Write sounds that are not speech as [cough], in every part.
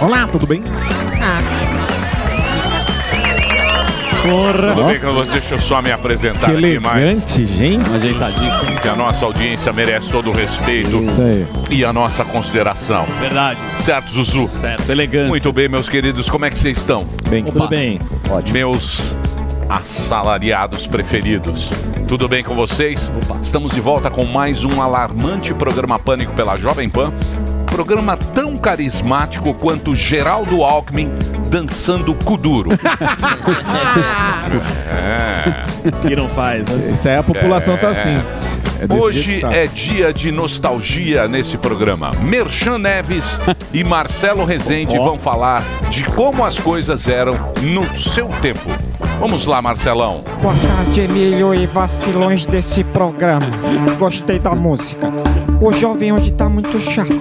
Olá, tudo bem? Porra. Tudo bem com você? Deixa eu só me apresentar Que aqui mais. elegante, gente. Ajeitadíssimo. Que a nossa audiência merece todo o respeito Isso aí. e a nossa consideração. Verdade. Certo, Zuzu? Certo, elegância. Muito bem, meus queridos, como é que vocês estão? Bem, Tudo bem. Meus assalariados preferidos. Tudo bem com vocês? Estamos de volta com mais um alarmante programa Pânico pela Jovem Pan. Programa tão carismático quanto Geraldo Alckmin dançando Kuduro. [laughs] [laughs] é. Que não faz, né? Isso aí a população tá assim. É Hoje tá. é dia de nostalgia nesse programa. Merchan Neves e [laughs] Marcelo Rezende vão falar de como as coisas eram no seu tempo. Vamos lá, Marcelão. Boa tarde, Emílio e vacilões desse programa. Gostei da música. O jovem hoje tá muito chato.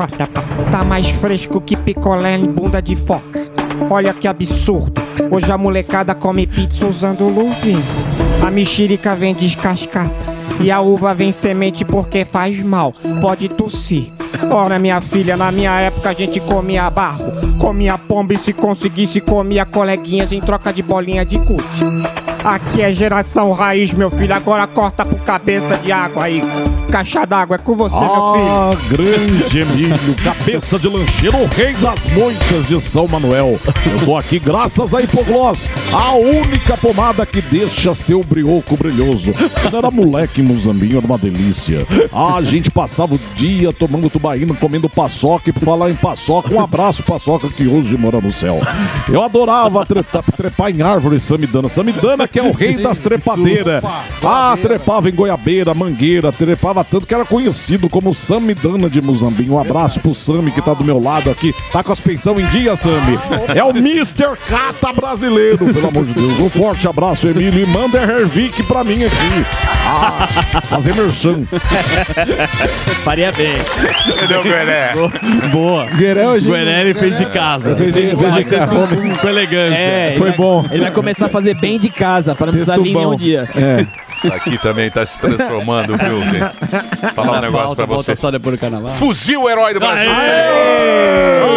Tá mais fresco que picolé em bunda de foca. Olha que absurdo. Hoje a molecada come pizza usando luvinha. A mexerica vem descascada. E a uva vem semente porque faz mal. Pode tossir. Ora, minha filha, na minha época a gente comia barro, comia pomba e se conseguisse comia coleguinhas em troca de bolinha de gude. Aqui é geração raiz, meu filho. Agora corta pro cabeça de água aí. Caixa d'água é com você, meu filho. Ah, grande Emílio, cabeça de lancheiro, o rei das moitas de São Manuel. Eu tô aqui graças a Hipogloss, a única pomada que deixa seu brioco brilhoso. Quando era moleque em Muzambinho, era uma delícia. Ah, a gente passava o dia tomando tubaína, comendo paçoca. E por falar em paçoca, um abraço paçoca que hoje mora no céu. Eu adorava trepar, trepar em árvore Samidana. Samidana que é o rei das trepadeiras. Ah, trepava em goiabeira, mangueira, trepava tanto que era conhecido como Samidana de Muzambinho. Um abraço pro Sami que tá do meu lado aqui. Tá com as pensão em dia, Sami. É o Mr. Cata brasileiro, pelo amor de Deus. Um forte abraço, Emílio. E manda Hervik pra mim aqui. Ah, fazer merchan. Faria bem. Cadê o Gueré? Boa. Gueré hoje. Gueré ele fez de casa. Fez de- fez de casa. com, com elegância. É, Foi ele bom. Ele vai começar a fazer bem de casa, para não precisar vir nenhum dia. É. Aqui também tá se transformando, viu, gente? Falar um negócio pra volta você. só depois do carnaval. Fuzil Herói do Brasil.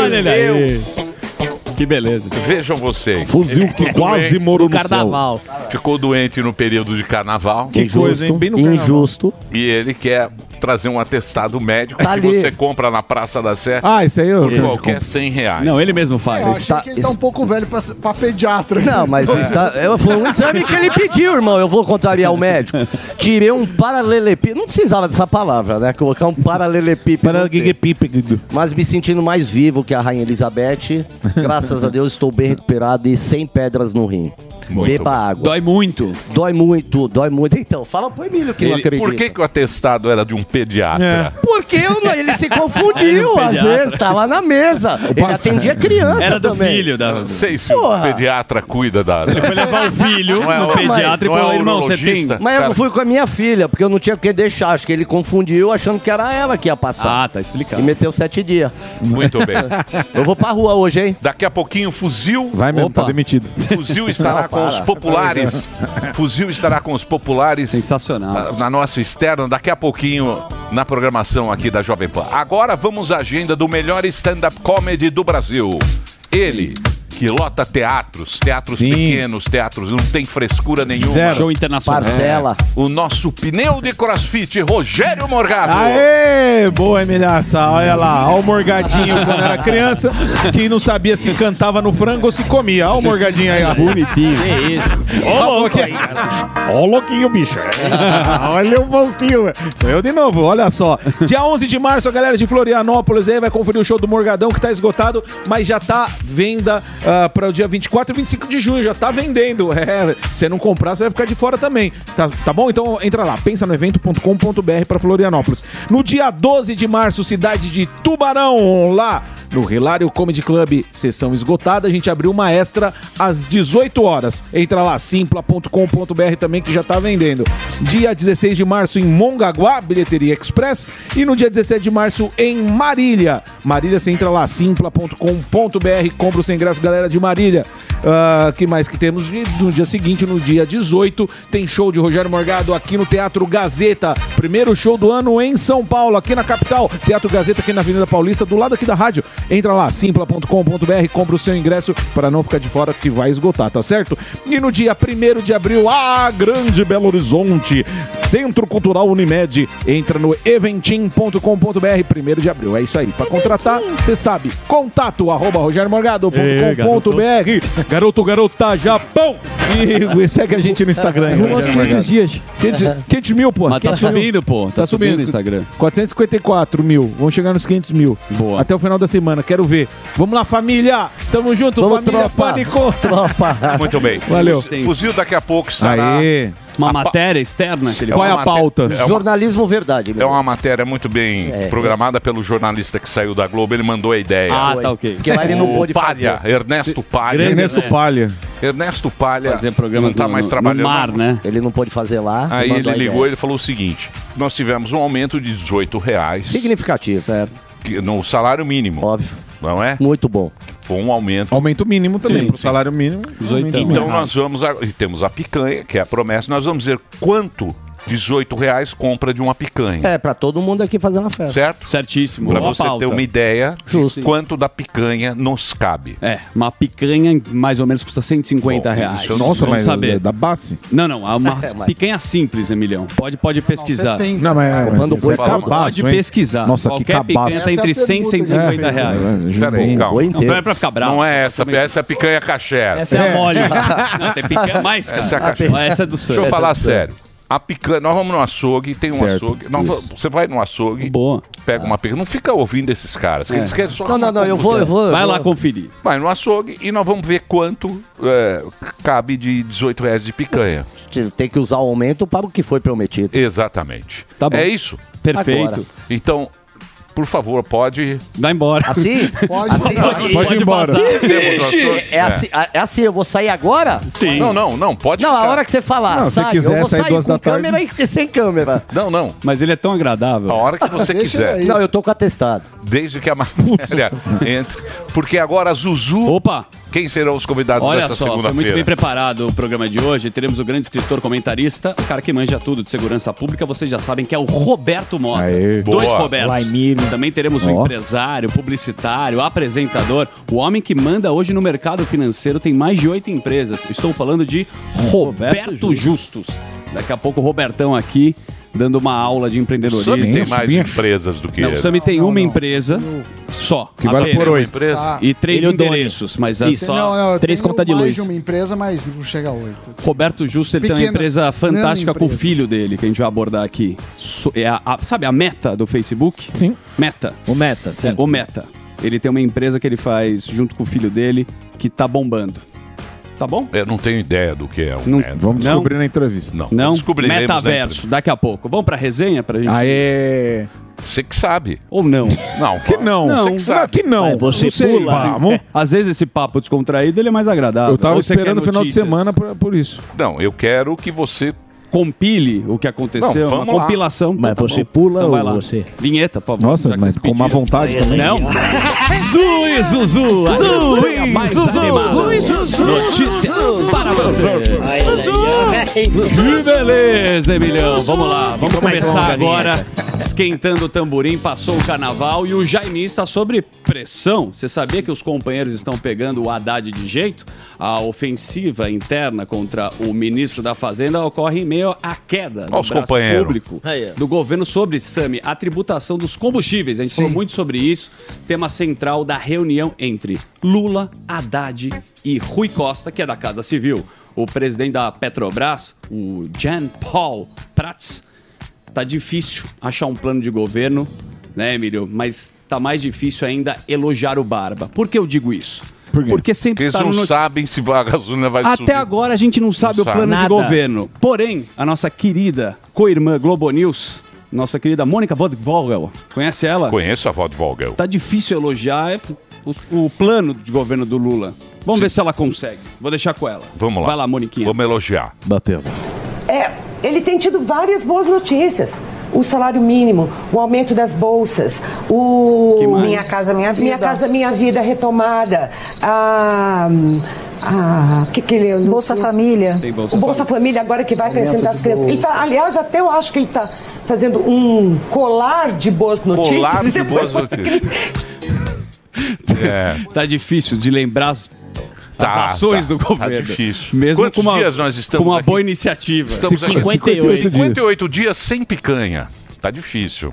Olha ele aí. Deus. Que beleza. Vejam vocês. Fuzil que quase morou no céu. Carnaval. Ficou doente no período de carnaval Que coisa, hein? Bem no carnaval. Injusto. e ele quer trazer um atestado médico Tá que ali. você compra na Praça da Sé Ah, isso aí eu por qualquer compra. 100 reais. Não, ele mesmo faz. Eu está- que ele tá um pouco velho pra, pra pediatra. Não, mas [laughs] está, eu, foi um exame que ele pediu, irmão. Eu vou contrariar o médico. Tirei um paralelepípedo. Não precisava dessa palavra, né? Colocar um paralelepípedo. Para no texto. Guiguepipe. Mas me sentindo mais vivo que a Rainha Elizabeth. Graças [laughs] a Deus estou bem recuperado e sem pedras no rim. Muito Beba bom. água. Dói muito. Dói muito, dói muito. Então, fala pro Emílio que não Ele- acredita. Por que, que o atestado era de um pediatra? Porque eu não- ele se confundiu, um às vezes, tava na mesa. Ele atendia criança Era do também. filho. Da... Não sei se Porra. o pediatra cuida da. Ele foi levar o filho Não é no pediatra e não é falou, o irmão, você tem... Mas eu Cara. não fui com a minha filha, porque eu não tinha o que deixar. Acho que ele confundiu achando que era ela que ia passar. Ah, tá E explicado. meteu sete dias. Muito bem. [laughs] Eu vou pra rua hoje, hein? Daqui a pouquinho, fuzil. Vai mesmo, Opa. tá demitido. Fuzil estará Não, com para. os populares. [laughs] Fuzil estará com os populares Sensacional. na- na nossa externa, daqui a pouquinho na programação aqui da Jovem Pan. Agora vamos à agenda do melhor stand-up comedy do Brasil. Ele, que lota teatros, teatros Sim. pequenos, teatros, não tem frescura nenhuma. Zero. Show internacional. Parcela. O nosso pneu de crossfit, Rogério Morgado. Aê, boa Emilhaça, olha lá, olha o Morgadinho quando era criança, que não sabia se cantava no frango ou se comia, olha o Morgadinho aí, ó. Bonitinho. Que isso? Ó o louco aí. Louquinho, bicho. [laughs] olha o postinho. Sou eu de novo, olha só. Dia 11 de março, a galera de Florianópolis aí vai conferir o show do Morgadão, que tá esgotado, mas já tá venda ah, para o dia 24 e 25 de junho, já tá vendendo. [laughs] É, se não comprar, você vai ficar de fora também. Tá, tá bom? Então entra lá, pensa no evento.com.br para Florianópolis. No dia 12 de março, cidade de Tubarão, lá no Hilário Comedy Club, sessão esgotada, a gente abriu uma extra às 18 horas. Entra lá, simpla.com.br também que já tá vendendo. Dia 16 de março em Mongaguá, Bilheteria Express. E no dia 17 de março em Marília. Marília, você entra lá, simpla.com.br, compra o sem ingresso, galera de Marília. Ah, que mais que temos? No dia seguinte, no dia 18, tem show de Rogério Morgado aqui no Teatro Gazeta. Primeiro show do ano em São Paulo, aqui na capital. Teatro Gazeta aqui na Avenida Paulista, do lado aqui da rádio. Entra lá, simpla.com.br, compra o seu ingresso para não ficar de fora que vai esgotar, tá certo? E no dia 1 de abril, a Grande Belo Horizonte, Centro Cultural Unimed. Entra no eventim.com.br, 1 de abril. É isso aí. Para contratar, você sabe, contato arroba rogermorgado.com.br. Garoto, garota, Japão. [laughs] E segue a gente no Instagram. aí, Rumo aos Rogério 500 Morgado. dias. 500, 500 mil, pô. Mas tá 500 mil. subindo, pô. Tá subindo. no Instagram. 454 mil. Vamos chegar nos 500 mil. Boa. Até o final da semana. Quero ver. Vamos lá, família. Tamo junto, Vamos, família tropa. Pânico. Tropa. Muito bem. Valeu. Fuzil daqui a pouco estará. Aê. Uma A pa- matéria externa que ele Qual é uma a pauta? matéria- É uma, Jornalismo verdade, é meu. uma matéria muito bem É. programada pelo jornalista que saiu da Globo. Ele mandou a ideia. Ah, Foi. tá ok. Porque lá ele não pôde Palha, fazer. Ernesto Palha. Ernesto Ernesto. Palha. Ernesto Palha Fazer programas não tá no, mais trabalhando. no mar, né? Ele não pôde fazer lá. Aí ele ligou e ele falou o seguinte: nós tivemos um aumento de 18 reais Significativo. Certo. que- no salário mínimo, Óbvio. Não é? Muito bom. Foi um aumento. Aumento mínimo também. Pro sim. salário mínimo. Então mínimo. nós vamos. A, e temos a picanha, que é a promessa. Nós vamos dizer quanto 18 reais compra de uma picanha. É, pra todo mundo aqui fazer uma festa. Certo? Certíssimo. Pra Boa você pauta. ter uma ideia Justo. de quanto da picanha nos cabe. É, uma picanha mais ou menos custa 150 Bom, reais. Nossa, Vamos mas saber. é da base? Não, não, uma [laughs] É, mas- picanha simples, Emilhão. Pode, pode pesquisar. Tem. Não, mas é, Comprando isso é boi, cabaço, Pode hein? pesquisar. Nossa, que Qualquer picanha cabaço. tá entre Essa é a 100 e pergunta, 150 É, reais. é, aí, calma. Boi Não, não é pra ficar bravo. Não é essa, essa é a picanha caché. Essa é a mole. [laughs] Não, tem picanha mais, cara. Essa é a caché. Essa é do Deixa eu falar é sério. A picanha, nós vamos no açougue, tem um Certo. açougue. nós você vai no açougue, Boa. pega uma picanha. Não fica ouvindo esses caras, que eles querem só. Não, não, não, eu vou, eu vou. eu Vai vou. lá conferir. Vai no açougue e nós vamos ver quanto é, cabe de 18 reais de picanha. Tem que usar o aumento para o que foi prometido. Exatamente. Tá bom. É isso. Perfeito. Agora. Então, por favor, pode. Vai embora. Assim? [laughs] Pode assim falar. Pode ir embora. açougue. é, assim, é assim, eu vou sair agora? Sim. Não, não, não, pode Não, ficar. a hora que você falar, Não, se sai, quiser eu vou sair sair duas com da tarde. câmera e [laughs] sem câmera. Não, não. Mas ele é tão agradável. A hora que você Deixa quiser. aí. Não, eu tô com atestado. Desde que a matéria entre. Porque agora, Zuzu. Opa, Quem serão os convidados olha dessa só, foi muito bem segunda-feira? preparado o programa de hoje. Teremos o grande escritor comentarista, o cara que manja tudo de segurança pública, vocês já sabem que é o Roberto Mota. Aê. Dois Boa. Robertos. Laimiro. Também teremos o Ó. empresário, publicitário, apresentador, o homem que manda hoje no mercado financeiro, tem mais de oito empresas. Estou falando de Roberto, Justus. Daqui a pouco o Robertão aqui dando uma aula de O empreendedorismo. Sami tem mais bicho. empresas do que Não, o ele. Sami tem Não, uma não. empresa só. Que vale por oito. Empresa. Tá. E três Ele é o endereços, mas é Isso. só. Não, não, eu Três contas de mais luz. de uma empresa, mas não chega a oito. Roberto Justo ele tem uma Pequenas empresa fantástica com o filho dele, que a gente vai abordar aqui. É a- a- sabe a Meta do Facebook? Sim. Meta. O Meta, sim. É, o Meta. Ele tem uma empresa que ele faz junto com o filho dele que tá bombando. Tá bom? Eu não tenho ideia do que é um Não- meta. Vamos Não. descobrir na entrevista. Não, Não? descobriremos na Metaverso, daqui a pouco. Vamos pra resenha pra gente? Aê! Você que sabe. Ou não? Não, Que não. Não. Você que sabe. Que não. Mas você Não sei. pula. Vamos. Às vezes esse papo descontraído ele é mais agradável. Eu tava você esperando o final de semana por, por isso. Não, eu quero que você. Compile o que aconteceu, Não, uma lá. compilação. Mas Então tá você bom. pula Então vai lá. você? Vinheta, por favor. Nossa, mas com má pediram. vontade também. Não. Zui, Zuzu. resenha mais animada. Notícias para você. Que beleza, Emilhão. Vamos lá, vamos começar agora. Esquentando o tamborim, passou o carnaval e o Jaime está sobre pressão. Você sabia que os companheiros estão pegando o Haddad de jeito? A ofensiva interna contra o ministro da Fazenda ocorre em meio à queda do os braço companheiros. público Aí, ó. do governo sobre, Sami, a tributação dos combustíveis. A gente falou muito sobre isso. Tema central da reunião entre Lula, Haddad e Rui Costa, que é da Casa Civil. O presidente da Petrobras, o Jean Paul Prats, tá difícil achar um plano de governo, né, Emílio? Mas tá mais difícil ainda elogiar o Barba. Por que eu digo isso? Por quê? Porque Porque sempre eles está não no sabem se a gasolina vai subir. até agora a gente não sabe Não o sabe. plano de Nada. governo. Porém, a nossa querida co-irmã Globo News, nossa querida Mônica Vogel, conhece ela? Conheço a avó de Volgel. Tá difícil elogiar o, o plano de governo do Lula. Vamos ver se ela consegue. Vou deixar com ela. Vamos lá. Vai lá, Moniquinha. Vamos elogiar. Bateu. É, ele tem tido várias boas notícias. O salário mínimo, o aumento das bolsas, o? Minha Casa Minha Vida. Minha casa minha vida retomada, a, a que que ele Bolsa Família. Tem Bolsa o Bolsa Família agora que vai acrescentar as crianças. Ele tá, aliás, até eu acho que ele está fazendo um colar de boas notícias. Colar de [laughs] boas notícias. É. Tá difícil de lembrar as, as Tá, ações tá, do tá governo. difícil. Mesmo Quantos com uma, dias nós estamos com uma aqui? boa iniciativa. Estamos aqui 58 58 dias sem picanha. Tá difícil.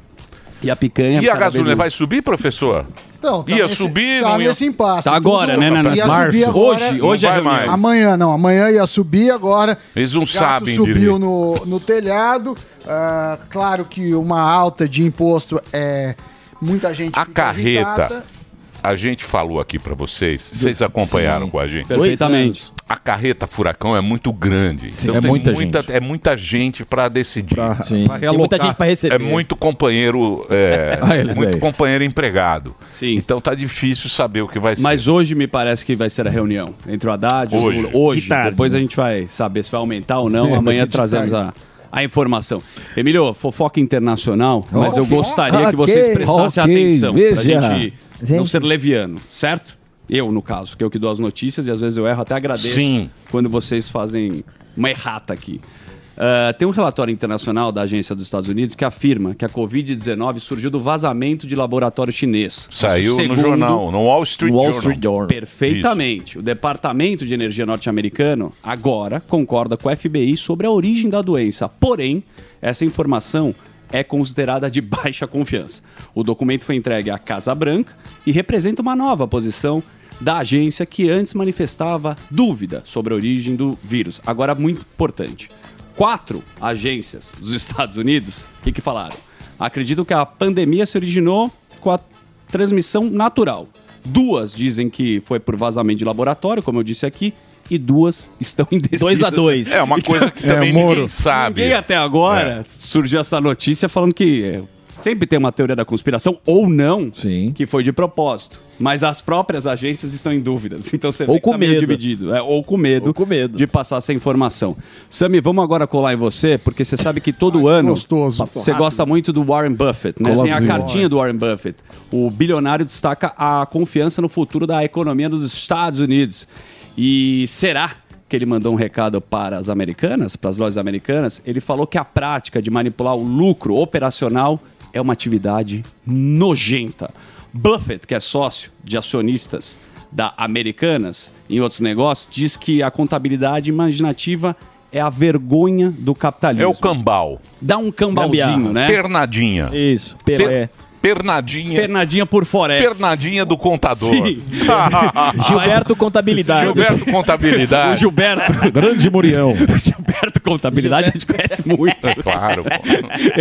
E a picanha. E a gasolina vai subir, professor? Não, tá Ia nesse- subir, tá não ia- nesse impasse. Tá agora, né, Nana? Ia Março. subir agora. Hoje, hoje é mais. Amanhã não, amanhã ia subir agora. Eles não sabem subiu direito. no, no telhado. Ah, claro que uma alta de imposto é muita gente. A fica carreta. irritada. A gente falou aqui pra vocês, vocês acompanharam Sim. com a gente. Perfeitamente. A carreta furacão é muito grande. Então é tem muita muita, gente. é muita gente pra decidir. Sim. Pra Tem muita gente pra receber. É muito companheiro, é, [laughs] Ah, muito aí. companheiro empregado. Sim. Então tá difícil saber o que vai ser. Mas hoje me parece que vai ser a reunião entre o Haddad e o Hoje. Hoje. De tarde, Depois né? a gente vai saber se vai aumentar ou não. [laughs] É, Amanhã trazemos a, tarde. a informação. Emílio, fofoca internacional, mas eu gostaria que vocês prestassem ok, atenção. veja. Pra gente não Gente. ser leviano, certo? Eu, no caso, que é o que dou as notícias e às vezes eu erro, até agradeço Sim. quando vocês fazem uma errata aqui. Ah, tem um relatório internacional da Agência dos Estados Unidos que afirma que a Covid-19 surgiu do vazamento de laboratório chinês. Saiu Segundo no jornal, no Wall Street Wall. Street Journal. Perfeitamente. O Departamento de Energia norte-americano agora concorda com o FBI sobre a origem da doença. Porém, essa informação é considerada de baixa confiança. O documento foi entregue à Casa Branca e representa uma nova posição da agência que antes manifestava dúvida sobre a origem do vírus. Agora, muito importante. Quatro agências dos [laughs] Estados Unidos, o que, que falaram? Acreditam que a pandemia se originou com a transmissão natural. Duas dizem que foi por vazamento de laboratório, como eu disse aqui, e duas estão [laughs] indecisas. 2 a 2 É uma coisa que [laughs] também Moro. ninguém sabe. Ninguém até agora surgiu essa notícia falando que é, sempre tem uma teoria da conspiração, ou não, Sim. que foi de propósito. Mas as próprias agências estão em dúvidas. Então você Ou vê que com tá medo. dividido. É, ou com medo, Ou com medo. de passar essa informação. Sami, vamos agora colar em você, porque você sabe que todo ano gostoso. você gosta muito do Warren Buffett, né? Tem a cartinha do Warren Buffett. O bilionário destaca a confiança no futuro da economia dos Estados Unidos. E será que ele mandou um recado para as americanas, para as lojas americanas? Ele falou que a prática de manipular o lucro operacional é uma atividade nojenta. Buffett, que é sócio de acionistas da Americanas em outros negócios, diz que a contabilidade imaginativa é a vergonha do capitalismo. É o cambal. Dá um cambalzinho, Gambiarra. né? Pernadinha. Isso. Per- Per- Pernadinha. Pernadinha por Forex. Pernadinha do contador. Sim. [laughs] Gilberto Contabilidade. Gilberto O Contabilidade. Gilberto. [laughs] Grande Murião. [laughs] O Gilberto Contabilidade a gente conhece muito. Claro. pô.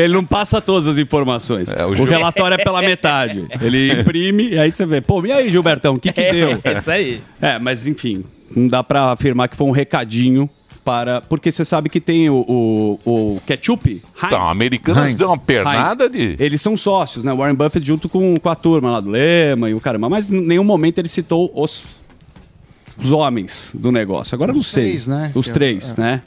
Ele não passa todas as informações. É, o o Gil- relatório é pela metade. Ele imprime e aí você vê, pô, e aí, Gilbertão, o que que deu? É, isso aí. É, mas enfim, não dá pra afirmar que foi um recadinho para. Porque você sabe que tem o, o, o ketchup. Heinz. Então, Americanas Heinz. deu uma pernada Heinz. de. Eles são sócios, né? Warren Buffett junto com, com a turma lá do Lema e o caramba. Mas em nenhum momento ele citou os, os homens do negócio. Agora eu não Os sei. três, né? Os Que é- três, é. né?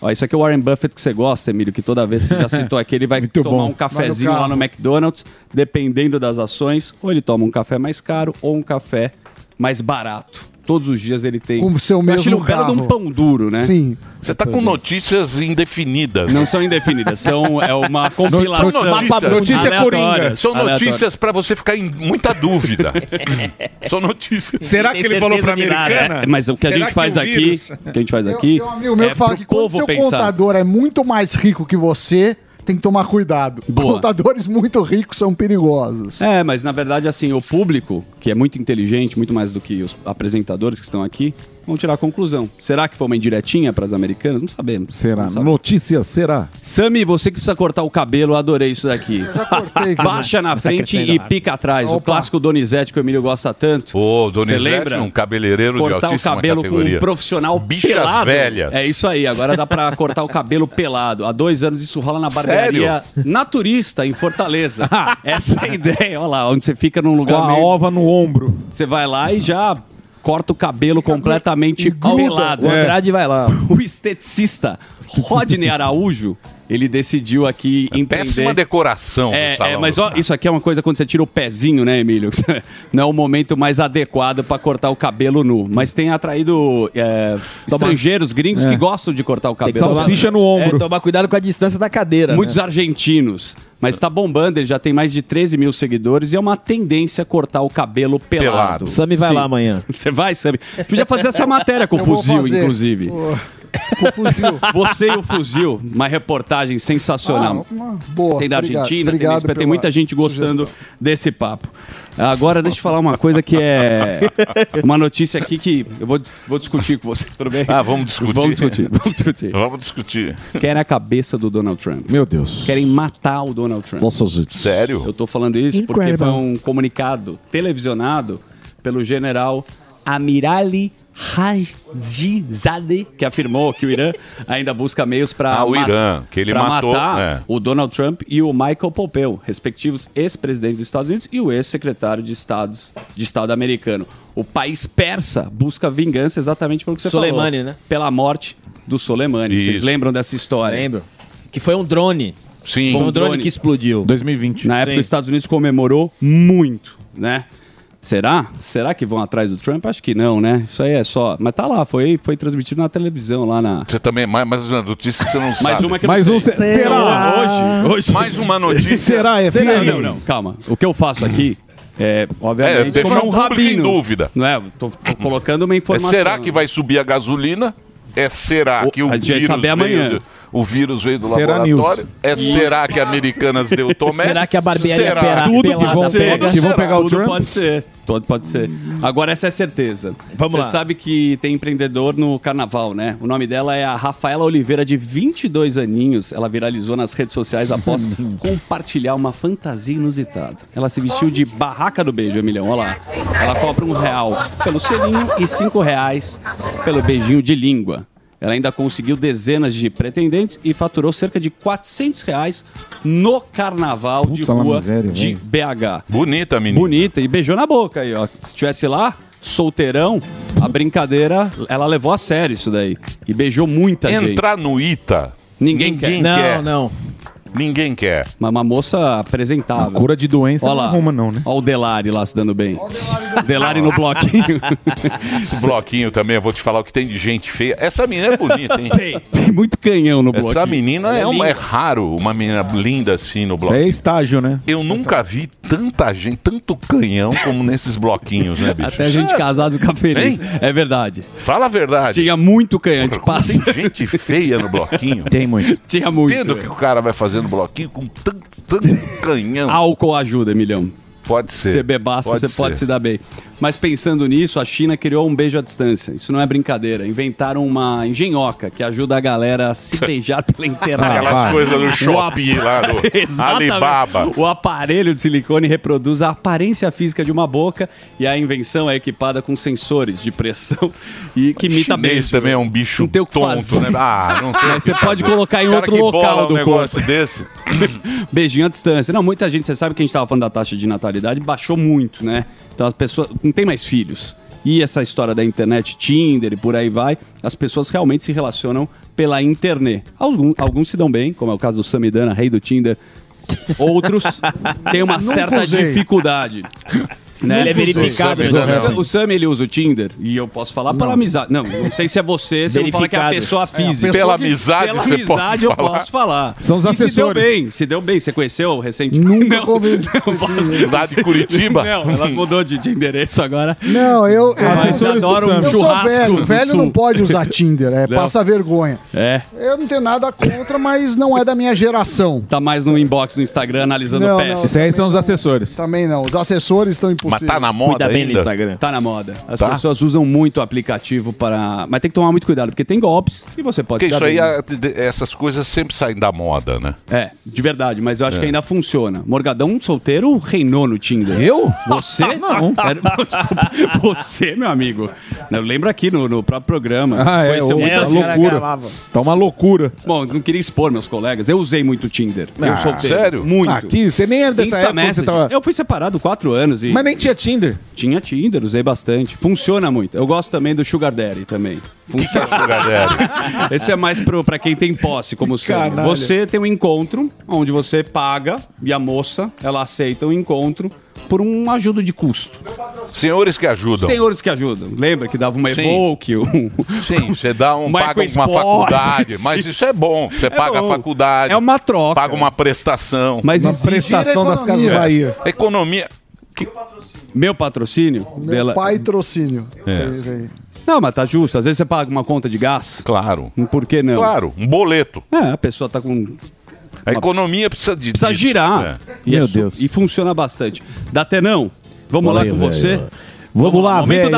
Ó, isso aqui é o Warren Buffett que você gosta, Emílio, que toda vez que você já [laughs] citou aqui, ele vai Muito tomar bom. um cafezinho no lá no McDonald's, dependendo das ações, ou ele toma um café mais caro ou um café mais barato. Todos os dias ele tem. Com o seu Eu mesmo um belo de um pão duro, né? Sim. Você tá com notícias indefinidas. Não são indefinidas, são é uma compilação. São notícias. Notícia coringa. São notícias pra você ficar em muita dúvida. [laughs] São notícias. Será que ele falou nada, americana? É, mas o que a Será gente faz o aqui, o que a gente faz aqui amigo meu é fala que quando seu pensar. contador é muito mais rico que você, tem que tomar cuidado. Boa. Contadores muito ricos são perigosos. É, mas na verdade, assim, o público, que é muito inteligente, muito mais do que os apresentadores que estão aqui, vão tirar a conclusão. Será que foi uma indiretinha para as americanas? Não sabemos. Será? Não sabemos. Notícia será? Sami, você que precisa cortar o cabelo, eu adorei isso daqui. Já cortei. [laughs] cara. Baixa na frente crescendo e pica atrás. O Opa. clássico Donizete que o Emílio gosta tanto. Ô, Donizete, lembra? um cabeleireiro de cortar o altíssima cabelo categoria. com um profissional Bichas pelado. velhas. É isso aí, agora dá pra cortar o cabelo pelado. Há dois anos isso rola na barbearia Naturista, em Fortaleza. [laughs] Essa é a ideia, olha lá, onde você fica num Com lugar a meio... ova no ombro. Você vai lá e já corta o cabelo completamente pelado. O Andrade vai lá. [laughs] O esteticista Rodney Araújo, ele decidiu aqui empreender... Péssima decoração É, salão. é, mas ó, isso aqui é uma coisa quando você tira o pezinho, né, Emílio? [laughs] Não é o momento mais adequado pra cortar o cabelo nu. Mas tem atraído é, estrangeiros, gringos É. que gostam de cortar o cabelo. Salsicha no ombro. É, tomar cuidado com a distância da cadeira. Muitos né? argentinos. Mas tá bombando, ele já tem mais de 13 mil seguidores e é uma tendência cortar o cabelo pelado. Pelado. Sammy vai lá amanhã. [laughs] Você vai, Sammy? Podia fazer essa [laughs] matéria com o fuzil, inclusive. Com o fuzil. [laughs] Você e o fuzil, uma reportagem sensacional. Ah, uma boa. Tem da Obrigado. Argentina, tem, Obrigado da Espanha, tem pela muita gente gostando desse papo. Agora, deixa eu falar uma coisa que é [laughs] uma notícia aqui que eu vou, vou discutir com você, tudo bem? Ah, vamos discutir. Vamos discutir. Vamos discutir. [laughs] Vamos discutir. Querem a cabeça do Donald Trump. Meu Deus. Querem matar o Donald Trump. Nossa, gente. Sério? Eu tô falando isso porque Incredible. foi um comunicado televisionado pelo general Amirali Hajizadeh, que afirmou que o Irã ainda busca meios para Ah, o Irã, que ele matou, matar é. o Donald Trump e o Michael Pompeo, respectivos ex-presidentes dos Estados Unidos e o ex-secretário de, Estados, de Estado americano. O país persa busca vingança exatamente pelo que você Soleimani, falou. né? Pela morte do Soleimani. Vocês Isso. lembram dessa história? Lembro. Que foi um drone. Sim. Foi um drone, que explodiu. 2020. Na época, Sim. os Estados Unidos comemorou muito, né? Será? Será que vão atrás do Trump? Acho que não, né? Isso aí é só. Mas tá lá, foi, foi transmitido na televisão lá na. Você também, mais, mais uma notícia que você não [laughs] sabe. Mais uma que eu Mais não um sei. se- será? Hoje, hoje. Mais uma notícia. Será, é Será? Não, não, calma. O que eu faço aqui é, É, obviamente, deixar como o um público em dúvida. Não é? Tô, tô colocando uma É, informação. será que vai subir a gasolina? É será O- que o a gente vai vírus saber veio amanhã. do, o vírus veio do Será laboratório? news. É será que a Americanas deu [laughs] tomé? Será que a barbearia Será? pera- Tudo pelada que vão, pega? que vão pegar o Tudo Trump? pode ser. Tudo pode ser. Agora, essa é certeza. Vamos Você lá. sabe que tem empreendedor no carnaval, né? O nome dela é a Rafaela Oliveira, de 22 aninhos. Ela viralizou nas redes sociais após [laughs] compartilhar uma fantasia inusitada. Ela se vestiu de barraca do beijo, Emilhão. Olha lá. Ela cobra um real pelo selinho e cinco reais pelo beijinho de língua. Ela ainda conseguiu dezenas de pretendentes e faturou cerca de 400 reais no carnaval de Puta, uma rua miséria, de. BH. Bonita, menina. Bonita e beijou na boca aí, ó. Se tivesse lá, solteirão, a brincadeira, ela levou a sério isso daí. E beijou muita gente. Entrar no ITA. Ninguém, Ninguém quer. Não, quer. não. Ninguém quer. Mas uma moça apresentável. Cura de doença Olha não lá. arruma, não, né? Olha o Delari lá se dando bem. Delari no bloquinho. [laughs] Esse bloquinho também, eu vou te falar o que tem de gente feia. Essa menina é bonita, hein? [laughs] tem, tem muito canhão no bloquinho. Essa menina Ela é, uma, é raro, uma menina linda assim no Isso bloquinho. aí é estágio, né? Eu nunca vi tanta gente, tanto canhão como nesses bloquinhos, né, bicho? Até gente Sério? casada fica feliz. Hein? É verdade. Fala a verdade. Tinha muito canhão de Como passe. Tem gente feia no bloquinho. Tem muito. Tinha muito. Entendo o que o cara vai fazer no bloquinho com tanto, tanto canhão. Álcool ajuda, Emilhão. Pode ser. Você bebaça, Pode você ser. pode se dar bem. Mas pensando nisso, a China criou um beijo à distância. Isso não é brincadeira. Inventaram uma engenhoca que ajuda a galera a se beijar pela internet. Aquelas vai. coisas do Shopee lá, do. [laughs] Alibaba. O aparelho de silicone reproduz a aparência física de uma boca e a invenção é equipada com sensores de pressão [laughs] e que imita beijo. também é um bicho Não tem o que tonto, fazer. né? Ah, não tem. [laughs] Mas você o que pode colocar em Cara outro que local bola um do negócio corpo. desse. [coughs] Beijinho à distância. Não, muita gente, você sabe que a gente estava falando da taxa de natalidade, baixou muito, né? Então as pessoas não tem mais filhos. E essa história da internet, Tinder e por aí vai, as pessoas realmente se relacionam pela internet. Alguns, alguns se dão bem, como é o caso do Samidana, rei do Tinder. Outros [laughs] têm uma Nunca certa usei. dificuldade. Né? Ele é verificado, O né? Sam- O Sam, ele usa o Tinder, e eu posso falar pela amizade. Não, não sei se é você, você não fala que é a Verificado. pessoa física. Pela que- amizade, Pela você amizade pode eu falar. posso falar. São os E Se deu assessores. bem, se deu bem. Você conheceu recentemente? Nunca Não. convivi. [laughs] Lá de Curitiba. [laughs] Não, ela mudou de, de endereço agora. Não, eu. eu Assessores adoro um Sam. eu sou churrasco velho. Velho não pode usar Tinder, é [laughs] Não. passa vergonha. É, Eu não tenho nada contra, mas não é da minha geração. tá mais no inbox do Instagram analisando Não, o não. Esses aí são os assessores. Também não. Os assessores estão Mas tá na moda Cuida bem no. Instagram. Tá na moda. As Tá? pessoas usam muito o aplicativo para. Mas tem que tomar muito cuidado, porque tem golpes e você pode Porque isso aí, bem. a- de- essas coisas sempre saem da moda, né? É, de verdade, mas eu acho É. que ainda funciona. Morgadão solteiro reinou no Tinder. Eu? Você? [laughs] Não. [laughs] Você, meu amigo. Eu lembro aqui no, no próprio programa. Ah, é, Conheceu ô, muita tá gente. loucura. Tá uma loucura. Bom, não queria expor meus colegas. Eu usei muito o Tinder. Ah, eu solteiro. sério? Muito. Aqui, você nem é dessa Insta época. Você Message. tava... Eu fui separado quatro anos e. Mas nem tinha Tinder. Tinha Tinder, usei bastante. Funciona muito. Eu gosto também do Sugar Daddy também. Funciona. [laughs] Sugar Daddy? Esse é mais pro, pra quem tem posse, como o seu. Você tem um encontro onde você paga e a moça, ela aceita o encontro por um ajuda de custo. Senhores que ajudam. Senhores que ajudam. Lembra que dava uma Sim. Evoque? Um... Sim, você dá um, [laughs] Uma paga uma faculdade, sim. mas [laughs] isso é bom. Você É paga bom. a faculdade. É uma troca. Paga uma prestação. Mas Uma prestação das Casas Bahia. Economia. Meu patrocínio? Meu dela- pai trocínio. É. Não, mas tá justo. Às vezes você paga uma conta de gás. Claro. Por que não? Claro, um boleto. É, a pessoa tá com. A economia precisa de. Precisa girar. É. E é su- E funciona bastante. Datenão, vamos Fala lá aí, com velho. você. Vamos lá, velho.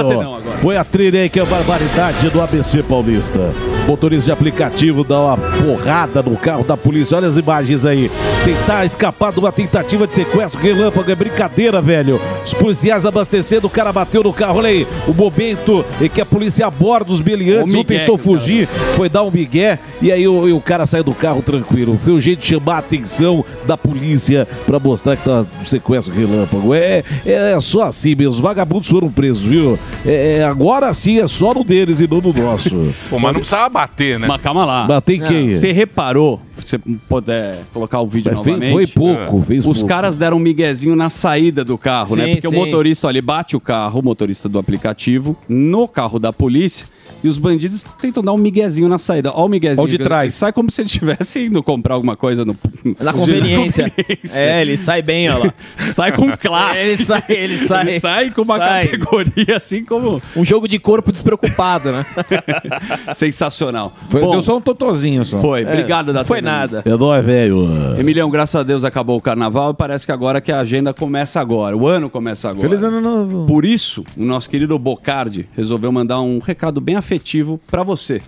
Foi a trilha aí que é a barbaridade do ABC Paulista. Motorista de aplicativo dá uma porrada no carro da polícia. Olha as imagens aí. Tentar escapar de uma tentativa de sequestro relâmpago. É brincadeira, velho. Os policiais abastecendo, o cara bateu no carro. Olha aí, o momento em que a polícia aborda os beliantes. O Um tentou o cara fugir, foi dar um migué. E aí o, o cara saiu do carro tranquilo. Foi o jeito de chamar a atenção da polícia pra mostrar que tá um sequestro relâmpago. É, é só assim mesmo. Os vagabundos foram presos, viu? É, é, agora sim é só no deles e não no nosso. [laughs] Pô, mas não precisava bater, né? Mas calma lá. Bater em quem? Você reparou, se você puder colocar o vídeo É, fez- novamente. foi pouco, fez Os pouco. caras deram um miguezinho na saída do carro, né? Sim, Porque sim. o motorista, ó, ele bate o carro, o motorista do aplicativo, no carro da polícia. E os bandidos tentam dar um miguezinho na saída. Ó o miguezinho. De trás. Sai como se ele estivesse indo comprar alguma coisa no... Na conveniência. É, ele sai bem, ó lá. [laughs] sai com classe. Ele sai, ele sai. Ele sai com uma Sai. categoria assim como... Um jogo de corpo despreocupado, né? [laughs] Sensacional. Foi- Bom, deu só um totozinho só. Foi, É, obrigado da não foi nada. É nóis, velho. Emilhão, graças a Deus acabou o carnaval e parece que agora que a agenda começa agora, o ano começa agora. Feliz ano novo. Por isso, o nosso querido Bocardi resolveu mandar um recado bem afetivo pra você.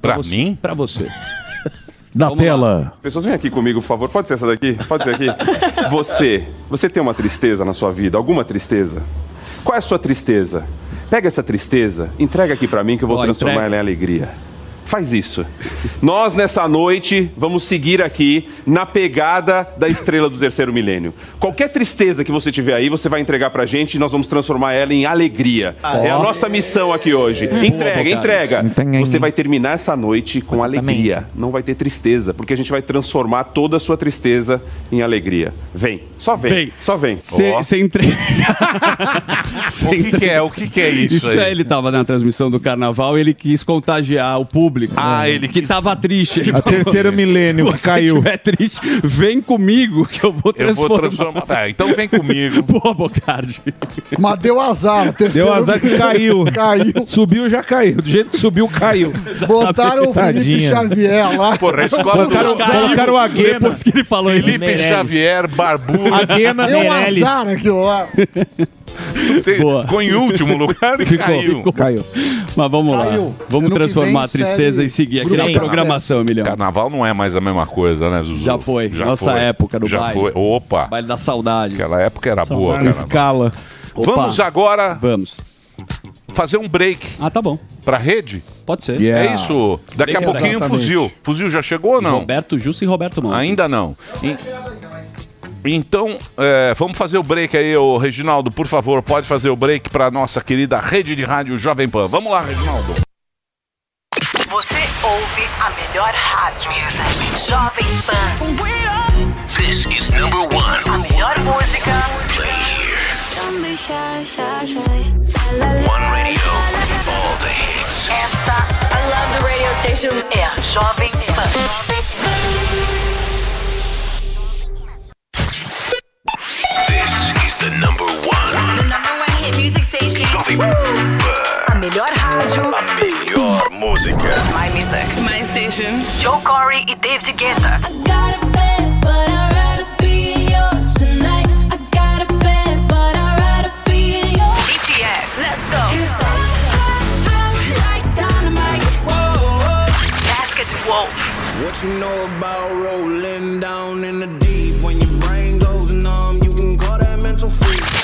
Pra você- mim? Pra você. [laughs] Na Vamos tela. Pessoas, vem aqui comigo, por favor. Pode ser essa daqui? Pode ser aqui? [laughs] Você, você tem uma tristeza na sua vida? Alguma tristeza? Qual é a sua tristeza? Pega essa tristeza, entrega aqui pra mim que eu vou transformar entrega. ela em alegria. Faz isso. Nós, nessa noite, vamos seguir aqui na pegada da estrela do terceiro milênio. Qualquer tristeza que você tiver aí, você vai entregar pra gente e nós vamos transformar ela em alegria. É a nossa missão aqui hoje. Entrega, entrega. Entendi. Você vai terminar essa noite com alegria. Não vai ter tristeza, porque a gente vai transformar toda a sua tristeza em alegria. Vem, só vem, Vem. só vem. Você entrega. [laughs] O que, que é? O que, que é isso, Isso aí? é, ele tava na transmissão do carnaval e ele quis contagiar o público. Ah, né? ele que quis- tava triste. Ele A falou, terceiro milênio Se você caiu. estiver triste, vem comigo que eu vou Eu vou transformar. transformar. Tá, então vem comigo. [laughs] Boa, Bocardi. Mas deu azar. O terceiro Deu azar que caiu. [laughs] Caiu. Subiu, já caiu. Do jeito que subiu, caiu. Botaram o Felipe. Xavier lá. Porra, a escola Colocaram, do colocaram o Aguena. Depois que ele falou isso. Felipe. Xavier, Barbudo. [laughs] Aguena, Deu Meirelles. azar aquilo lá. Boa. Ficou em último lugar e caiu. Caiu. Mas vamos lá. Caiu. Vamos Ano que transformar vem, a tristeza série e seguir aqui na Grupo programação, Emilhão. Carnaval não é mais a mesma coisa, né, Zuzu? Já foi. Nossa época do Já baile. foi. Opa. Baile da saudade. Aquela época era boa, Na carnaval. escala. Opa. Vamos agora Vamos. fazer um break Ah, tá bom. pra rede? Pode ser. Yeah. É isso. Daqui a pouquinho o exatamente. fuzil. Fuzil já chegou ou não? Roberto Justo e Roberto Mão. Ainda não. E- Então, é, vamos fazer o break aí, ô Reginaldo, por favor, pode fazer o break para nossa querida rede de rádio Jovem Pan. Vamos lá, Reginaldo. Você ouve a melhor rádio. Jovem Pan. This is number one. A melhor música. One radio. All the hits. Esta I love the radio station. é a Jovem Pan. The number one. The number one hit music station. Jovem Pan. A melhor rádio. A melhor música. My music. My station. Joe Corey e David Guetta. I got a bed, but I'd rather be in yours tonight. I got a bed, but I'd rather be in yours. BTS. Let's go. Like dynamite. Whoa. Basket Wolf. What you know about rolling down in the deep?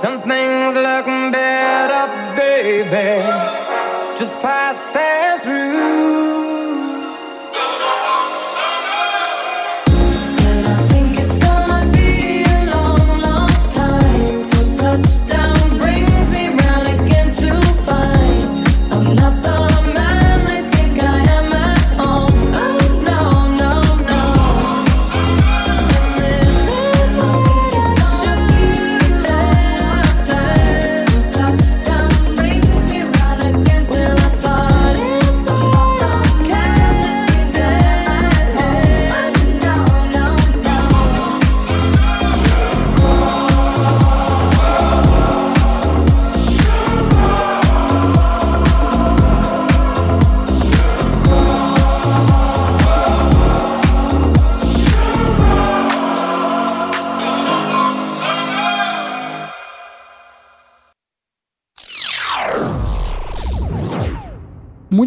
Some things look better, baby. Just pass it.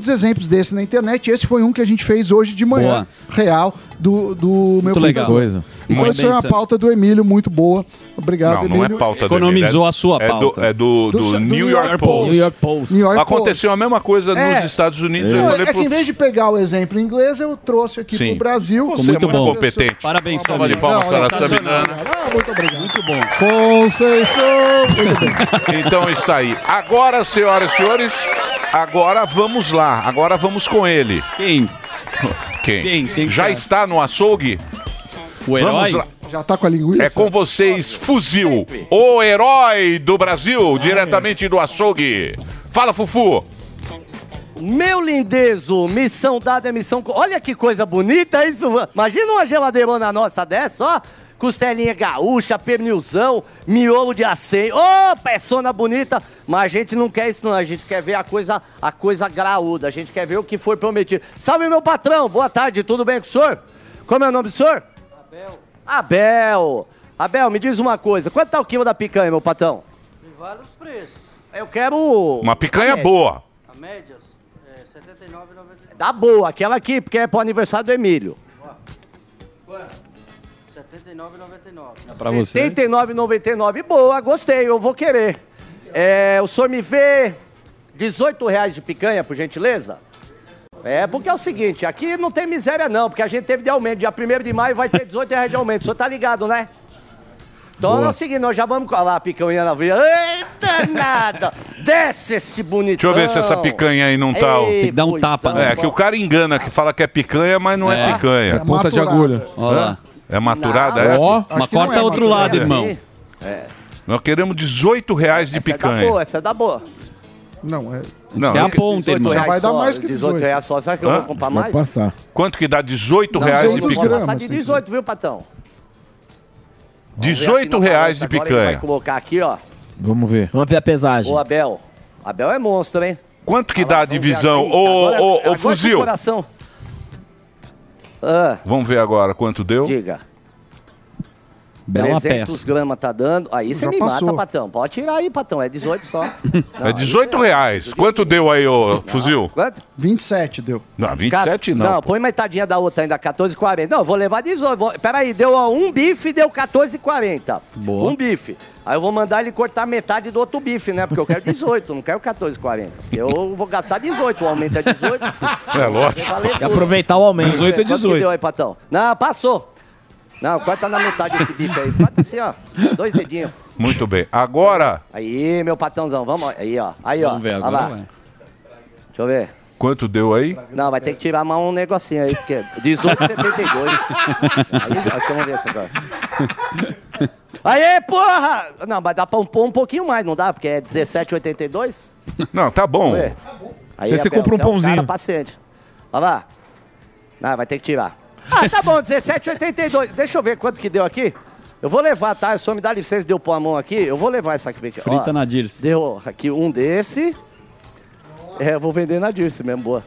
Muitos exemplos desse na internet. Esse foi um que a gente fez hoje de manhã, real, do, do meu legal. Coisa. Então, Muito isso é bem, uma pauta do Emílio, muito boa. Obrigado, Não, não Emílio. é pauta do Economizou Emílio, é- a sua é do- pauta. É do, do, Do- do New, New York York Post. Post. New York Post. New York Aconteceu a mesma coisa É. nos Estados Unidos. eu Não, falei é que pro- em vez de pegar o exemplo em inglês, eu trouxe aqui Sim. pro Brasil. Você é muito Uma competente. Parabéns, salva de Samir. palmas Não, para a sensacional, Saminana. Ah, muito obrigado. Muito bom. Conceição. Muito bem. Então está aí. Agora, senhoras e senhores, agora vamos lá. Agora vamos com ele. Quem? Quem? Quem? Quem que Já está no açougue? O Vamos herói? lá. Já tá com a linguiça? É com vocês, Fuzil, o herói do Brasil, diretamente do açougue. Fala, Fufu. Meu lindezo, missão dada é missão. co- Olha que coisa bonita isso. Imagina uma geladeirona nossa dessa, ó. Costelinha gaúcha, pernilzão, miolo de acém. Ô, peçona bonita. Mas a gente não quer isso, não. A gente quer ver a coisa, a coisa graúda. A gente quer ver o que foi prometido. Salve, meu patrão. Boa tarde, tudo bem com o senhor? Como é o nome do senhor? Abel. Abel. Abel, me diz uma coisa. Quanto tá o quilo da picanha, meu patrão? Tem vários preços. Eu quero. Uma picanha a boa. A média é R$ 79,99. Da boa, aquela aqui, porque é pro aniversário do Emílio. R$ 79,99. Pra você. R$ 79,99. Boa, gostei, eu vou querer. É, o senhor me vê 18 reais de picanha, por gentileza? É, porque é o seguinte, aqui não tem miséria não, porque a gente teve de aumento. Dia 1 de maio vai ter 18 reais de aumento. O senhor tá ligado, né? Então Boa. é o seguinte, nós já vamos colar a picanha na veia. Eita, nada! Desce esse bonitão! Deixa eu ver se essa picanha aí não tá. Ei, Tem que dar um tapa, É, né? que o cara engana, que fala que é picanha, mas não é, É. picanha. É ponta de agulha. Ó lá. É maturada Não, essa? ó, mas corta é outro lado, irmão. É. Nós queremos 18 reais de Essa é da picanha. boa, essa é da boa. Não, é. Não, Tem a eu- ponta, 18 irmão. Já vai dar só, mais que 18 18. reais só. Será que eu Hã? vou comprar mais? Quanto que dá 18 Não, reais de 18 picanha? Vou passar de 18, viu, Patão? 18 reais de Agora ele vai picanha. colocar aqui, ó. Vamos ver. Vamos ver a pesagem. O Abel. Abel é monstro, hein? Quanto que dá a divisão? Agora- Ô, agora ô, com ô, o fuzil. coração. Ah, Vamos ver agora quanto deu? diga. Bela 300 peça. gramas tá dando. Aí você me passou. mata, Patão. Pode tirar aí, Patão. É 18 só. [laughs] É 18 reais. Quanto deu aí, ô fuzil? Quanto? 27 deu. Não, 27 não. Não, põe metadinha da outra ainda, 14,40. Não, eu vou levar 18. Vou... Peraí, deu um bife deu 14,40. Boa. Um bife. Aí eu vou mandar ele cortar metade do outro bife, né? Porque eu quero 18, não quero 14,40. Eu vou gastar 18, o aumento é 18. [laughs] É lógico. Aproveitar o aumento. 18 é 18. Quanto que deu aí, Patão? Não, passou. Não, corta na metade esse bife aí. Corta assim, ó. Dois dedinhos. Muito bem. Agora, Aí, meu patãozão, vamos. Aí, ó. Aí, ó. Vamos ver, agora vai. Deixa eu ver. quanto deu aí? Não, vai ter que tirar mais um negocinho aí, porque 18,72. aí, ó, vamos ver isso agora. Aê, porra! Não, mas dá pra um, pôr um pouquinho mais, não dá? Porque é 17,82? Não, tá bom. Aí, Você- você Abel, compra um é cara pãozinho. paciente. Olha lá. Ah, vai ter que tirar. Ah, tá bom, 17,82. Deixa eu ver quanto que deu aqui. Eu vou levar, tá? Só me dá licença, deu pôr a mão aqui. Eu vou levar essa aqui. Frita Ó, na Dirce. Deu aqui um desse. É, eu vou vender na Dirce mesmo, boa.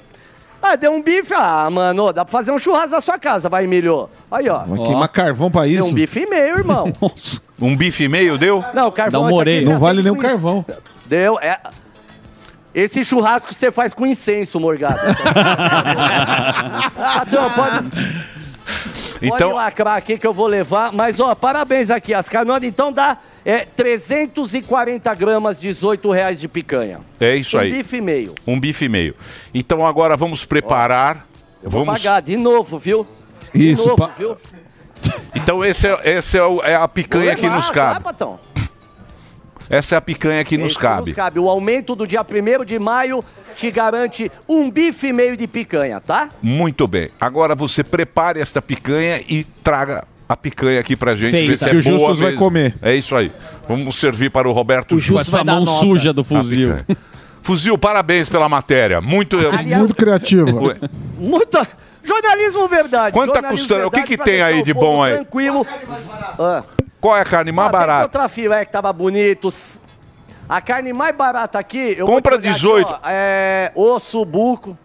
Ah, deu um bife. Ah, mano, dá pra fazer um churrasco na sua casa, vai, Emílio. Aí, ó. Vai queimar carvão pra isso. Deu um bife e meio, irmão. [laughs] Um bife e meio deu? Não, o carvão moreio. você Não vale nem o carvão. Deu, é... Esse churrasco você faz com incenso, Morgado. [laughs] Patrão, pode... Então- Pode lacrar aqui que eu vou levar. Mas, ó, parabéns aqui. As canoas, então, dá é, 340 gramas, 18 reais de picanha. É isso um aí. bife e meio. Um bife e meio. Então agora vamos preparar. Eu vou vamos... pagar de novo, viu? De Isso, novo, pa- viu? Então esse é, esse é, o- é a picanha que nos vai, cabe. Patão. Essa é a picanha que nos Esse cabe. nos cabe. O aumento do dia 1 de maio te garante um bife e meio de picanha, tá? Muito bem. Agora você prepare esta picanha e traga a picanha aqui pra gente Feita. ver se é Que o boa Justus vai mesmo. comer. É isso aí. Vamos servir para o Roberto O Justus essa mão nota. suja do fuzil. Fuzil, parabéns pela matéria. Muito Muito [laughs] criativo. Ué, Muita... Jornalismo verdade. Quanto tá custando? O que que tem aí de bom aí? Tranquilo. Ah. Qual é a carne mais Ah, barata? outra fila é que tava bonito. A carne mais barata aqui... Eu Compra vou te olhar 18. Aqui, ó, é osso, buco.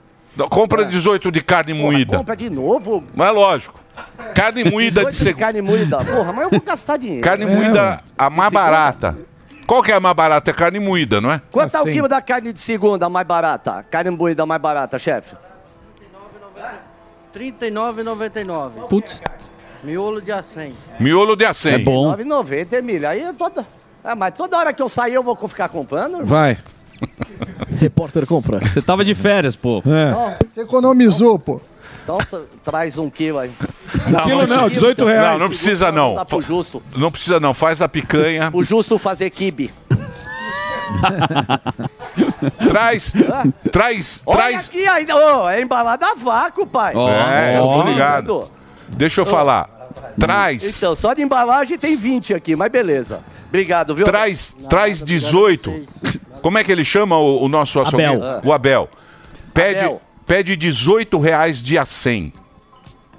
Compra 18 de carne moída. Compra de novo. Mas é lógico. Carne moída de 18 segunda. carne moída. Porra, mas eu vou gastar dinheiro. Carne É, moída, ué. a mais barata. Qual que é a mais barata? É carne moída, não é? Quanto é o quilo da carne de segunda mais barata? Carne moída mais barata, chefe? R$ 39,99. Putz. Miolo de acém. Miolo de acém. É bom. 9,90, Emílio. Aí é toda... Ah, mas toda hora que eu sair eu vou ficar comprando? irmão? Vai. Repórter compra. Você tava de férias, pô. É. Você economizou, pô. Então tra- traz um quilo aí. Não, quilo não, 18 reais. Não, não precisa não. Dá pro justo. Não precisa não. Faz a picanha. O justo fazer kibe. [laughs] traz, traz, Olha traz. aqui ainda. Ô, é embalada a vácuo, pai. é, eu tô ligado. Deixa eu falar. Traz, Então, só de embalagem tem 20 aqui, mas beleza. Obrigado, viu? traz, traz 18. Como é que ele chama o, o nosso açougueiro? Abel. O Abel. Pede, Abel. pede 18 reais de a 100.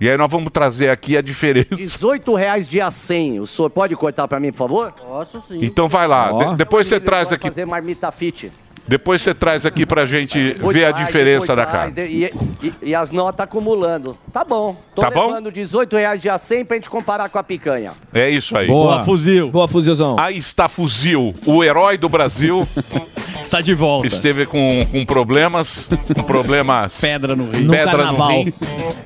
E aí nós vamos trazer aqui a diferença. 18 reais de a 100. O senhor pode cortar pra mim, por favor? Posso sim. Então vai lá. De- depois você traz aqui. fazer marmita fit. Depois você traz aqui pra gente Depois ver a diferença da carne. E, e- e as notas acumulando. Tá bom. Tô Tá bom? levando 18 reais de a 100 pra gente comparar com a picanha. É isso aí. Boa, fuzil. Boa, fuzilzão. Aí está Fuzil, o herói do Brasil. [laughs] Está de volta. Esteve com, com problemas, com problemas. Pedra no rim. No Pedra no rim.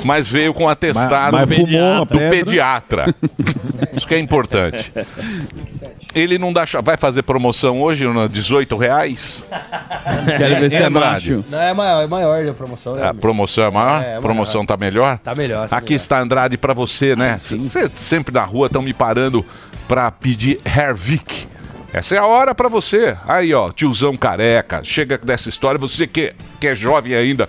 Mas veio com atestado Mas- mas fumou a do pedra. pediatra. Isso que é importante. [laughs] Ele não dá. cha- Vai fazer promoção hoje no 18 reais? [laughs] Quero ver se é Andrade. macho. Não, é maior, é maior a promoção. né? A promoção é maior? É, é A promoção tá melhor? Tá melhor. tá Aqui está Andrade pra você, né? Você sempre na rua estão me parando para pedir Hervik. Essa é a hora para você. Aí, ó, tiozão careca, chega dessa história, você que, que é jovem ainda,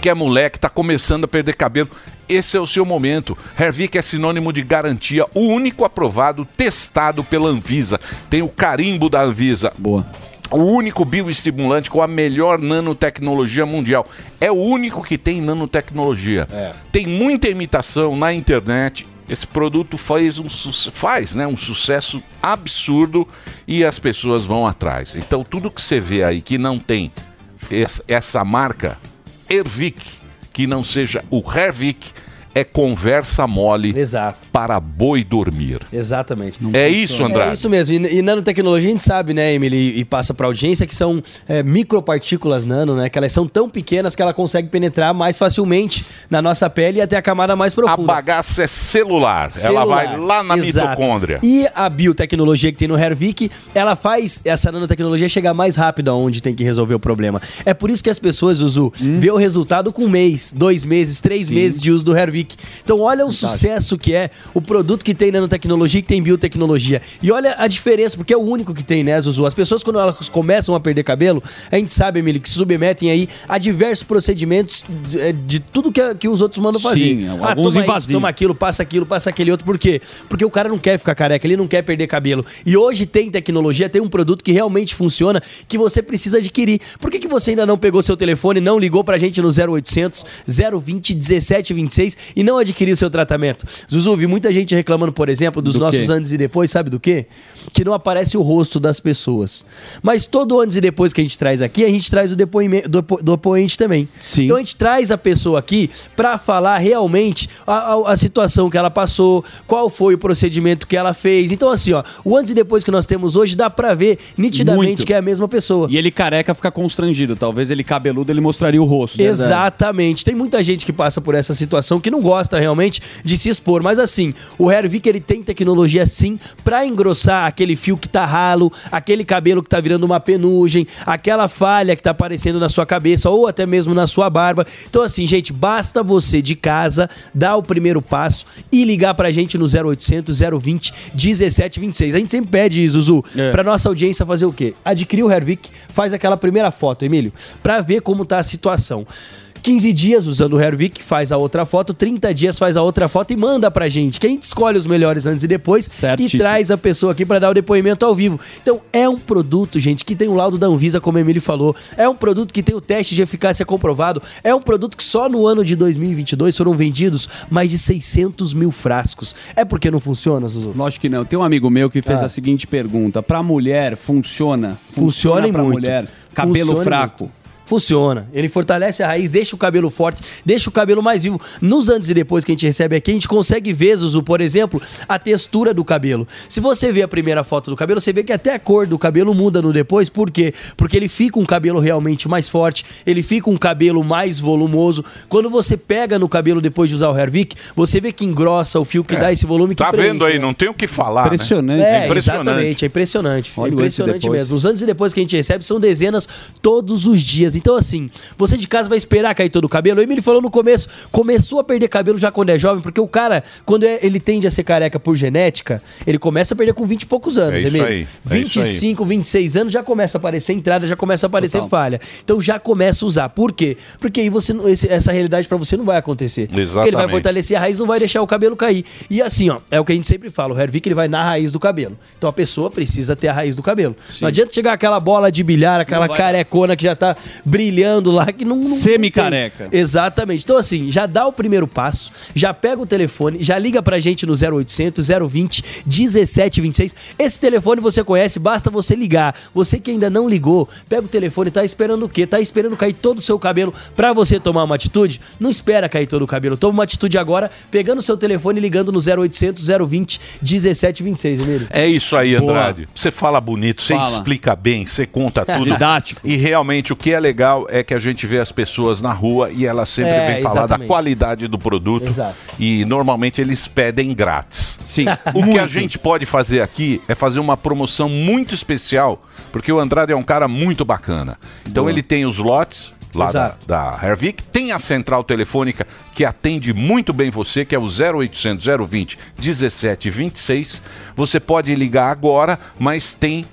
que é moleque, tá começando a perder cabelo. Esse é o seu momento. Hervik é sinônimo de garantia, o único aprovado, testado pela Anvisa. Tem o carimbo da Anvisa. Boa. O único bioestimulante com a melhor nanotecnologia mundial. É o único que tem nanotecnologia. Tem muita imitação na internet. Esse produto faz um, faz, né, um sucesso absurdo e as pessoas vão atrás. Então, tudo que você vê aí que não tem es- essa marca, Hervik, que não seja o Hervik, é conversa mole para boi dormir. Exatamente. É isso, Andrade? É isso mesmo. E, e nanotecnologia a gente sabe, né, Emily, e passa para audiência que são é, micropartículas nano, né? Que elas são tão pequenas que ela consegue penetrar mais facilmente na nossa pele e até a camada mais profunda. A bagaça é celular. Ela Celular. vai lá na Exato. mitocôndria. E a biotecnologia que tem no Hervik, ela faz essa nanotecnologia chegar mais rápido aonde tem que resolver o problema. É por isso que as pessoas, Zuzu, vê o resultado com um mês, dois meses, três Sim. meses de uso do Hervik. Então olha o sucesso que é o produto que tem nanotecnologia e que tem biotecnologia. E olha a diferença, porque é o único que tem, né, Zuzu? As pessoas, quando elas começam a perder cabelo, a gente sabe, Emily, que se submetem aí a diversos procedimentos de, é, de tudo que, que os outros mandam Sim, fazer. alguns ah, toma isso, invasivos. toma aquilo, passa aquilo, passa aquele outro. Por quê? Porque o cara não quer ficar careca, ele não quer perder cabelo. E hoje tem tecnologia, tem um produto que realmente funciona, que você precisa adquirir. Por que, que você ainda não pegou seu telefone, não ligou pra gente no 0800 020 1726 e não adquiriu seu tratamento? Zuzu, vi muita gente reclamando, por exemplo, dos Do nossos quê? antes e depois, sabe do quê? Que não aparece o rosto das pessoas. Mas todo antes e depois que a gente traz aqui, a gente traz o depoimento do, depo- do depoente também. Sim. Então a gente traz a pessoa aqui pra falar realmente a, a- a situação que ela passou, qual foi o procedimento que ela fez. Então, assim, ó, o antes e depois que nós temos hoje dá pra ver nitidamente Muito. que é a mesma pessoa. E ele careca fica constrangido. Talvez ele cabeludo, ele mostraria o rosto. né? Exatamente. Tem muita gente que passa por essa situação que não gosta realmente de se expor. Mas assim, o Hervik ele tem tecnologia sim pra engrossar aquele fio que tá ralo, aquele cabelo que tá virando uma penugem, aquela falha que tá aparecendo na sua cabeça ou até mesmo na sua barba. Então assim, gente, basta você de casa dar o primeiro passo e ligar pra gente no 0800 020 1726. A gente sempre pede, Zuzu, É. pra nossa audiência fazer o quê? Adquirir o Hervik, faz aquela primeira foto, Emílio, pra ver como tá a situação. 15 dias usando o Hervik, faz a outra foto, 30 dias faz a outra foto e manda pra gente. Que a gente escolhe os melhores antes e depois e Certíssimo. traz a pessoa aqui pra dar o depoimento ao vivo. Então é um produto, gente, que tem o laudo da Anvisa, como o Emílio falou. É um produto que tem o teste de eficácia comprovado. É um produto que só no ano de 2022 foram vendidos mais de 600 mil frascos. É porque não funciona, Zuzu? Lógico que não. Tem um amigo meu que fez Ah. a seguinte pergunta: pra mulher, funciona? Funciona e pra muito. mulher? Cabelo Funciona e fraco. muito. Funciona. Ele fortalece a raiz, deixa o cabelo forte, deixa o cabelo mais vivo. Nos antes e depois que a gente recebe aqui, a gente consegue ver, Zuzu, por exemplo, a textura do cabelo. Se você vê a primeira foto do cabelo, você vê que até a cor do cabelo muda no depois. Por quê? Porque ele fica um cabelo realmente mais forte, ele fica um cabelo mais volumoso. Quando você pega no cabelo depois de usar o Hervik, você vê que engrossa o fio que É. dá esse volume que Tá preenche, vendo aí? né? Não tem o que falar. né? É, exatamente, é impressionante. Olha é o antes e impressionante mesmo. Os antes e depois que a gente recebe são dezenas todos os dias. Então, assim, você de casa vai esperar cair todo o cabelo. O Emílio falou no começo, começou a perder cabelo já quando é jovem, porque o cara, quando é- ele tende a ser careca por genética, ele começa a perder com 20 e poucos anos, É isso Emílio. aí, é isso aí. 25, 26 anos já começa a aparecer entrada, já começa a aparecer Total. falha. Então já começa a usar. Por quê? Porque aí você, não- esse- essa realidade pra você não vai acontecer. Porque ele vai Exatamente. fortalecer a raiz, não vai deixar o cabelo cair. E assim, ó, é o que a gente sempre fala, o Hervik ele vai na raiz do cabelo. Então a pessoa precisa ter a raiz do cabelo. Não adianta chegar aquela bola de bilhar, aquela vai carecona que já tá brilhando lá, que não... não Semi-careca. Exatamente. Então assim, já dá o primeiro passo, já pega o telefone, já liga pra gente no 0800 020 1726. Esse telefone você conhece, basta você ligar. Você que ainda não ligou, pega o telefone, tá esperando o quê? Tá esperando cair todo o seu cabelo pra você tomar uma atitude? Não espera cair todo o cabelo. Toma uma atitude agora, pegando o seu telefone e ligando no 0800 020 1726, Emílio. É isso aí, Boa. Andrade. Você fala bonito, você Fala. explica bem, você conta [laughs] tudo. Didático. E realmente o que é legal é que a gente vê as pessoas na rua e elas sempre É, vêm falar da qualidade do produto. Exato. E normalmente eles pedem grátis. Sim. [laughs] O que a gente pode fazer aqui é fazer uma promoção muito especial, porque o Andrade é um cara muito bacana. Então Boa. ele tem os lotes lá da, Exato. da Hervik, tem tem a central telefônica que atende muito bem você, que é o 0800 020 1726. Você pode ligar agora, mas tem.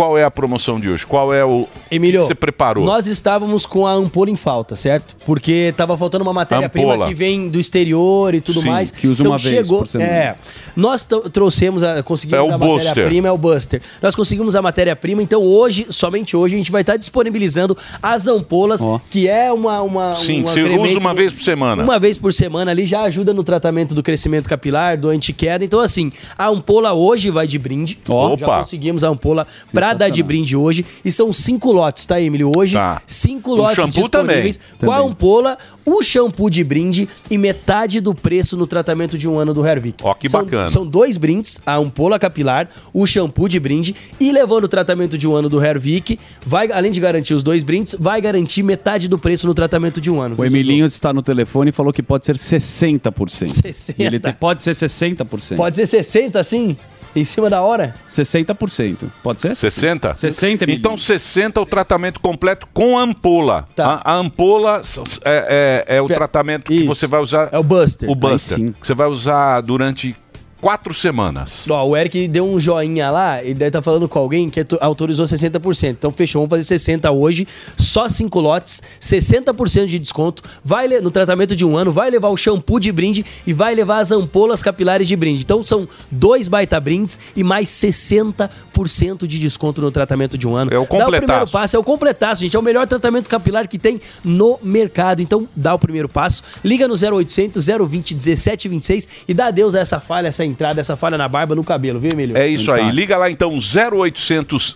Qual é a promoção de hoje? Qual é o. Emílio, que você preparou? Nós estávamos com a ampola em falta, certo? Porque tava faltando uma matéria-prima que vem do exterior e tudo Sim, mais. que usa uma vez por semana. É. Nós trouxemos, a, conseguimos É o a Buster. matéria-prima, é o Buster. Nós conseguimos a matéria-prima, então hoje, somente hoje, a gente vai estar disponibilizando as ampolas, que é uma. uma Sim, um você usa uma vez por semana. Uma vez por semana ali já ajuda no tratamento do crescimento capilar, do antiqueda. Então, assim, a ampola hoje vai de brinde. Já Opa. conseguimos a ampola pra dar de brinde hoje. E são cinco lotes, tá, Emílio? Hoje, cinco O lotes shampoo disponíveis também. com a ampola, o shampoo de brinde e metade do preço no tratamento de um ano do Hervik. Ó, que são, bacana. São dois brindes, a ampola capilar, o shampoo de brinde e levando o tratamento de um ano do Hervik, vai, além de garantir os dois brindes, vai garantir metade do preço no tratamento de um ano. O Emilinho está no telefone e falou que pode ser 60%. 60. [laughs] E Ele te- pode ser 60%. Pode ser 60 assim? Em cima da hora? 60%. Pode ser? 60? 60 Então 60 é o tratamento completo com ampola. Tá. A, a ampola é, é- é o tratamento que você vai usar. É o Buster. O Aí Buster. sim. Que você vai usar durante quatro semanas. Ó, o Eric deu um joinha lá, ele deve estar falando com alguém que autorizou 60%. Então fechou, vamos fazer 60 hoje, só 5 lotes, 60% de desconto. Vai no tratamento de um ano, vai levar o shampoo de brinde e vai levar as ampolas capilares de brinde. Então são dois baita brindes e mais 60% de desconto no tratamento de um ano. É o Dá o completaço. primeiro passo, é o completaço, gente. É o melhor tratamento capilar que tem no mercado. Então dá o primeiro passo, liga no 0800 020 1726 e dá adeus a essa falha, essa entrada, essa falha na barba, no cabelo, viu, Emílio? É isso aí. Liga lá então 0800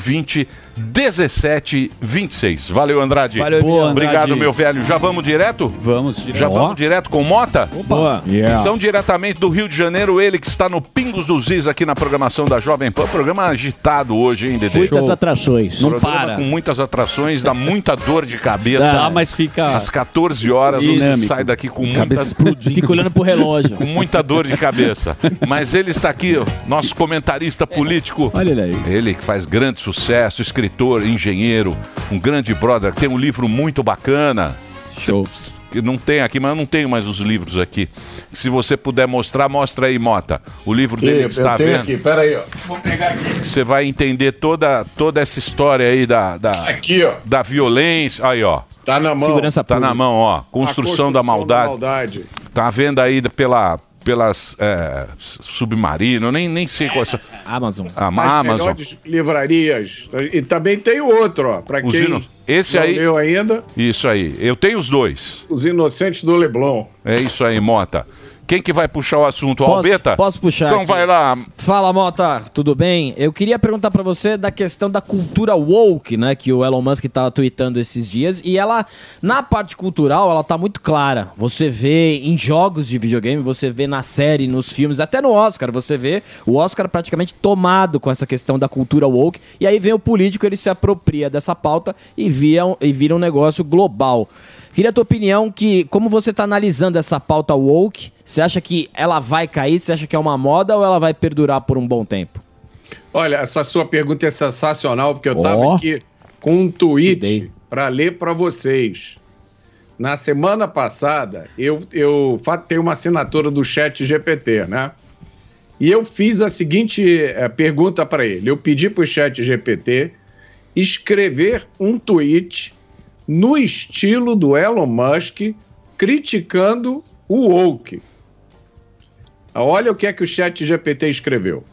020 1726. Valeu, Andrade. Valeu. Boa, Andrade. Obrigado, meu velho. Já vamos direto? Vamos direto. Já vamos direto com Mota? Boa. Yeah. Então, diretamente do Rio de Janeiro, ele que está no Pingos dos Is aqui na programação da Jovem Pan. Programa agitado hoje, hein, Dedê? Muitas atrações. Não para. Com muitas atrações, dá muita dor de cabeça. Dá, mas fica- Às 14 horas você sai daqui com Cabeça muita... explodindo. Fica olhando pro relógio. Com muita dor de cabeça. Mas ele está aqui, nosso comentarista político. Olha ele aí. Ele que faz grande sucesso, escritor, engenheiro, um grande brother, tem um livro muito bacana. Show. Que não tem aqui, mas eu não tenho mais os livros aqui. Se você puder mostrar, mostra aí, Mota. O livro dele Eu, que está eu tenho vendo. aqui, peraí, ó. Vou pegar aqui. Você vai entender toda, toda essa história aí da, da, Aqui, ó. da violência. Aí, ó. Tá na mão. Segurança tá na mão, ó. Construção, da maldade. maldade. Tá vendo aí pela, pelas é, submarino, eu nem, nem sei qual é essa. Amazon. A As Amazon. melhores livrarias. E também tem outro, ó. Pra Os quem ino- Esse não aí. leu ainda, Isso aí. Eu tenho os dois. Os Inocentes do Leblon. É isso aí, Mota. Quem que vai puxar o assunto? O Posso- Albeta? posso puxar Então aqui. vai lá. Fala, Mota, tudo bem? Eu queria perguntar pra você da questão da cultura woke, né, que o Elon Musk tava tweetando esses dias, e ela na parte cultural, ela tá muito clara. Você vê em jogos de videogame, você vê na série, nos filmes, até no Oscar, você vê o Oscar praticamente tomado com essa questão da cultura woke, e aí vem o político, ele se apropria dessa pauta e via, e vira um negócio global. Queria a tua opinião que, como você está analisando essa pauta woke, você acha que ela vai cair? Você acha que é uma moda ou ela vai perdurar por um bom tempo? Olha, essa sua pergunta é sensacional, porque eu estava Ó. aqui com um tweet para ler para vocês. Na semana passada, eu, eu tenho uma assinatura do Chat GPT, né? E eu fiz a seguinte eh, pergunta para ele. Eu pedi para o Chat GPT escrever um tweet no estilo do Elon Musk criticando o woke. Olha o que é que o Chat GPT escreveu.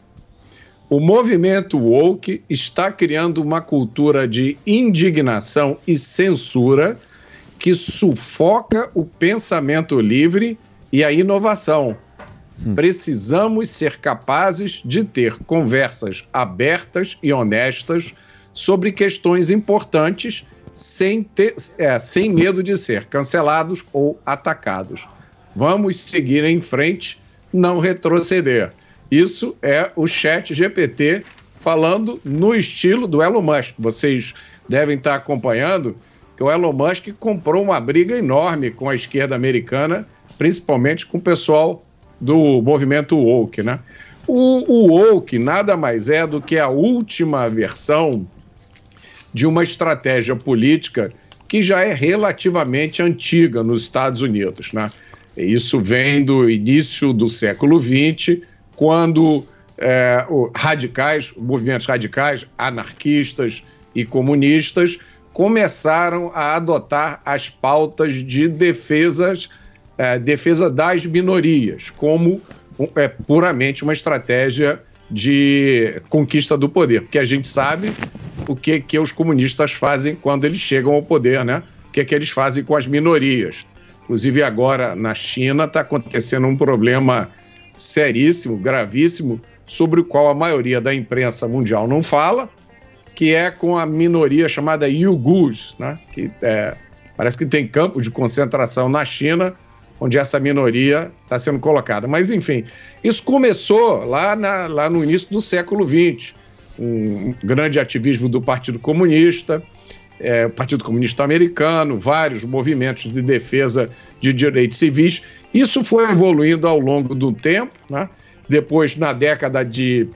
O movimento woke está criando uma cultura de indignação e censura que sufoca o pensamento livre e a inovação. Precisamos ser capazes de ter conversas abertas e honestas sobre questões importantes sem, ter, é, sem medo de ser cancelados ou atacados. Vamos seguir em frente, não retroceder. Isso é o chat GPT falando no estilo do Elon Musk. Vocês devem estar acompanhando que o Elon Musk comprou uma briga enorme com a esquerda americana, principalmente com o pessoal do movimento woke, né? O, o woke nada mais é do que a última versão de uma estratégia política que já é relativamente antiga nos Estados Unidos. Né? Isso vem do início do século XX, quando é, radicais, movimentos radicais, anarquistas e comunistas começaram a adotar as pautas de defesas, é, defesa das minorias, como é, puramente uma estratégia de conquista do poder, porque a gente sabe o que, que os comunistas fazem quando eles chegam ao poder, né? O que, que eles fazem com as minorias. Inclusive agora na China está acontecendo um problema seríssimo, gravíssimo, sobre o qual a maioria da imprensa mundial não fala, que é com a minoria chamada Uyghurs, né? que é, parece que tem campos de concentração na China, onde essa minoria está sendo colocada. Mas, enfim, isso começou lá, na- lá no início do século XX, um grande ativismo do Partido Comunista, é, o Partido Comunista Americano, vários movimentos de defesa de direitos civis. Isso foi evoluindo ao longo do tempo, né? Depois, na década de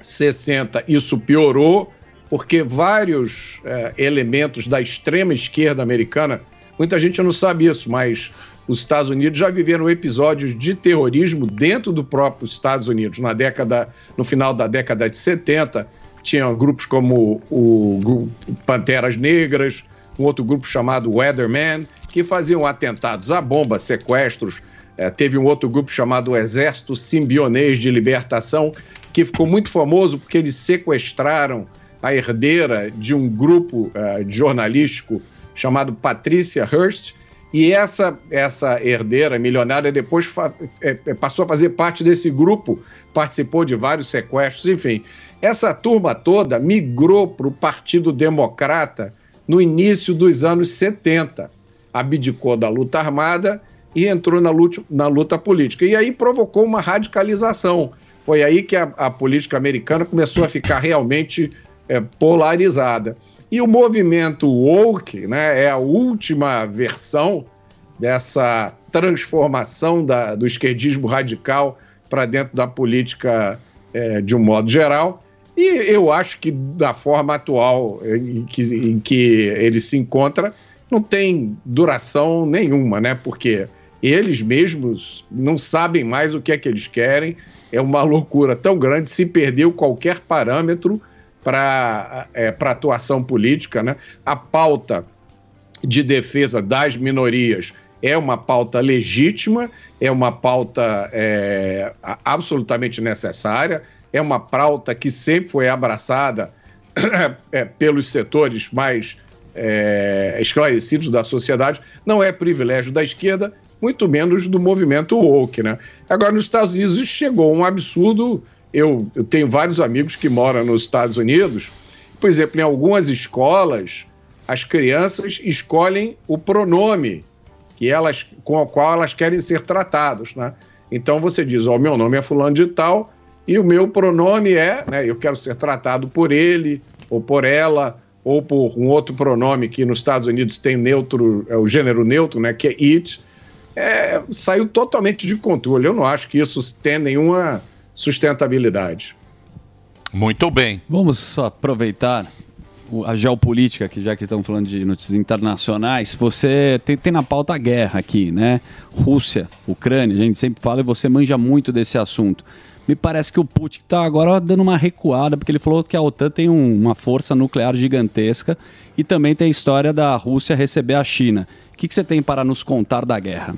60, isso piorou, porque vários é, elementos da extrema esquerda americana, muita gente não sabe isso, mas os Estados Unidos já viveram episódios de terrorismo dentro do próprio Estados Unidos. Na década, no final da década de 70, tinha grupos como o grupo Panteras Negras, um outro grupo chamado Weatherman, que faziam atentados à bomba, sequestros. Eh, teve um outro grupo chamado Exército Simbionês de Libertação, que ficou muito famoso porque eles sequestraram a herdeira de um grupo eh, jornalístico chamado Patricia Hearst, e essa, essa herdeira milionária depois eh, eh, passou a fazer parte desse grupo, participou de vários sequestros, enfim. Essa turma toda migrou para o Partido Democrata no início dos anos 70. Abdicou da luta armada e entrou na luta, na luta política. E aí provocou uma radicalização. Foi aí que a, a política americana começou a ficar realmente eh, polarizada. E o movimento woke né, é a última versão dessa transformação da- do esquerdismo radical para dentro da política eh, de um modo geral. E eu acho que da forma atual em que, em que ele se encontra, não tem duração nenhuma, né? Porque eles mesmos não sabem mais o que é que eles querem. É uma loucura tão grande, se perdeu qualquer parâmetro para é, atuação política, né? A pauta de defesa das minorias é uma pauta legítima, é uma pauta é, absolutamente necessária, é uma pauta que sempre foi abraçada [coughs] é, pelos setores mais é, esclarecidos da sociedade, não é privilégio da esquerda, muito menos do movimento woke, né? Agora, nos Estados Unidos, chegou um absurdo. Eu, eu tenho vários amigos que moram nos Estados Unidos. Por exemplo, em algumas escolas, as crianças escolhem o pronome que elas, com o qual elas querem ser tratados, né? Então você diz, ó, meu nome é fulano de tal e o meu pronome é, né, eu quero ser tratado por ele ou por ela ou por um outro pronome que nos Estados Unidos tem neutro, é o gênero neutro, né, que é it. É, saiu totalmente de controle. Eu não acho que isso tenha nenhuma sustentabilidade. Muito bem. Vamos aproveitar a geopolítica, que já que estamos falando de notícias internacionais, você tem, tem na pauta a guerra aqui, né? Rússia, Ucrânia, a gente sempre fala e você manja muito desse assunto. Me parece que o Putin está agora dando uma recuada, porque ele falou que a OTAN tem um- uma força nuclear gigantesca e também tem a história da Rússia receber a China. O que, que você tem para nos contar da guerra?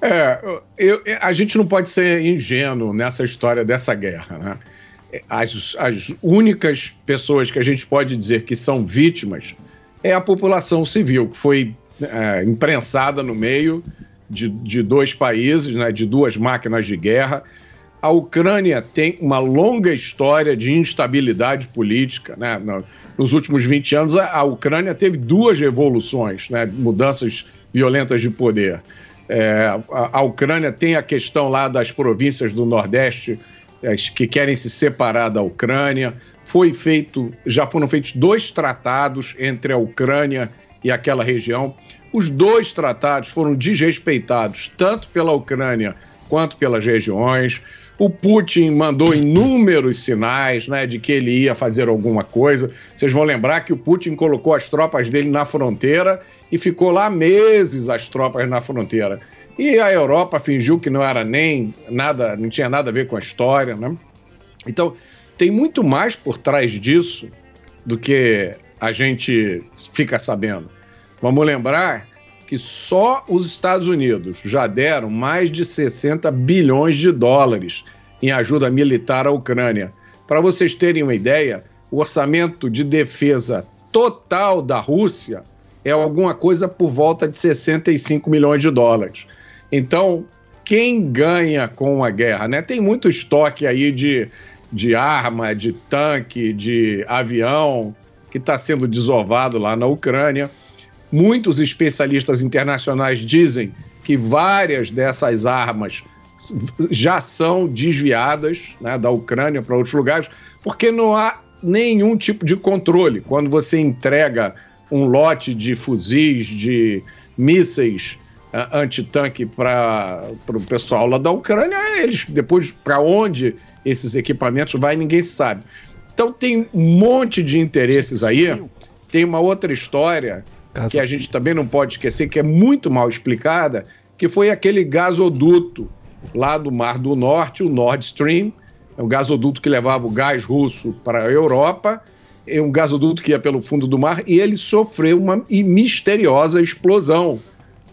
É, eu- a gente não pode ser ingênuo nessa história dessa guerra, né? As, as únicas pessoas que a gente pode dizer que são vítimas é a população civil, que foi é, imprensada no meio de, de dois países, né, de duas máquinas de guerra. A Ucrânia tem uma longa história de instabilidade política. Né? No- Nos últimos 20 anos, a, a Ucrânia teve duas revoluções, né, mudanças violentas de poder. É, a, a Ucrânia tem a questão lá das províncias do Nordeste é, que querem se separar da Ucrânia. Foi feito, já foram feitos dois tratados entre a Ucrânia e aquela região. Os dois tratados foram desrespeitados tanto pela Ucrânia quanto pelas regiões. O Putin mandou inúmeros sinais né, de que ele ia fazer alguma coisa. Vocês vão lembrar que o Putin colocou as tropas dele na fronteira e ficou lá meses as tropas na fronteira. E a Europa fingiu que não era nem nada, não tinha nada a ver com a história. Né? Então, tem muito mais por trás disso do que a gente fica sabendo. Vamos lembrar que só os Estados Unidos já deram mais de 60 bilhões de dólares em ajuda militar à Ucrânia. Para vocês terem uma ideia, o orçamento de defesa total da Rússia é alguma coisa por volta de 65 milhões de dólares. Então, quem ganha com a guerra? Né? Tem muito estoque aí de, de arma, de tanque, de avião que está sendo desovado lá na Ucrânia. Muitos especialistas internacionais dizem que várias dessas armas já são desviadas né, da Ucrânia para outros lugares, porque não há nenhum tipo de controle. Quando você entrega um lote de fuzis, de mísseis uh, antitanque para o pessoal lá da Ucrânia, eles depois para onde esses equipamentos vai ninguém sabe. Então tem um monte de interesses aí. Tem uma outra história que a gente também não pode esquecer, que é muito mal explicada, que foi aquele gasoduto lá do Mar do Norte, o Nord Stream, é um gasoduto que levava o gás russo para a Europa, é um gasoduto que ia pelo fundo do mar e ele sofreu uma misteriosa explosão.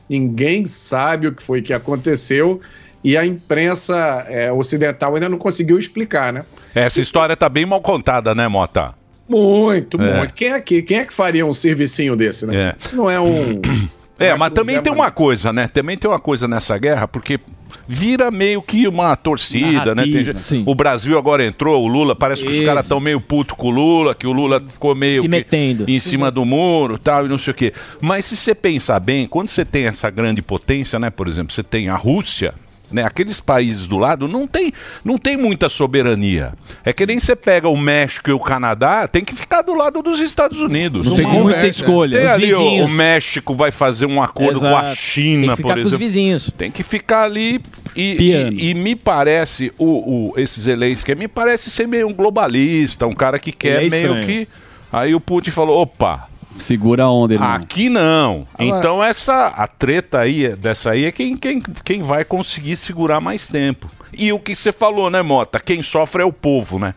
Ninguém sabe o que foi que aconteceu e a imprensa é, ocidental ainda não conseguiu explicar, né? Essa história tá bem mal contada, né, Mota? Muito, É. muito. Quem é, que, quem é que faria um servicinho desse, né? É. Isso não é um. [clears throat] É, mas também tem uma coisa, né? Também tem uma coisa nessa guerra, porque vira meio que uma torcida, né? Tem Narrativa, gente- sim. o Brasil agora entrou, o Lula, parece que os caras estão meio puto com o Lula, que o Lula ficou meio Se metendo. em cima do muro, tal, e não sei o quê. Mas se você pensar bem, quando você tem essa grande potência, né? Por exemplo, você tem a Rússia, né? Aqueles países do lado não tem, não tem muita soberania. É que nem você pega o México e o Canadá, tem que ficar do lado dos Estados Unidos. Não tem muita escolha. Tem Os ali o, vizinhos. o México vai fazer um acordo com a Exato. China, Tem que ficar por com os exemplo. vizinhos. Tem que ficar ali e, e, e me parece, o, o, esse Zelensky me parece ser meio um globalista, um cara que quer é meio que... Aí o Putin falou, opa, Segura a onda, irmão. Aqui não. Agora- Então essa a treta aí dessa aí é quem, quem, quem vai conseguir segurar mais tempo. E o que você falou, né, Mota? Quem sofre é o povo, né?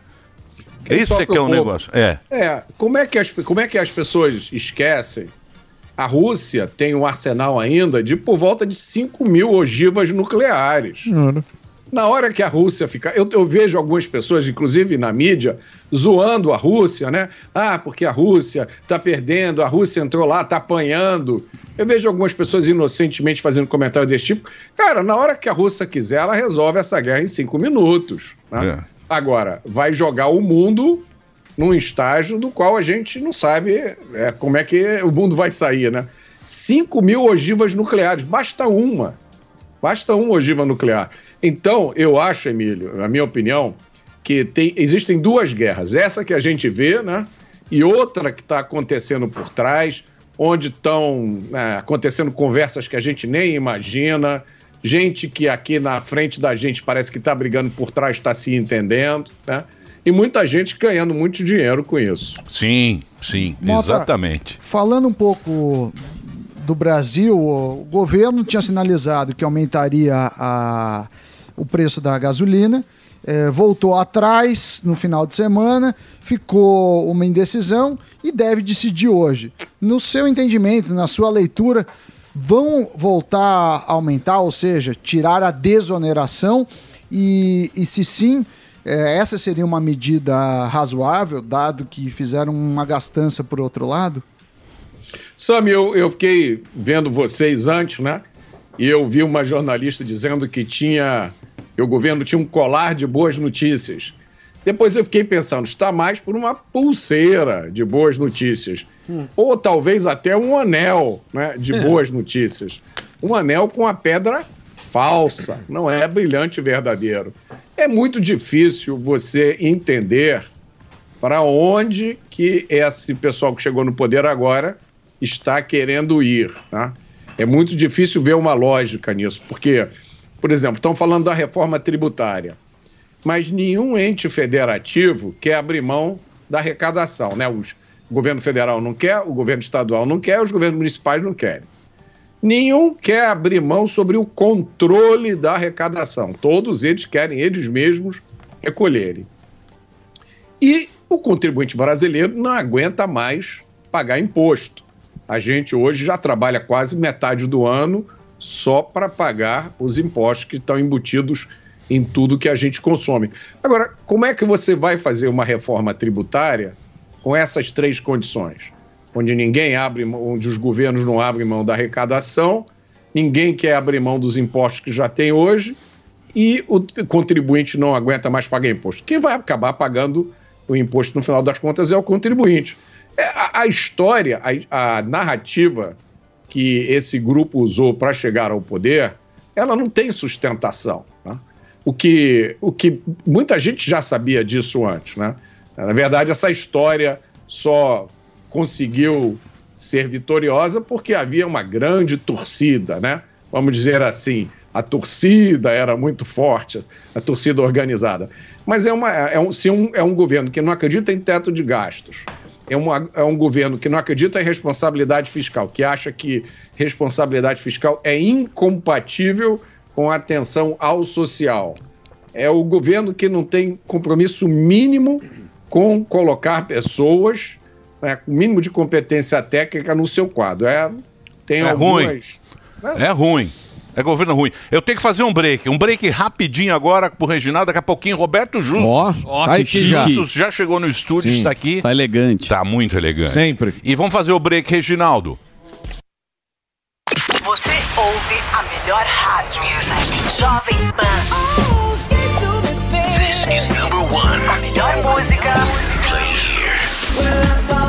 Quem Esse sofre é que é o o povo. negócio. É. É, como é, que as, como é que as pessoas esquecem? A Rússia tem um arsenal ainda de por volta de 5 mil ogivas nucleares. Na hora que a Rússia ficar. Eu, eu vejo algumas pessoas, inclusive na mídia, zoando a Rússia, né? Ah, porque a Rússia tá perdendo, a Rússia entrou lá, tá apanhando. Eu vejo algumas pessoas inocentemente fazendo comentário desse tipo. Cara, na hora que a Rússia quiser, ela resolve essa guerra em cinco minutos. né? Agora, vai jogar o mundo num estágio do qual a gente não sabe é, como é que o mundo vai sair, né? 5 mil ogivas nucleares, basta uma. Basta uma ogiva nuclear. Então, eu acho, Emílio, na minha opinião, que tem- existem duas guerras. Essa que a gente vê, né? E outra que está acontecendo por trás, onde estão né, acontecendo conversas que a gente nem imagina, gente que aqui na frente da gente parece que está brigando por trás, está se entendendo, né? E muita gente ganhando muito dinheiro com isso. Sim, sim, Mota, exatamente. Falando um pouco do Brasil, o governo tinha sinalizado que aumentaria a- o preço da gasolina, eh, voltou atrás no final de semana, ficou uma indecisão e deve decidir hoje. No seu entendimento, na sua leitura, vão voltar a aumentar, ou seja, tirar a desoneração e, e se sim, eh, essa seria uma medida razoável, dado que fizeram uma gastança por outro lado? Sam, eu, eu fiquei vendo vocês antes, né? E eu vi uma jornalista dizendo que tinha que o governo tinha um colar de boas notícias. Depois eu fiquei pensando, está mais por uma pulseira de boas notícias. Ou talvez até um anel né, de boas notícias. Um anel com a pedra falsa, não é brilhante verdadeiro. É muito difícil você entender para onde que esse pessoal que chegou no poder agora está querendo ir. Tá? É muito difícil ver uma lógica nisso, porque, por exemplo, estão falando da reforma tributária. mas nenhum ente federativo quer abrir mão da arrecadação. Né? Os- o governo federal não quer, o governo estadual não quer, os governos municipais não querem. Nenhum quer abrir mão sobre o controle da arrecadação. Todos eles querem eles mesmos recolherem. E o contribuinte brasileiro não aguenta mais pagar imposto. A gente hoje já trabalha quase metade do ano só para pagar os impostos que estão embutidos em tudo que a gente consome. Agora, como é que você vai fazer uma reforma tributária com essas três condições? Onde ninguém abre, onde os governos não abrem mão da arrecadação, ninguém quer abrir mão dos impostos que já tem hoje e o contribuinte não aguenta mais pagar imposto. Quem vai acabar pagando o imposto no final das contas é o contribuinte. É, a, a história, a, a narrativa que esse grupo usou para chegar ao poder, ela não tem sustentação. né? O, que, o que muita gente já sabia disso antes. Né? Na verdade, essa história só conseguiu ser vitoriosa porque havia uma grande torcida, né? Vamos dizer assim, a torcida era muito forte, a torcida organizada. Mas é, uma, é, um, se um, é um governo que não acredita em teto de gastos, é, uma, é um governo que não acredita em responsabilidade fiscal, que acha que responsabilidade fiscal é incompatível com a atenção ao social. É o governo que não tem compromisso mínimo com colocar pessoas né, com mínimo de competência técnica no seu quadro. É, tem É algumas. É ruim. É governo ruim. Eu tenho que fazer um break. Um break rapidinho agora pro Reginaldo. Daqui a pouquinho, Roberto Justus. Ó, tá que Justus chique. já chegou no estúdio, Sim, está aqui. Tá elegante. Tá muito elegante. Sempre. E vamos fazer o break, Reginaldo. Você ouve a melhor rádio. Jovem Pan. This is number one. A melhor música. Play here.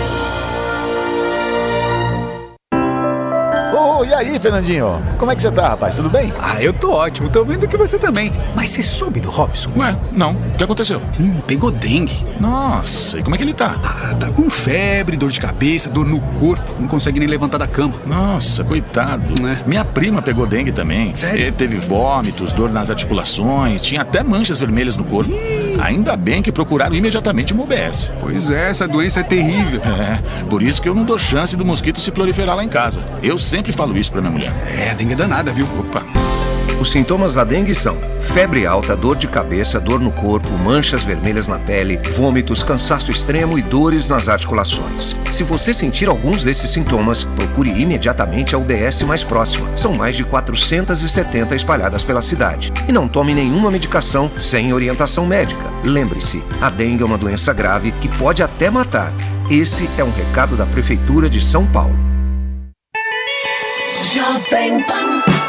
E aí, Fernandinho? Como é que você tá, rapaz? Tudo bem? Ah, eu tô ótimo, tô vendo que você também. Mas você soube do Robson? Ué, não. O que aconteceu? Hum, pegou dengue. Nossa, e como é que ele tá? Ah, tá com febre, dor de cabeça, dor no corpo, não consegue nem levantar da cama. Nossa, coitado. Minha prima pegou dengue também. Sério? E teve vômitos, dor nas articulações, tinha até manchas vermelhas no corpo. Ainda bem que procuraram imediatamente uma UBS. Pois é, essa doença é terrível. É, por isso que eu não dou chance do mosquito se proliferar lá em casa. Eu sempre falo isso pra minha mulher. É, dengue danada, viu? Opa. Os sintomas da dengue são febre alta, dor de cabeça, dor no corpo, manchas vermelhas na pele, vômitos, cansaço extremo e dores nas articulações. Se você sentir alguns desses sintomas, procure imediatamente a UBS mais próxima. São mais de 470 espalhadas pela cidade. E não tome nenhuma medicação sem orientação médica. Lembre-se, a dengue é uma doença grave que pode até matar. Esse é um recado da Prefeitura de São Paulo. Jovem Pan.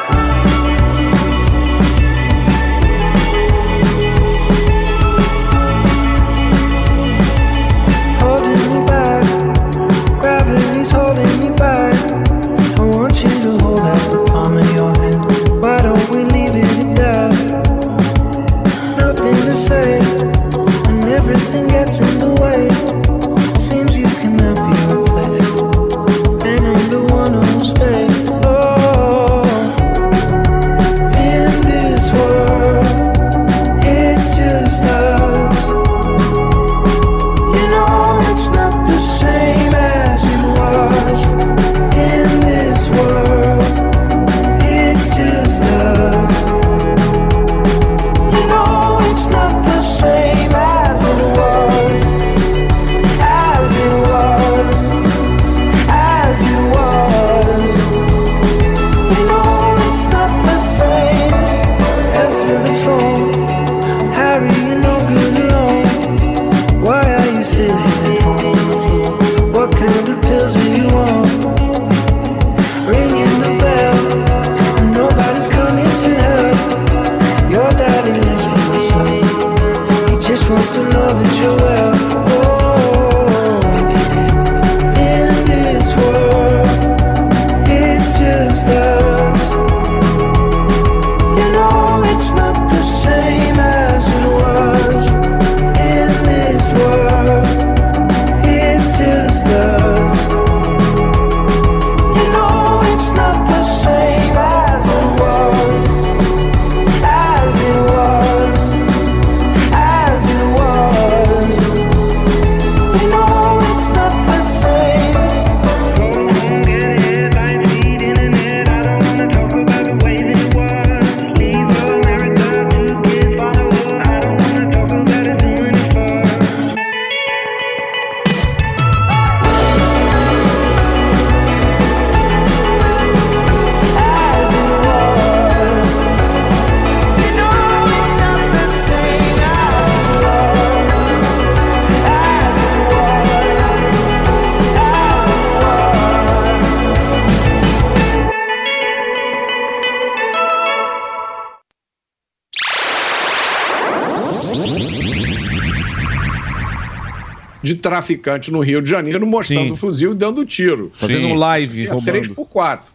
Traficante no Rio de Janeiro mostrando Sim. o fuzil e dando tiro. Fazendo um live, é roubando. 3 por 4.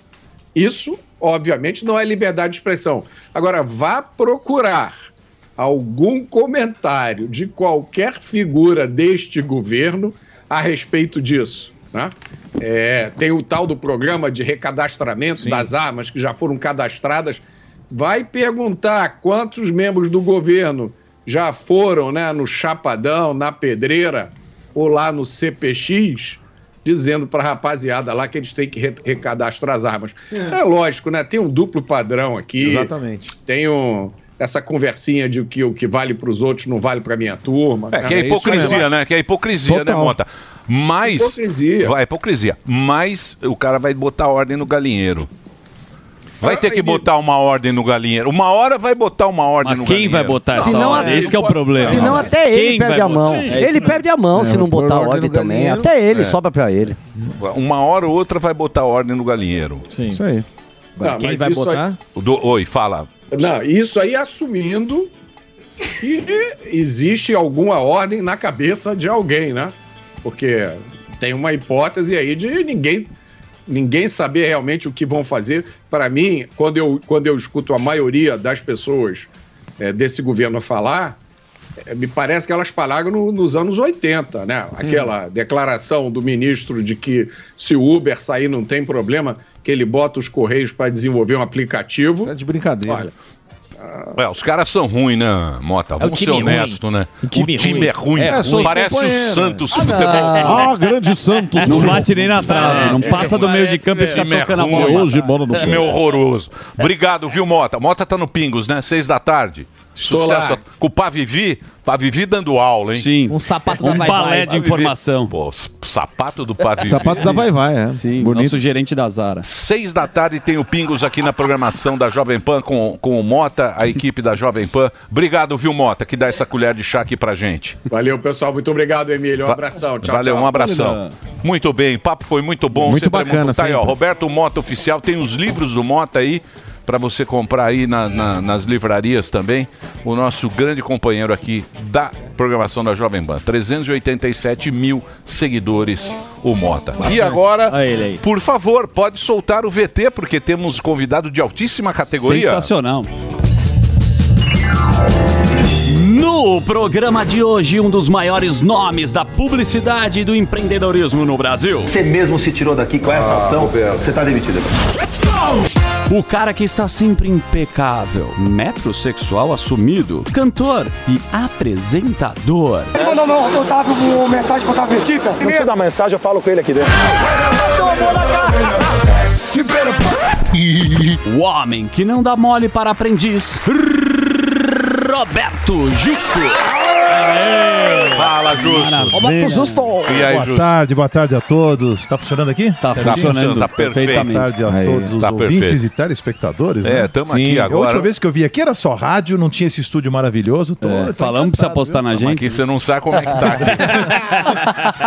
Isso, obviamente, não é liberdade de expressão. Agora, vá procurar algum comentário de qualquer figura deste governo a respeito disso. né? É, tem o tal do programa de recadastramento das armas que já foram cadastradas. Vai perguntar quantos membros do governo já foram né, no Chapadão, na Pedreira ou lá no CPX, dizendo para a rapaziada lá que eles têm que re- recadastrar as armas. É. lógico, né? Tem um duplo padrão aqui. Exatamente. Tem um, essa conversinha de que o que vale para os outros não vale para minha turma. É, que é hipocrisia, né? Que é hipocrisia, né, Mota? Mas. Hipocrisia. Vai, hipocrisia. Mas o cara vai botar ordem no galinheiro. Vai ter que botar uma ordem no galinheiro. Uma hora vai botar uma ordem Mas no quem galinheiro. vai botar essa Senão ordem? Esse que é o problema. Senão até ele Quem perde vai a mão. botar? É ele mesmo. perde a mão É, se não pôr botar ordem também. galinheiro. Até ele, É. sobra pra ele. Uma hora ou outra vai botar ordem no galinheiro. Sim. Isso aí. Não, mas isso aí- O do- Oi, fala. Não, isso aí assumindo que existe alguma ordem na cabeça de alguém, né? Porque tem uma hipótese aí de ninguém ninguém saber realmente o que vão fazer. Para mim, quando eu, quando eu escuto a maioria das pessoas eh, desse governo falar, eh, me parece que elas falaram no- nos anos 80, né? Aquela declaração do ministro de que se o Uber sair não tem problema, que ele bota os correios para desenvolver um aplicativo. Tá de brincadeira. Olha, É, os caras são ruins, né, Mota? É o Vamos ser honesto, ruim. né? O time o time ruim. é ruim. É, Parece o. Santos Ah, Futebol. Ah, grande Santos. Não bate nem na trave, não passa do meio de campo e fica Time é tocando a bola. Hoje, bola no Time é horroroso. Obrigado, viu, Mota? Mota tá no Pingos, né? Seis da tarde. Estou lá. Com o Pavivi. Pavivi dando aula, hein? Sim. Um sapato Um balé de informação. Pô, sapato do Pavivi. Sapato da Vai Vai, é. Sim, Bonito. nosso gerente da Zara. Seis da tarde tem o Pingos aqui na programação da Jovem Pan com, com o Mota, a equipe da Jovem Pan. Obrigado, viu, Mota, que dá essa colher de chá aqui pra gente. Valeu, pessoal. Muito obrigado, Emílio. Um abração. Tchau, Valeu, tchau. um abração. Muito bem, o papo foi muito bom. Muito sempre bacana, Tá aí, ó. Roberto Mota Oficial, tem os livros do Mota aí para você comprar aí na- na- nas livrarias também. O nosso grande companheiro aqui da programação da Jovem Pan. 387 mil seguidores, o Mota. E agora, por favor, pode soltar o VT, porque temos convidado de altíssima categoria. Sensacional. No programa de hoje, um dos maiores nomes da publicidade e do empreendedorismo no Brasil. Você mesmo se tirou daqui com essa ação, você tá demitido. O cara que está sempre impecável, metrosexual assumido, cantor e apresentador. Ele mandou meu Otávio uma mensagem pro Otávio Mesquita. Não precisa dar mensagem, eu falo com ele aqui dentro. O homem que não dá mole para aprendiz, Roberto Justo. Fala, Justo. Roberto Justo. E aí, boa Justo? tarde, boa tarde a todos. Tá funcionando aqui? Tá funcionando, tá perfeito. Boa tarde a todos os tá ouvintes perfeito. e telespectadores. É, né? tamo aqui A agora. última vez que eu vi aqui era só rádio, não tinha esse estúdio maravilhoso. Tô, tô Falamos pra você apostar na Mas gente. aqui você não sabe como é que tá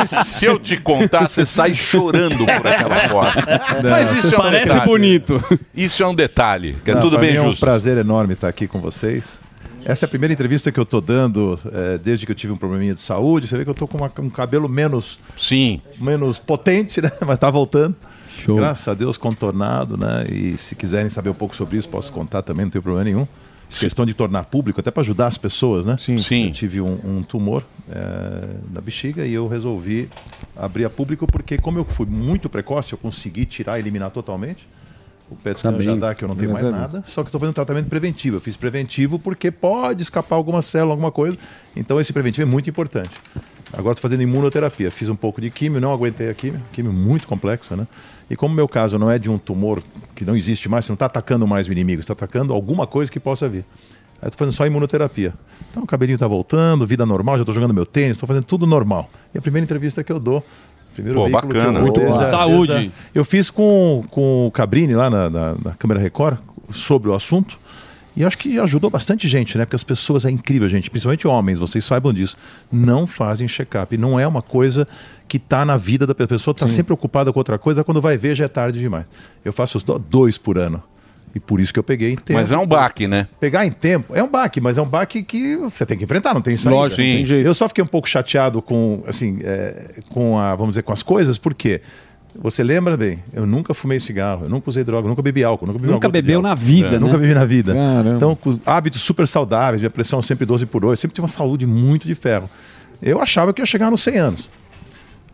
aqui. [laughs] Se eu te contar, você sai chorando por aquela [laughs] porta. Não, Mas isso é um Parece detalhe. bonito. Isso é um detalhe. Que é Não, tudo bem mim É um justo. prazer enorme estar aqui com vocês. Essa é a primeira entrevista que eu tô dando eh, desde que eu tive um probleminha de saúde. Você vê que eu tô com uma- um cabelo menos Sim. menos potente, né? [laughs] Mas tá voltando. Show. Graças a Deus contornado, né? E se quiserem saber um pouco sobre isso, posso contar também, não tem problema nenhum. Essa questão de tornar público, até para ajudar as pessoas, né? Sim. Sim. Eu tive um, um tumor eh, na bexiga e eu resolvi abrir a público porque, como eu fui muito precoce, eu consegui tirar, eliminar totalmente. O PET já dá que eu não tenho mais Deus. nada. Só que estou fazendo tratamento preventivo. Eu fiz preventivo porque pode escapar alguma célula, alguma coisa. Então esse preventivo é muito importante. Agora estou fazendo imunoterapia. Fiz um pouco de químio, não aguentei a químio. Químio muito complexa, né? E como o meu caso não é de um tumor que não existe mais, você não está atacando mais o inimigo, você está atacando alguma coisa que possa vir. Aí tô fazendo só imunoterapia. Então o cabelinho tá voltando, vida normal, já tô jogando meu tênis, tô fazendo tudo normal. E a primeira entrevista que eu dou, primeiro Pô, veículo bacana. que eu Muito desde bom. a- Saúde. desde a- eu fiz com, com o Cabrini lá na, na, na Câmara Record sobre o assunto. E acho que ajudou bastante gente, né? Porque as pessoas, é incrível, gente, principalmente homens, vocês saibam disso, não fazem check-up. Não é uma coisa que está na vida da pessoa. Está sempre ocupada com outra coisa, quando vai ver já é tarde demais. Eu faço dois por ano. E por isso que eu peguei em tempo. Mas é um baque, né? Pegar em tempo é um baque, mas é um baque que você tem que enfrentar, não tem isso Lógico, ainda. tem jeito. Eu só fiquei um pouco chateado com, assim, é, com a, vamos dizer, com as coisas, porque você lembra bem, eu nunca fumei cigarro, eu nunca usei droga, eu nunca bebi álcool, nunca bebi Nunca bebeu na vida, É, né? Nunca bebi na vida. Caramba. Então, com hábitos super saudáveis, minha pressão sempre 12 por 8, sempre tive uma saúde muito de ferro. Eu achava que ia chegar nos 100 anos.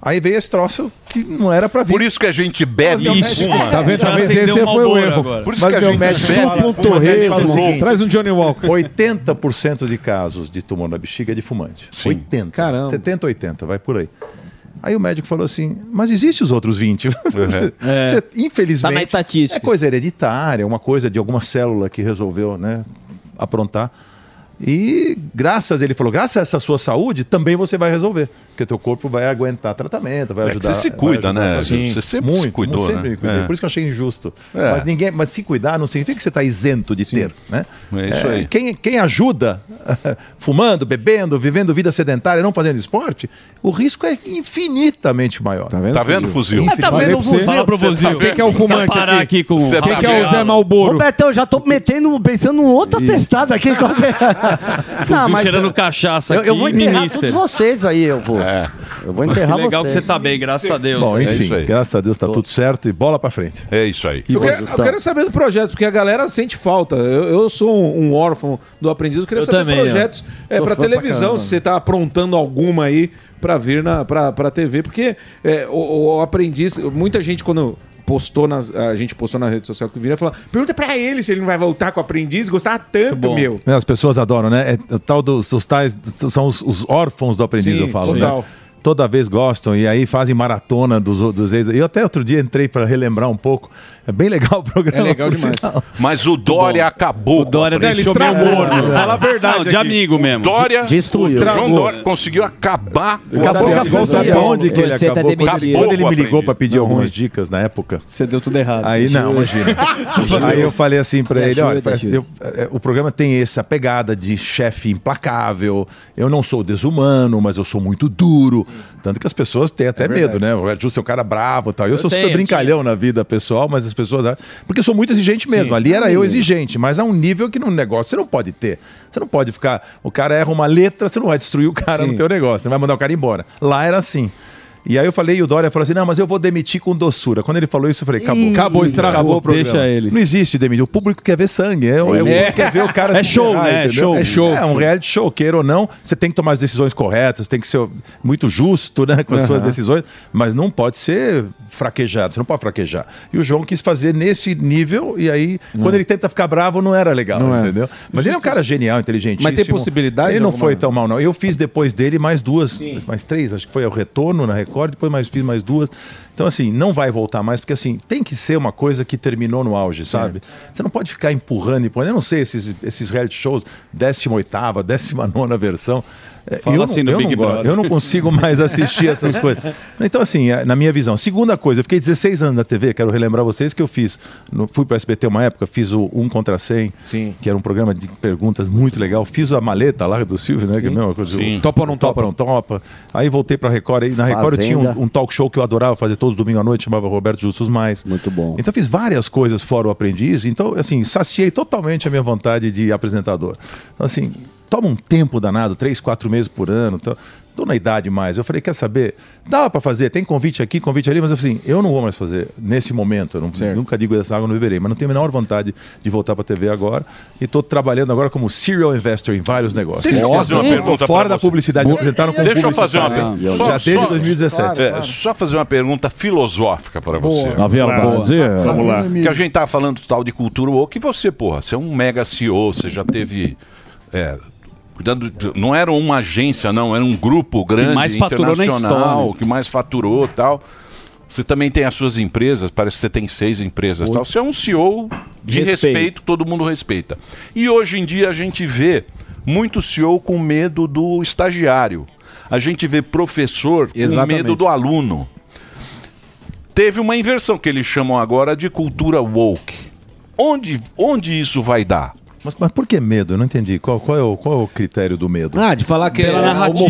Aí veio esse troço que não era pra vir. Por isso que a gente bebe e médico- fuma. Tá vendo? Já Talvez esse um foi o erro. agora. Por isso Mas que a gente médico bebe, fala- fuma, fala o bebe, seguinte, Traz um Johnny Walker. 80% de casos de tumor na bexiga é de fumante. 80. Caramba. 70, 80, vai por aí. Aí o médico falou assim, mas existe os outros 20. [laughs] É. Você, infelizmente, Tá na estatística. é coisa hereditária, uma coisa de alguma célula que resolveu né, aprontar. E graças, ele falou, graças a essa sua saúde, também você vai resolver. Porque teu corpo vai aguentar tratamento, vai É que ajudar. você se cuida, né? fazer. Você sempre se cuidou, sempre né? me cuidei. É. Por isso que eu achei injusto. É. Mas, ninguém, mas se cuidar não significa que você está isento de ter. Né? É isso aí. Quem, quem ajuda [laughs] fumando, bebendo, vivendo vida sedentária, não fazendo esporte, o risco é infinitamente maior. Tá vendo, Tá vendo, fuzil? Infinitamente. tá vendo, Fuzil? Fala pro Você fuzil. tá Quem que é o fumante parar aqui com- Quem tá que é o? Zé Malboro? Robertão, já tô metendo, pensando num outro atestado aqui. É? [laughs] Fuzil cheirando cachaça eu, eu aqui, vou enterrar todos vocês aí, eu vou. Eu vou enterrar Que legal vocês. que você tá bem, graças a Deus. Bom, É enfim, aí. graças a Deus tá tudo certo e bola pra frente. É isso aí. Eu quero, eu quero saber do projeto, porque a galera sente falta. Eu, eu sou um, um órfão do aprendiz, eu queria Eu saber também, projetos ó. é, Sou pra pra televisão, caramba. se você tá aprontando alguma aí pra vir na, pra, pra TV, porque é, o, o aprendiz, muita gente quando postou nas, a gente postou na rede social que vira falou, pergunta pra ele se ele não vai voltar com o aprendiz, gostava tanto, meu. É, As pessoas adoram, né? É, o tal dos, os tais são os, os órfãos do aprendiz, Sim, eu falo. total. Né? Toda vez gostam e aí fazem maratona dos, dos ex. Eu até outro dia entrei para relembrar um pouco. É bem legal o programa. É legal demais. sinal. Mas o Dória acabou. O Dória deixou meio morno. Fala a verdade Não, de aqui. amigo mesmo. Dória, Destruiu. o João. Dória conseguiu acabar com Acabou a com a aprendiz. Sabe onde que ele Você tá acabou? Quando, demitido. quando ele me ligou Acabou, para pedir Não, algumas dicas na época. Você deu tudo errado. Aí não, imagina. [laughs] Aí eu falei assim pra Me ele, olha, é, o programa tem essa pegada de chefe implacável. Eu não sou desumano, mas eu sou muito duro. Tanto que as pessoas têm até medo, né? O Edilson é um cara bravo e tal. Eu, Eu sou tenho, super brincalhão na vida pessoal, mas as pessoas... Porque eu sou muito exigente mesmo. Ali era eu exigente, mas a um nível que no negócio você não pode ter. Você não pode ficar... O cara erra uma letra, você não vai destruir o cara Sim. no teu negócio. Você vai mandar o cara embora. Lá era assim. E aí eu falei, e o Dória falou assim: não, mas eu vou demitir com doçura. Quando ele falou isso, eu falei, acabou. acabou, estragou. acabou o programa. Deixa ele. Não existe demitir. O público quer ver sangue. É, é, É. quer ver o cara É show, né? É show. É show. É um reality show, queira ou não. Você tem que tomar as decisões corretas, tem que ser muito justo né, com as suas decisões, mas não pode ser fraquejado. Você não pode fraquejar. E o João quis fazer nesse nível, e aí, quando ele tenta ficar bravo, não era legal, Não é. entendeu? Mas ele é um cara genial, inteligentíssimo. Mas tem possibilidade Ele não alguma- foi tão mal, não. Eu fiz depois dele mais duas, mais três, acho que foi o retorno na Record, depois mais fiz mais duas. Então, assim, não vai voltar mais, porque assim, tem que ser uma coisa que terminou no auge, sabe? Você não pode ficar empurrando, empurrando. Eu não sei, esses, esses reality shows, 18ª, 19 versão. É, Fala eu, assim não, no eu, Big não gosto, eu não consigo mais assistir essas [laughs] coisas. Então, assim, é, na minha visão. Segunda coisa, eu fiquei 16 anos na TV, quero relembrar vocês que eu fiz. no- fui para o SBT uma época, fiz o 1 contra 100, Sim. que era um programa de perguntas muito legal. Fiz a maleta lá do Silvio, né? Que é a mesma coisa. Sim. o Topa ou não topa? não topa. Aí voltei para Record. Aí, na Record eu tinha um, um talk show que eu adorava fazer todos domingo à noite, chamava Roberto Justus Mais. Muito bom. Então eu fiz várias coisas fora o aprendiz. Então, assim, saciei totalmente a minha vontade de apresentador. Então, assim, toma um tempo danado, três, quatro meses por ano. Então, tô na idade mais. Eu falei, quer saber? Dava para fazer, tem convite aqui, convite ali, mas assim, eu não vou mais fazer nesse momento. Eu não- nunca digo dessa água eu não beberei, mas não tenho a menor vontade de voltar para TV agora. E estou trabalhando agora como serial investor em vários negócios. Deixa eu fazer uma Tô pergunta fora da você. publicidade, me apresentaram como Deixa eu fazer uma pergunta. Já desde 2017. É, Só fazer uma pergunta filosófica para você. Na verdade, é. Vamos lá. Que a gente tá falando tal de cultura woke, e você, porra, você é um mega CEO, você já teve. É, cuidando. Não era uma agência, não, era um grupo grande, mais faturou na internacional, que mais faturou tal. Você também tem as suas empresas, parece que você tem seis empresas tal. Você é um CEO de Respeito. respeito, todo mundo respeita. E hoje em dia a gente vê muito CEO com medo do estagiário. A gente vê professor com Exatamente. medo do aluno teve uma inversão que eles chamam agora de cultura woke. Onde, onde isso vai dar? Mas, mas por que medo? Eu não entendi. Qual, qual, é, o, qual é o critério do medo? Ah, de falar que Pela é narrativa.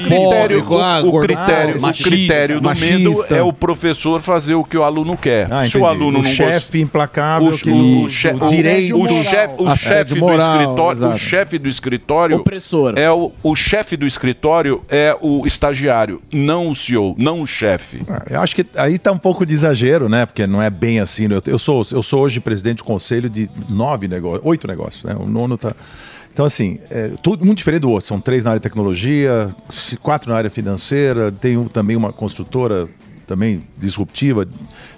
ah, o, o critério, ah, o machista, critério do medo é o professor fazer o que o aluno quer. Ah, Se o aluno O não chefe gosta- implacável o, que- o, o che- direito o chefe, o chefe do escritório, o exato. chefe do escritório Opressor. é o, o chefe do escritório é o estagiário, não o CEO, não o chefe. Eu acho que aí tá um pouco de exagero, né? Porque não é bem assim. Eu, eu sou, eu sou hoje presidente do conselho de nove negócios, oito negócios, né? O nono tá. Então, assim, é tudo muito diferente do outro. São três na área de tecnologia, quatro na área financeira, tem um- também uma construtora também disruptiva.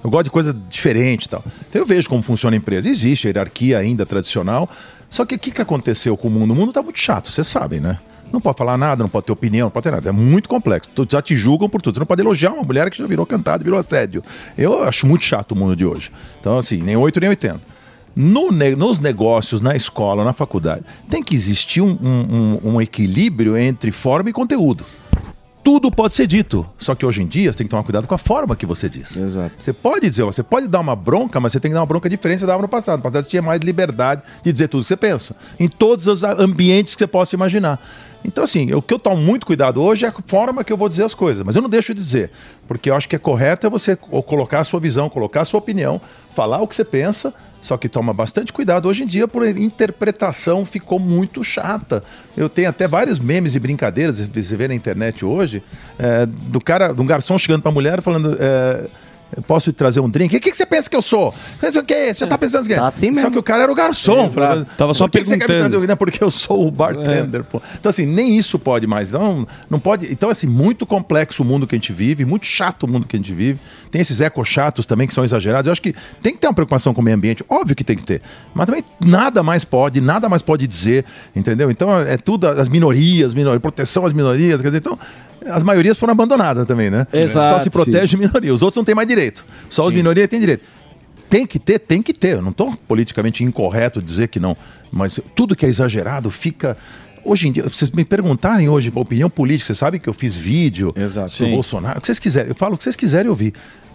Eu gosto de coisa diferente e tal. Então eu vejo como funciona a empresa. Existe a hierarquia ainda tradicional. Só que o que, que aconteceu com o mundo? O mundo está muito chato, vocês sabem, né? Não pode falar nada, não pode ter opinião, não pode ter nada. É muito complexo. Já te julgam por tudo. Você não pode elogiar uma mulher que já virou cantada, virou assédio. Eu acho muito chato o mundo de hoje. Então, assim, nem 8 nem 80. No nos negócios, na escola, na faculdade, tem que existir um, um- um- um equilíbrio entre forma e conteúdo. Tudo pode ser dito, só que hoje em dia você tem que tomar cuidado com a forma que você diz. Exato. Você pode dizer, você pode dar uma bronca, mas você tem que dar uma bronca diferente dava no passado. No passado você tinha mais liberdade de dizer tudo que você pensa, em todos os ambientes que você possa imaginar. Então, assim, o que eu tomo muito cuidado hoje é a forma que eu vou dizer as coisas, mas eu não deixo de dizer, porque eu acho que é correto é você co- colocar a sua visão, colocar a sua opinião, falar o que você pensa, só que toma bastante cuidado. Hoje em dia, por interpretação ficou muito chata. Eu tenho até vários memes e brincadeiras, você vê na internet hoje, é, do cara, de um garçom chegando pra mulher falando. é, eu posso te trazer um drink? O que, que você pensa que eu sou? Pensa o quê? Você tá pensando o quê? Tá assim Só mesmo. que o cara era o garçom. Falando, Tava só "Por que que você quer me perguntando." trazer um Porque eu sou o bartender. pô. Então, assim, nem isso pode mais. Não, não pode. Então, assim, muito complexo o mundo que a gente vive, muito chato o mundo que a gente vive. Tem esses eco-chatos também que são exagerados. Eu acho que tem que ter uma preocupação com o meio ambiente. Óbvio que tem que ter. Mas também nada mais pode, nada mais pode dizer, entendeu? Então, é tudo as minorias, minorias proteção às minorias. Quer dizer, então, as maiorias foram abandonadas também, né? Exato, Só se protege a minoria. Os outros não têm mais direito. Só as minorias têm direito. Tem que ter, tem que ter. Eu não estou politicamente incorreto dizer que não. Mas tudo que é exagerado fica. Hoje em dia, vocês me perguntarem hoje opinião política, vocês sabem que eu fiz vídeo sobre Sim. o Bolsonaro, o que vocês quiserem, eu falo o que vocês quiserem ouvir.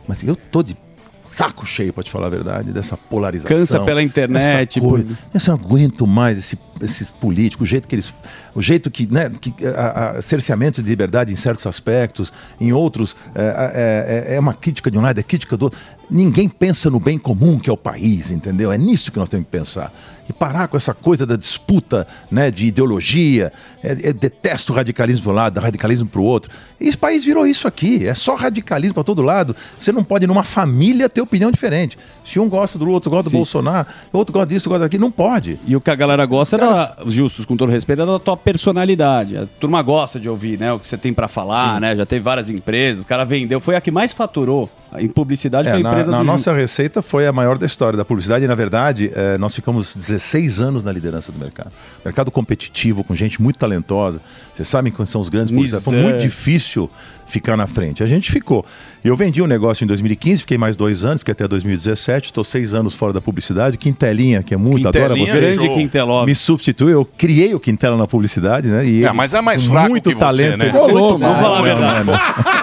Mas eu tô de saco cheio, para te falar a verdade, dessa polarização. Cansa pela internet, coisa. por- Eu não aguento mais esse, esse político, o jeito que eles. O jeito que. Né, que a, a, cerceamento de liberdade em certos aspectos, em outros. É, é- é uma crítica de um lado, é crítica do outro. Ninguém pensa no bem comum que é o país, entendeu? É nisso que nós temos que pensar. E parar com essa coisa da disputa né, de ideologia. É, é, detesto o radicalismo para um lado, radicalismo para o outro. E esse país virou isso aqui. É só radicalismo para todo lado. Você não pode, numa família, ter opinião diferente. Se um gosta do outro, gosta do Sim. Bolsonaro, o outro gosta disso, gosta daquilo, não pode. E o que a galera gosta é da, justos, com todo respeito, é da tua personalidade. A turma gosta de ouvir, né? O que você tem pra falar, né? Já teve várias empresas, o cara vendeu, foi a que mais faturou em publicidade, É, foi a na, empresa na do nossa receita foi a maior da história da publicidade e, na verdade, eh, nós ficamos 16 anos na liderança do mercado. Mercado competitivo, com gente muito talentosa. Vocês sabem quais são os grandes publicitários. Foi muito difícil ficar na frente. A gente ficou. Eu vendi um negócio em 2015, fiquei mais dois anos, fiquei até 2017. Estou seis anos fora da publicidade. Quintelinha, que é muito, adora você. é Grande show. Quintelob. Me substituiu. Eu criei o Quintela na publicidade, né? E É, ele, mas é mais fraco muito que você, talento. né? Muito Ô, louco, vamos falar a Não, verdade.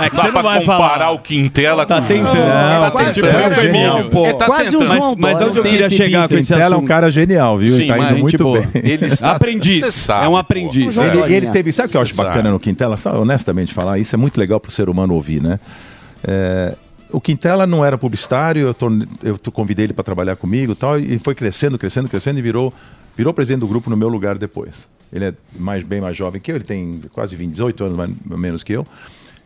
É que você não vai comparar o Quintela Tá com tentando. Não, tá quase tentando. um Tipo, genial, Emílio. pô. Ele tá Quase um tentando. João Mas, onde eu queria chegar com esse Quintela é um assunto? cara genial, viu? Sim, tá indo muito bem. Ele está- Aprendiz. Você sabe, É um aprendiz. Ele, teve, sabe o que eu acho Você bacana no Quintela? Só honestamente falar, isso é muito legal para o ser humano ouvir, né? É, o Quintela não era publicitário, eu, torne- eu convidei ele para trabalhar comigo tal, e foi crescendo, crescendo, crescendo e virou, virou presidente do grupo no meu lugar depois. Ele é mais, bem mais jovem que eu, ele tem quase 20, 18 anos mais menos que eu.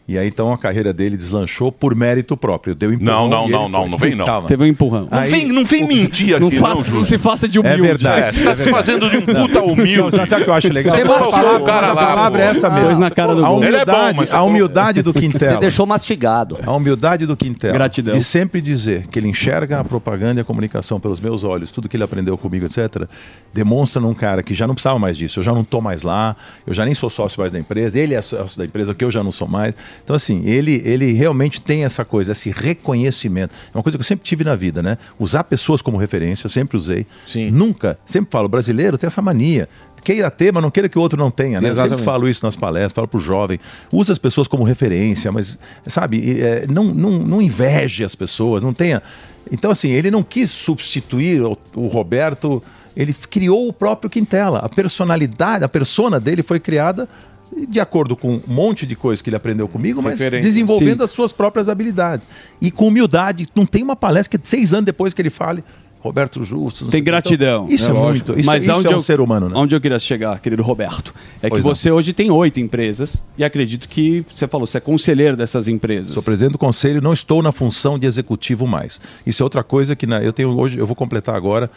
E aí então a carreira dele deslanchou por mérito próprio. Deu Não, empurrão não, não, não, foi. não vem não. Teve um empurrão. Não vem- não vem mentir Não aqui, faça- Júlio. não se faça de É humilde. verdade. É, você tá se fazendo de um puta humilde. Não, sabe o que eu acho legal? Você A palavra- o cara a lá, palavra pô. é essa mesmo. Na cara do a é humildade, a humildade do Quintela. Você deixou mastigado. A humildade do Quintela. Gratidão. De sempre dizer que ele enxerga a propaganda e a comunicação pelos meus olhos, tudo que ele aprendeu comigo, etc., demonstra num cara que já não precisava mais disso. Eu já não estou mais lá, eu já nem sou sócio mais da empresa, ele é sócio da empresa, que eu já não sou mais. Então, assim, ele, ele realmente tem essa coisa, esse reconhecimento. É uma coisa que eu sempre tive na vida, né? Usar pessoas como referência, eu sempre usei. Nunca, sempre falo, brasileiro tem essa mania. Queira ter, mas não queira que o outro não tenha, né? Eu sempre Exatamente. falo isso nas palestras, falo pro jovem, usa as pessoas como referência, mas, sabe, é, não, não, não inveje as pessoas, não tenha. Então, assim, ele não quis substituir o, o Roberto Ele criou o próprio Quintela. A personalidade, a persona dele foi criada de acordo com um monte de coisas que ele aprendeu comigo, mas Referências. desenvolvendo Sim. as suas próprias habilidades. E com humildade. Não tem uma palestra que seis anos depois que ele fale, Roberto Justo. Tem o quê. gratidão. Então, isso é, lógico. muito. Isso, Mas isso aonde é um eu, ser humano, né? Onde eu queria chegar, querido Roberto, é Pois que não. você hoje tem oito empresas e acredito que você falou, você é conselheiro dessas empresas. Sou presidente do conselho, não estou na função de executivo mais. Isso é outra coisa que na- eu tenho hoje, eu vou completar agora.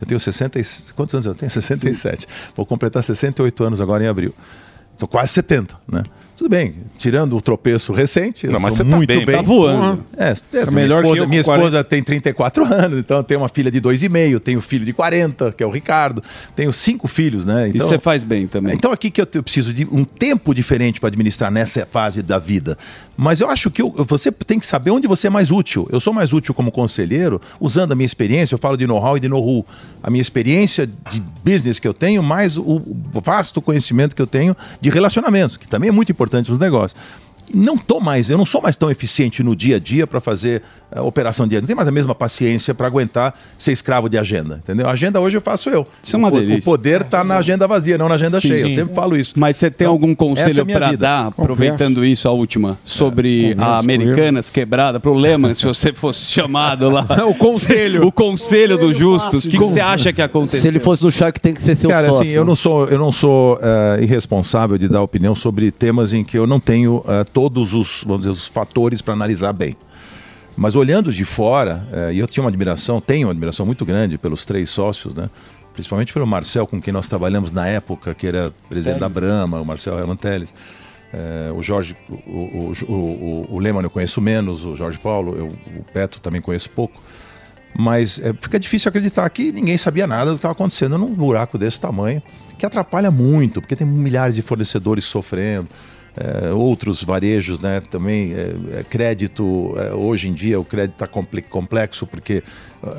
Eu tenho 60 e, quantos anos eu tenho? 67. Vou completar 68 anos agora em abril. Sou quase 70, né? Tudo bem, tirando o tropeço recente, Não, mas você tá muito bem, bem. tá voando. É, é, É minha melhor que esposa, eu com minha esposa 40. tem 34 [laughs] anos, então eu tenho uma filha de 2,5, tenho filho de 40, que é o Ricardo, tenho cinco filhos, né? Então, Isso você faz bem também. então aqui que eu, eu preciso de um tempo diferente para administrar nessa fase da vida. Mas eu acho que eu- você tem que saber onde você é mais útil. Eu sou mais útil como conselheiro, usando a minha experiência, eu falo de know-how e de know-how. A minha experiência de business que eu tenho, mais o, o vasto conhecimento que eu tenho de relacionamento, que também é muito importante nos negócios. Não tô mais, eu não sou mais tão eficiente no dia a dia para fazer operação diária. Não tenho mais a mesma paciência para aguentar ser escravo de agenda, entendeu? A agenda hoje eu faço eu. Isso é uma o, delícia. o poder está na agenda vazia, não na agenda Sim, cheia. Eu sim. sempre falo isso. Mas você tem algum essa é conselho minha para dar, aproveitando isso, a última, sobre converso a Americanas quebrada, pro Lehman, se você fosse chamado lá? [laughs] o conselho. O conselho do Justus. O que você acha que aconteceu? Se ele fosse no Shark, tem que ser seu Cara, sócio. assim, eu não sou, eu não sou eh, irresponsável de dar opinião sobre temas em que eu não tenho eh, todos os, vamos dizer, os fatores para analisar bem. Mas olhando de fora, eh, e eu tinha uma admiração, tenho uma admiração muito grande pelos três sócios, né? Principalmente pelo Marcel, com quem nós trabalhamos na época, que era presidente da Brahma, o Marcel Herman Teles. Eh, o Jorge, o, o, o, o, Lehmann eu conheço menos, o Jorge Paulo, eu, o Beto também conheço pouco. Mas é, fica difícil acreditar que ninguém sabia nada do que estava acontecendo num buraco desse tamanho, que atrapalha muito, porque tem milhares de fornecedores sofrendo. É, outros varejos, né, também é, crédito, é, hoje em dia o crédito está complexo porque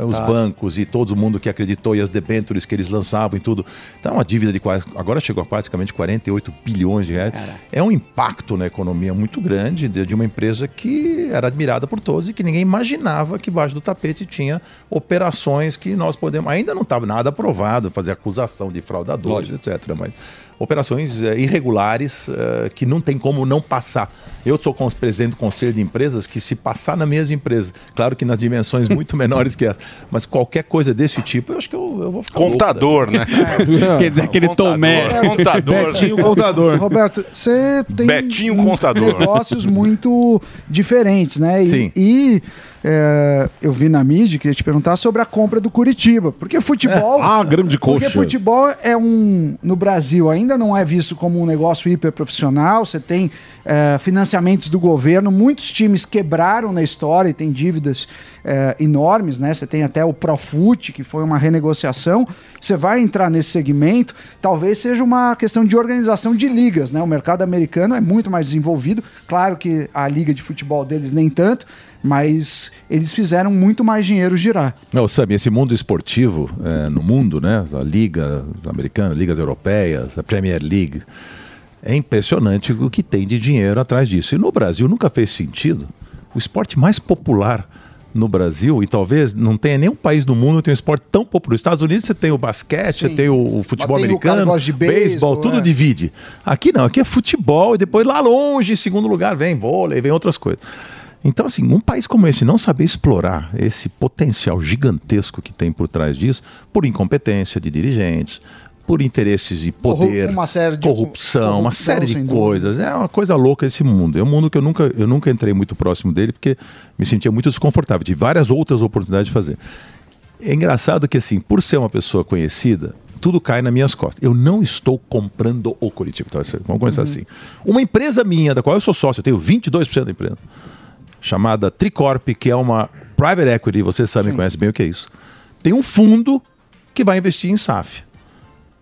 os Tá. bancos e todo mundo que acreditou e as debêntures que eles lançavam e tudo, então uma dívida de quase, agora chegou a praticamente 48 bilhões de reais, é um impacto na economia muito grande de, de uma empresa que era admirada por todos e que ninguém imaginava que embaixo do tapete tinha operações que nós podemos, ainda não estava nada aprovado, fazer acusação de fraudadores, etc. Mas operações eh, irregulares eh, que não tem como não passar. Eu sou presidente do conselho de empresas que se passar nas minhas empresas, claro que nas dimensões muito [laughs] menores que essa, mas qualquer coisa desse tipo, eu acho que eu, eu vou ficar Contador, louco, né? [laughs] É. Aquele Tomé. Contador. Betinho [laughs] contador. Roberto, você tem Betinho contador. negócios muito diferentes, né? E, Sim. e, é, eu vi na mídia que ia te perguntar sobre a compra do Curitiba. Porque futebol. Ah, grande Porque coxa. futebol é um. No Brasil ainda não é visto como um negócio hiper profissional. Você tem é, financiamentos do governo. Muitos times quebraram na história e tem dívidas é, enormes, né? Você tem até o Profut, que foi uma renegociação. Você vai entrar nesse segmento, talvez seja uma questão de organização de ligas, né? O mercado americano é muito mais desenvolvido. Claro que a liga de futebol deles nem tanto, mas eles fizeram muito mais dinheiro girar. Não, sabe, esse mundo esportivo eh, no mundo, né? A Liga Americana, Ligas Europeias, a Premier League. É impressionante o que tem de dinheiro atrás disso. E no Brasil nunca fez sentido. O esporte mais popular no Brasil, e talvez não tenha nenhum país no mundo que tenha um esporte tão popular. Nos Estados Unidos você tem o basquete, você tem o, o futebol tem o americano, de beisebol, beisebol, tudo é. divide. Aqui não, aqui é futebol e depois lá longe, em segundo lugar, vem vôlei, vem outras coisas. Então, assim, um país como esse não saber explorar esse potencial gigantesco que tem por trás disso, por incompetência de dirigentes, por interesses de poder, uma série de- corrupção, uma série de dúvida. coisas. É uma coisa louca esse mundo. É um mundo que eu nunca, eu nunca entrei muito próximo dele porque me sentia muito desconfortável. Tive várias outras oportunidades de fazer. É engraçado que, assim, por ser uma pessoa conhecida, tudo cai nas minhas costas. Eu não estou comprando o Curitiba. Então, vamos começar Uhum. assim. Uma empresa minha, da qual eu sou sócio, eu tenho 22% da empresa, chamada Tricorp, que é uma private equity, vocês sabem, conhecem bem o que é isso. Tem um fundo que vai investir em SAF.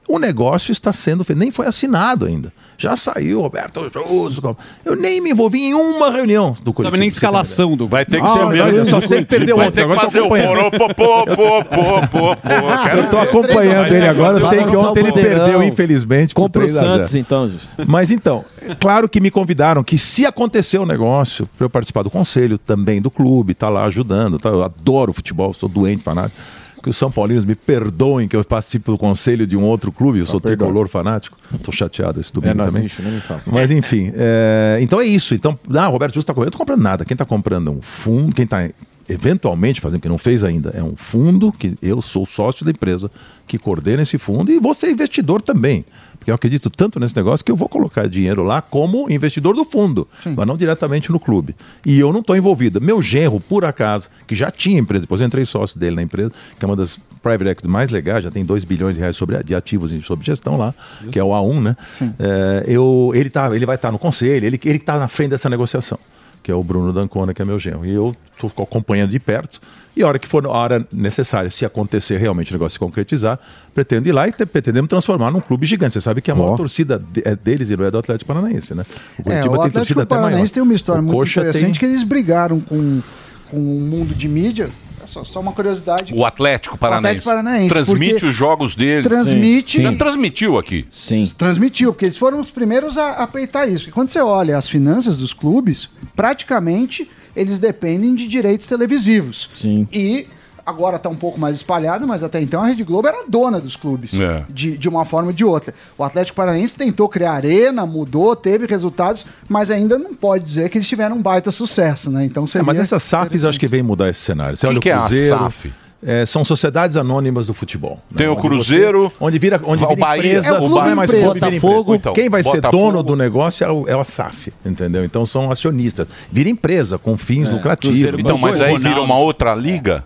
O negócio está sendo feito, nem foi assinado ainda. Já saiu, Roberto Justo. Eu nem me envolvi em uma reunião do Curitiba. Sabe nem escalação do. Vai ter que Ah, ser mesmo. eu só sei que perdeu Vai ontem, ter que fazer o pô, pô, pô, pô, pô. Eu tô acompanhando ele agora, eu sei que ontem ele perdeu, infelizmente. Compra o 3 a 0. Santos, então, Justo. Mas então, é claro que me convidaram que se acontecer o negócio, para eu participar do conselho também do clube, tá lá ajudando, tá? eu adoro futebol, sou doente fanático. Que os São Paulinos me perdoem que eu participe do conselho de um outro clube, eu sou perdoa. tricolor fanático. Tô chateado esse domingo É, não também. assiste, nem me fala. Mas enfim, é, então é isso. Então, ah, Roberto Justo está comprando. Eu não tô comprando nada. Quem está comprando é um fundo, quem está eventualmente fazendo, que não fez ainda, é um fundo que eu sou sócio da empresa que coordena esse fundo e você é investidor também. Porque eu acredito tanto nesse negócio que eu vou colocar dinheiro lá como investidor do fundo, mas não diretamente no clube. E eu não estou envolvido. Meu genro, por acaso, que já tinha empresa, depois eu entrei sócio dele na empresa, que é uma das private equity mais legais, já tem 2 bilhões de reais sobre, de ativos em- sob gestão lá, que é o A1, né? É, eu, ele, tá, ele vai estar no conselho, ele ele está na frente dessa negociação que é o Bruno Dancona, que é meu genro. E eu estou acompanhando de perto. E a hora que for a hora necessária, se acontecer realmente o negócio se concretizar, pretendo ir lá e te- pretendemos transformar num clube gigante. Você sabe que a maior torcida de- é deles e não é do Atlético Paranaense, né? O É, Curitiba o tem Atlético torcida até maior. Paranaense tem uma história O muito Coxa interessante tem- que eles brigaram com, com o mundo de mídia. Só, só uma curiosidade. O Atlético Paranaense. Atlético Paranaense, Transmite os jogos dele. transmite- Já transmitiu aqui. Sim. Transmitiu, porque eles foram os primeiros a, a peitar isso. E quando você olha as finanças dos clubes, praticamente eles dependem de direitos televisivos. Sim. E agora está um pouco mais espalhado, mas até então a Rede Globo era dona dos clubes, É. de, de uma forma ou de outra. O Atlético Paranaense tentou criar arena, mudou, teve resultados, mas ainda não pode dizer que eles tiveram um baita sucesso, né? Então É, seria mas essas SAFs acho que vem mudar esse cenário. Você O que olha que é o a Cruzeiro. SAF? é, são sociedades anônimas do futebol. né? Tem o Onde Cruzeiro, você- onde vira, onde o vira Bahia, empresa, é o não é mais empresa. Botafogo. Então, Quem vai ser Botafogo. dono do negócio é o, é o SAF, entendeu? Então são acionistas. Vira empresa com fins lucrativos. Então, mas aí vira uma outra liga?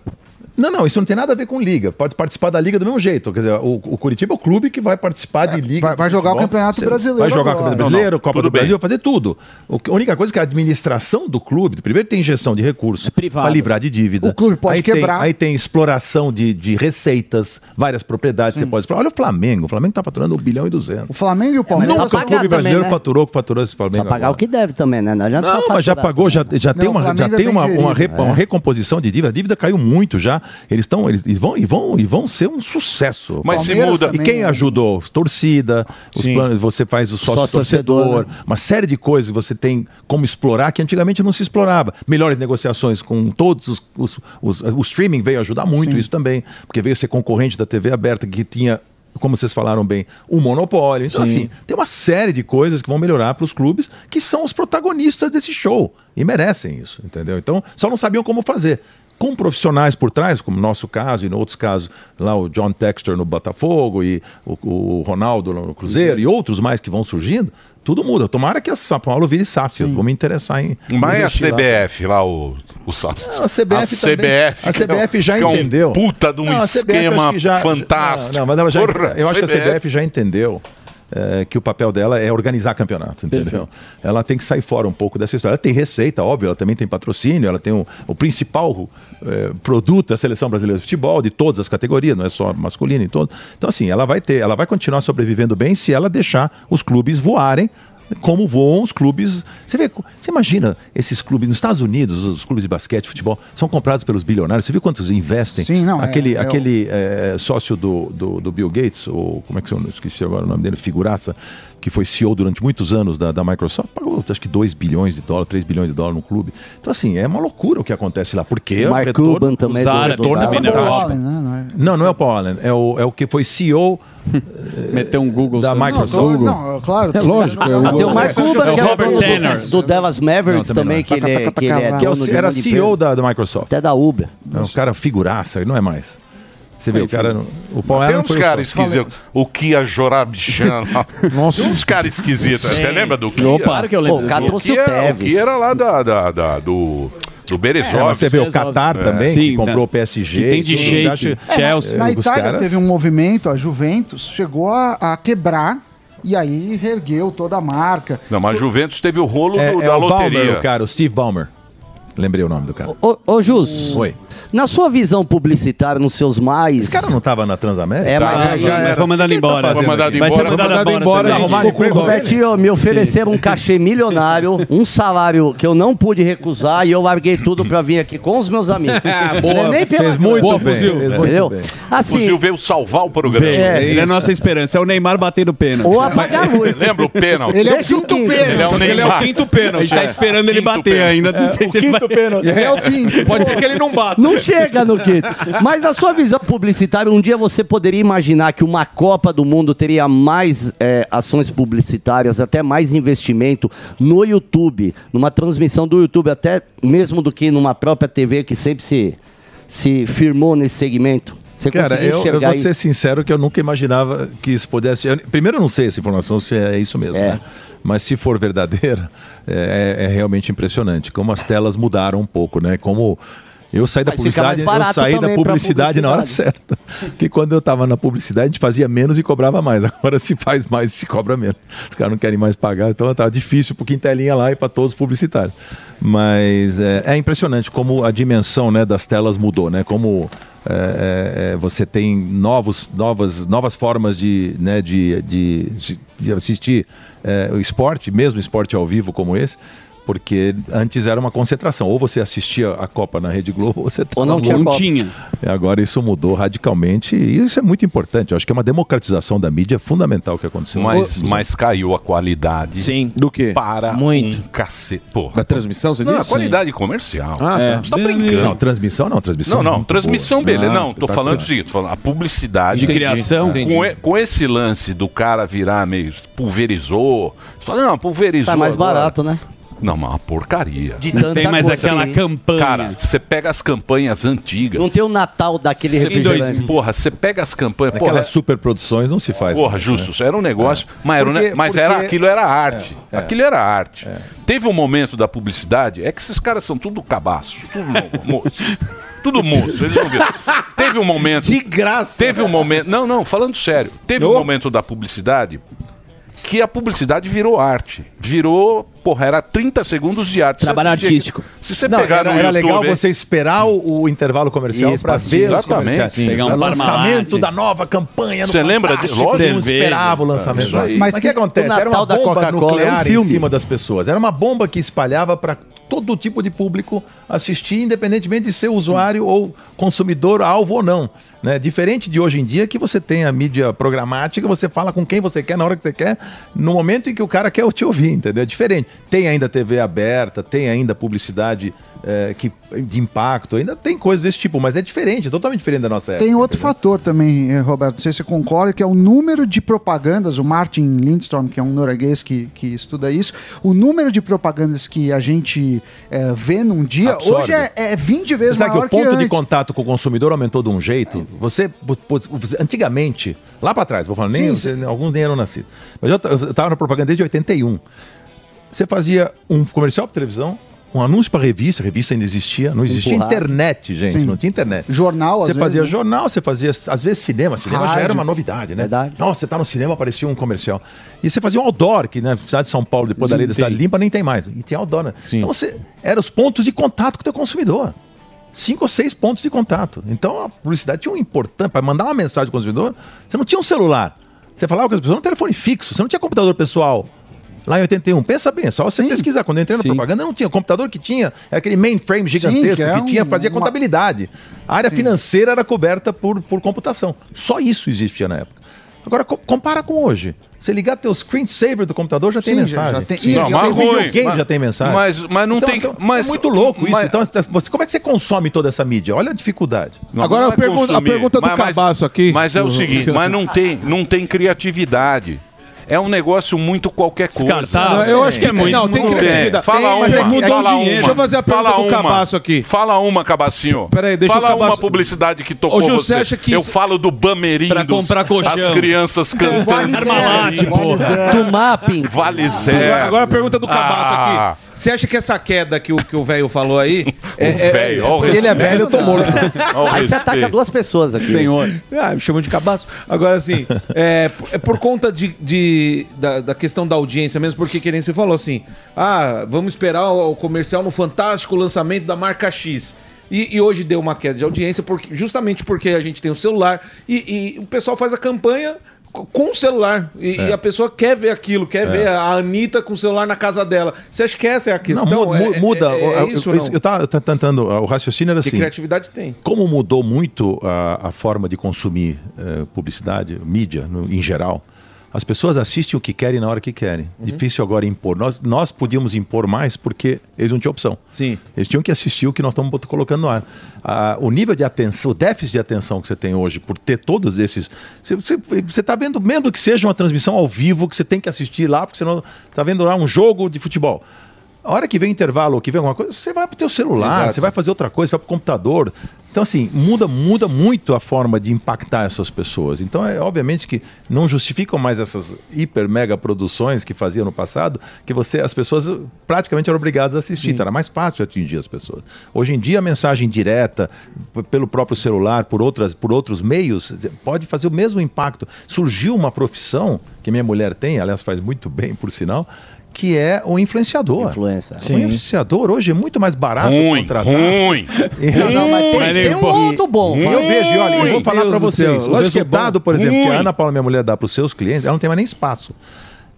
Não, não, isso não tem nada a ver com liga. Pode participar da liga do mesmo jeito. Quer dizer, o, o Curitiba é o clube que vai participar de liga. vai- vai jogar o futebol. Campeonato Você Brasileiro Vai jogar o. Campeonato Não, não, Brasileiro, Copa tudo do bem. Brasil, vai fazer tudo. O A única coisa é que a administração do clube, primeiro tem injeção de recursos privado. para livrar de dívida. O clube pode aí quebrar. Tem, aí tem exploração de, de receitas, várias propriedades. Você pode explorar. Olha o Flamengo. O Flamengo está faturando 1 bilhão e 200. O Flamengo e o Palmeiras. Nunca o clube brasileiro né? faturou o que faturou esse Flamengo. Só pagar agora. o que deve também, né? Não, adianta Não, mas já pagou, já, já Não, tem, o uma, já é tem uma, uma, uma recomposição de dívida. A dívida caiu muito já. Eles estão. Eles, eles vão, e, vão, e vão ser um sucesso. Mas se Palmeiras muda- E também, quem né? ajudou? Torcida, os Sim. planos, você faz o sócio, Sócio-torcedor, torcedor, né? uma série de coisas que você tem como explorar que antigamente não se explorava. Melhores negociações com todos os. os, os- o streaming veio ajudar muito isso também, porque veio ser concorrente da TV aberta que tinha. Como vocês falaram bem, um monopólio. Então, Sim. assim, tem uma série de coisas que vão melhorar para os clubes que são os protagonistas desse show e merecem isso, entendeu? Então, só não sabiam como fazer. Com profissionais por trás, como no nosso caso e em outros casos, lá o John Textor no Botafogo e o, o Ronaldo no Cruzeiro e outros mais que vão surgindo, tudo muda. Tomara que a São Paulo vire SAF. Eu vou me interessar em. Mas é a investir lá. CBF lá, o, o. Não, a CBF, a também. CBF, a CBF já que é um entendeu. puta de um Não, CBF esquema já- fantástico. Não, não, mas ela já, Porra, eu acho que a CBF. CBF já entendeu é, que o papel dela é organizar campeonato, entendeu? Ela tem que sair fora um pouco dessa história. Ela tem receita, óbvio, ela também tem patrocínio, ela tem o, o principal é, produto da seleção brasileira de futebol, de todas as categorias, não é só masculino e todo. Então, assim, ela vai ter, ela vai continuar sobrevivendo bem se ela deixar os clubes voarem como voam os clubes. Você vê, você imagina esses clubes nos Estados Unidos, os clubes de basquete, futebol, são comprados pelos bilionários. Você viu quantos investem? Sim, não, é- aquele é aquele é, sócio do, do, do Bill Gates, ou como é que eu esqueci agora o nome dele, figuraça, que foi CEO durante muitos anos da, da Microsoft, pagou acho que 2 bilhões de dólares, 3 bilhões de dólares no clube. Então, assim, é uma loucura o que acontece lá. Porque O Mark Cuban também o do- do retorno é. Paul Allen, né? Não é- Não, não é o Paul Allen, é o, é o que foi CEO [laughs] Meteu um Google da. Microsoft. Não, não, claro. É lógico, é o o Mark Cuban, é o Robert do, Tanner. do, do Dallas Mavericks Não, também, também que ele, é- que ele é que é o- dono de era CEO da, da Microsoft. Até da Uber. É um cara figuraça, não é mais. Você vê, o cara. O Paul Tem uns o caras esquisitos. O Kia Jorabichana. [laughs] Nossa. Tem uns caras esquisitos. Você lembra do Kia? Opa, claro que eu lembro. Pô, o cara O trouxe o Kia, o Teves. Kia era lá da, da, da- do, do Berezov. É, você vê o Qatar É. também, Sim, que comprou tá. o PSG. Que tem de shake, acha- É, Chelsea. na na Itália caras- teve um movimento, a Juventus chegou a, a quebrar e aí reergueu toda a marca. Não, mas Juventus teve o rolo É, do- é da o Balmer, loteria. o cara, o Steve Ballmer. Lembrei o nome do cara. Ô, ô Jus, Oi. Na sua visão publicitária, nos seus mais... Esse cara não tava na Transamérica? É, mas Ah, aí... já era. Foi mandado embora. Foi mandado aqui? Vai ser embora, mandado mandado embora. embora? Robertinho, me ofereceram um cachê milionário, [laughs] um salário que eu não pude recusar e eu larguei tudo pra vir aqui com os meus amigos. [laughs] boa. Não é nem pela Fez muito Boa, bem. fuzil. fez muito Entendeu? bem. O Assim, Fuzil veio salvar o programa. É, Ele é a nossa esperança. É o Neymar batendo pênalti. ou apagar a luz. [laughs] Lembra o pênalti? Ele é o quinto pênalti. Ele é Ele é o Neymar. quinto pênalti. A gente tá É. esperando ele bater ainda. Não sei se ele vai... pênalti. É o quinto. Pode ser que ele não bata. Não não chega no quinto. Mas na sua visão publicitária, um dia você poderia imaginar que uma Copa do Mundo teria mais é, ações publicitárias, até mais investimento no YouTube, numa transmissão do YouTube, até mesmo do que numa própria TV que sempre se, se firmou nesse segmento? Você Cara, eu, eu vou ser sincero que eu nunca imaginava que isso pudesse. eu- primeiro, eu não sei essa informação se é isso mesmo, né? Mas se for verdadeira, [laughs] é, é realmente impressionante. Como as telas mudaram um pouco, né? Como. Eu saí da mais publicidade, eu saí da publicidade na hora certa. Que quando eu estava na publicidade, a gente fazia menos e cobrava mais. Agora se faz mais e se cobra menos. Os caras não querem mais pagar, então tá difícil pro Quintelinha lá e para todos os publicitários. Mas é, é impressionante como a dimensão né, das telas mudou, né? Como é, é, é, você tem novos, novas, novas formas de, né, de, de, de assistir é, o esporte, mesmo esporte ao vivo como esse. Porque antes era uma concentração. Ou você assistia a Copa na Rede Globo, [laughs] ou você Ou não tinha. Não tinha. E agora isso mudou radicalmente e isso é muito importante. Eu acho que é uma democratização da mídia fundamental que aconteceu. Mas, mas caiu a qualidade. Sim. Do quê? Para Muito. um cacete. Porra. Da transmissão, você não, disse? a qualidade comercial. Ah, tá. Você tá brincando. Não, transmissão não, transmissão. Não, não, transmissão, boa. beleza. Ah, não, tô tá falando o seguinte, falando a publicidade. De criação. Com, Entendi. e- com esse lance do cara virar meio pulverizou. Você fala, não, pulverizou. Tá mais agora. barato, né? Não, mas uma porcaria. De Não tanta tem mais coisa. aquela campanha. Cara, você pega as campanhas antigas. Não tem o Natal daquele Cê- refrigerante. Porra, você pega as campanhas. Porra, Aquelas superproduções não se faz. Porra, mais, justo. né? Era um negócio. Mas, era, Porque- mas porque- era, aquilo era arte. É, é. Aquilo era arte. Teve um momento da publicidade, é que esses caras são tudo cabaço. Tudo mo- [laughs] moço. Tudo moço, eles não viram. Teve um momento. De graça. Teve um momento. Não, não, falando sério. Teve um momento da publicidade que a publicidade virou arte. Virou, porra, era 30 segundos de arte. Trabalho artístico. Se você Não, pegar era, no era YouTube, legal você esperar o, o intervalo comercial para ver os Exatamente. Sim. Pegar um o lançamento da nova campanha no Você lembra de- lógico. Você não esperava o lançamento. Mas Mas o que acontece? o Era uma bomba Coca-Cola é um nuclear em cima das pessoas. Era uma bomba que espalhava para todo tipo de público assistir, independentemente de ser usuário ou consumidor, alvo ou não. Né? Diferente de hoje em dia, que você tem a mídia programática, você fala com quem você quer, na hora que você quer, no momento em que o cara quer te ouvir, entendeu? É diferente. Tem ainda TV aberta, tem ainda publicidade eh, que, de impacto, ainda tem coisas desse tipo, mas é diferente, é totalmente diferente da nossa época. Tem outro fator também, eh, Roberto, não sei se você concorda, que é o número de propagandas, o Martin Lindstrom, que é um norueguês que, que estuda isso, o número de propagandas que a gente eh, vê num dia, Absorve. hoje é, é 20 vezes sabe que maior o ponto de antes. contato com o consumidor aumentou de um jeito. Você, você- antigamente, lá para trás, vou falar, nem, Sim, alguns nem eram nascidos. Mas eu, t- eu tava na propaganda desde 81. Você fazia um comercial para televisão, um anúncio para revista, a revista ainda existia, não existia Empurrado. internet, gente, Sim. não tinha internet. Jornal, Você às fazia vezes, né? jornal, você fazia, às vezes, cinema. Cinema já Rádio. era uma novidade, né? Nossa, você tá no cinema, aparecia um comercial. E você fazia um outdoor, que na cidade de São Paulo, depois da Sim, lei da cidade sim. limpa, nem tem mais. E tinha outdoor, né? Então você, eram os pontos de contato com o teu consumidor. Cinco ou seis pontos de contato. Então a publicidade tinha um importante, para mandar uma mensagem ao consumidor, você não tinha um celular. Você falava com as pessoas no telefone fixo, você não tinha computador pessoal. Lá em 81, pensa bem, só você pesquisar. Quando eu entrei na propaganda, não tinha. O computador que tinha era aquele mainframe gigantesco que é que, tinha, um- fazia uma- contabilidade. A área financeira era coberta por, por computação. Só isso existia na época. Agora, co- compara com hoje. Você ligar teu screensaver do computador já tem Sim, já- mensagem. já tem- Sim, já já tem mas- já tem mensagem. mas- mas não Então, tem- assim, mas- é muito louco isso. mas- Então, você, como é que você consome toda essa mídia? Olha a dificuldade. Não, não é consumir. Mas- mas- aqui. Mas é o seguinte, mas não tem, não tem criatividade. É um negócio muito qualquer coisa. Descartável. Eu acho que é muito- Não, tem criatividade. Fala Tem, uma. mas é mudou fala o dinheiro. uma. Deixa eu fazer a pergunta fala uma. Cabaço aqui. Fala uma, Cabacinho. Peraí, deixa fala o Cabaço- uma publicidade que tocou Ô, você. acha que Eu falo do Bamerindos. Pra comprar colchão. As crianças cantando. Porra. zero. Do mapping. Vale agora a pergunta do Cabaço Ah. aqui. Você acha que essa queda que o que o velho falou aí. [laughs] é, velho, ó o se ele é velho, eu tô morto. Ó o Aí você ataca duas pessoas aqui. Senhor. Ah, me chamou de cabaço. Agora, assim, é, é por conta de, de- da, da questão da audiência mesmo, porque que nem você falou assim, ah, vamos esperar o, o comercial no fantástico lançamento da marca X. E, e hoje deu uma queda de audiência porque, justamente porque a gente tem o celular e, e o pessoal faz a campanha com o celular. E, É. e a pessoa quer ver aquilo, quer É. ver a Anitta com o celular na casa dela. Você acha que essa é a questão? Não, mu- É- mu- muda. É, é eu, isso, eu, ou não? eu tava tentando. O raciocínio era Que assim. criatividade tem. Como mudou muito a, a forma de consumir eh, publicidade, mídia no- em geral, As pessoas assistem o que querem na hora que querem. Uhum. Difícil agora impor. Nós, nós podíamos impor mais porque eles não tinham opção. Sim. Eles tinham que assistir o que nós estamos colocando no ar. Ah, o nível de atenção, o déficit de atenção que você tem hoje por ter todos esses. Você está vendo, mesmo que seja uma transmissão ao vivo, que você tem que assistir lá, porque você não está vendo lá um jogo de futebol. A hora que vem intervalo ou que vem alguma coisa, você vai para o teu celular, Exato. você vai fazer outra coisa, você vai para o computador. Então, assim, muda, muda muito a forma de impactar essas pessoas. Então, é obviamente que não justificam mais essas hiper mega produções que faziam no passado, que você, as pessoas praticamente eram obrigadas a assistir. Então, era mais fácil atingir as pessoas. Hoje em dia, a mensagem direta, pelo próprio celular, por, outras, por outros meios, pode fazer o mesmo impacto. Surgiu uma profissão que minha mulher tem, aliás, faz muito bem, por sinal, que é o influenciador. Influencer. O influenciador hoje é muito mais barato Ruim, contratar. ruim. Não, [laughs] não, mas tem, tem um outro bom. E eu vejo, olha, eu vou falar céu, vocês, o lógico que é resultado, por exemplo, que Ruim. a Ana Paula, minha mulher, dá para os seus clientes, ela não tem mais nem espaço.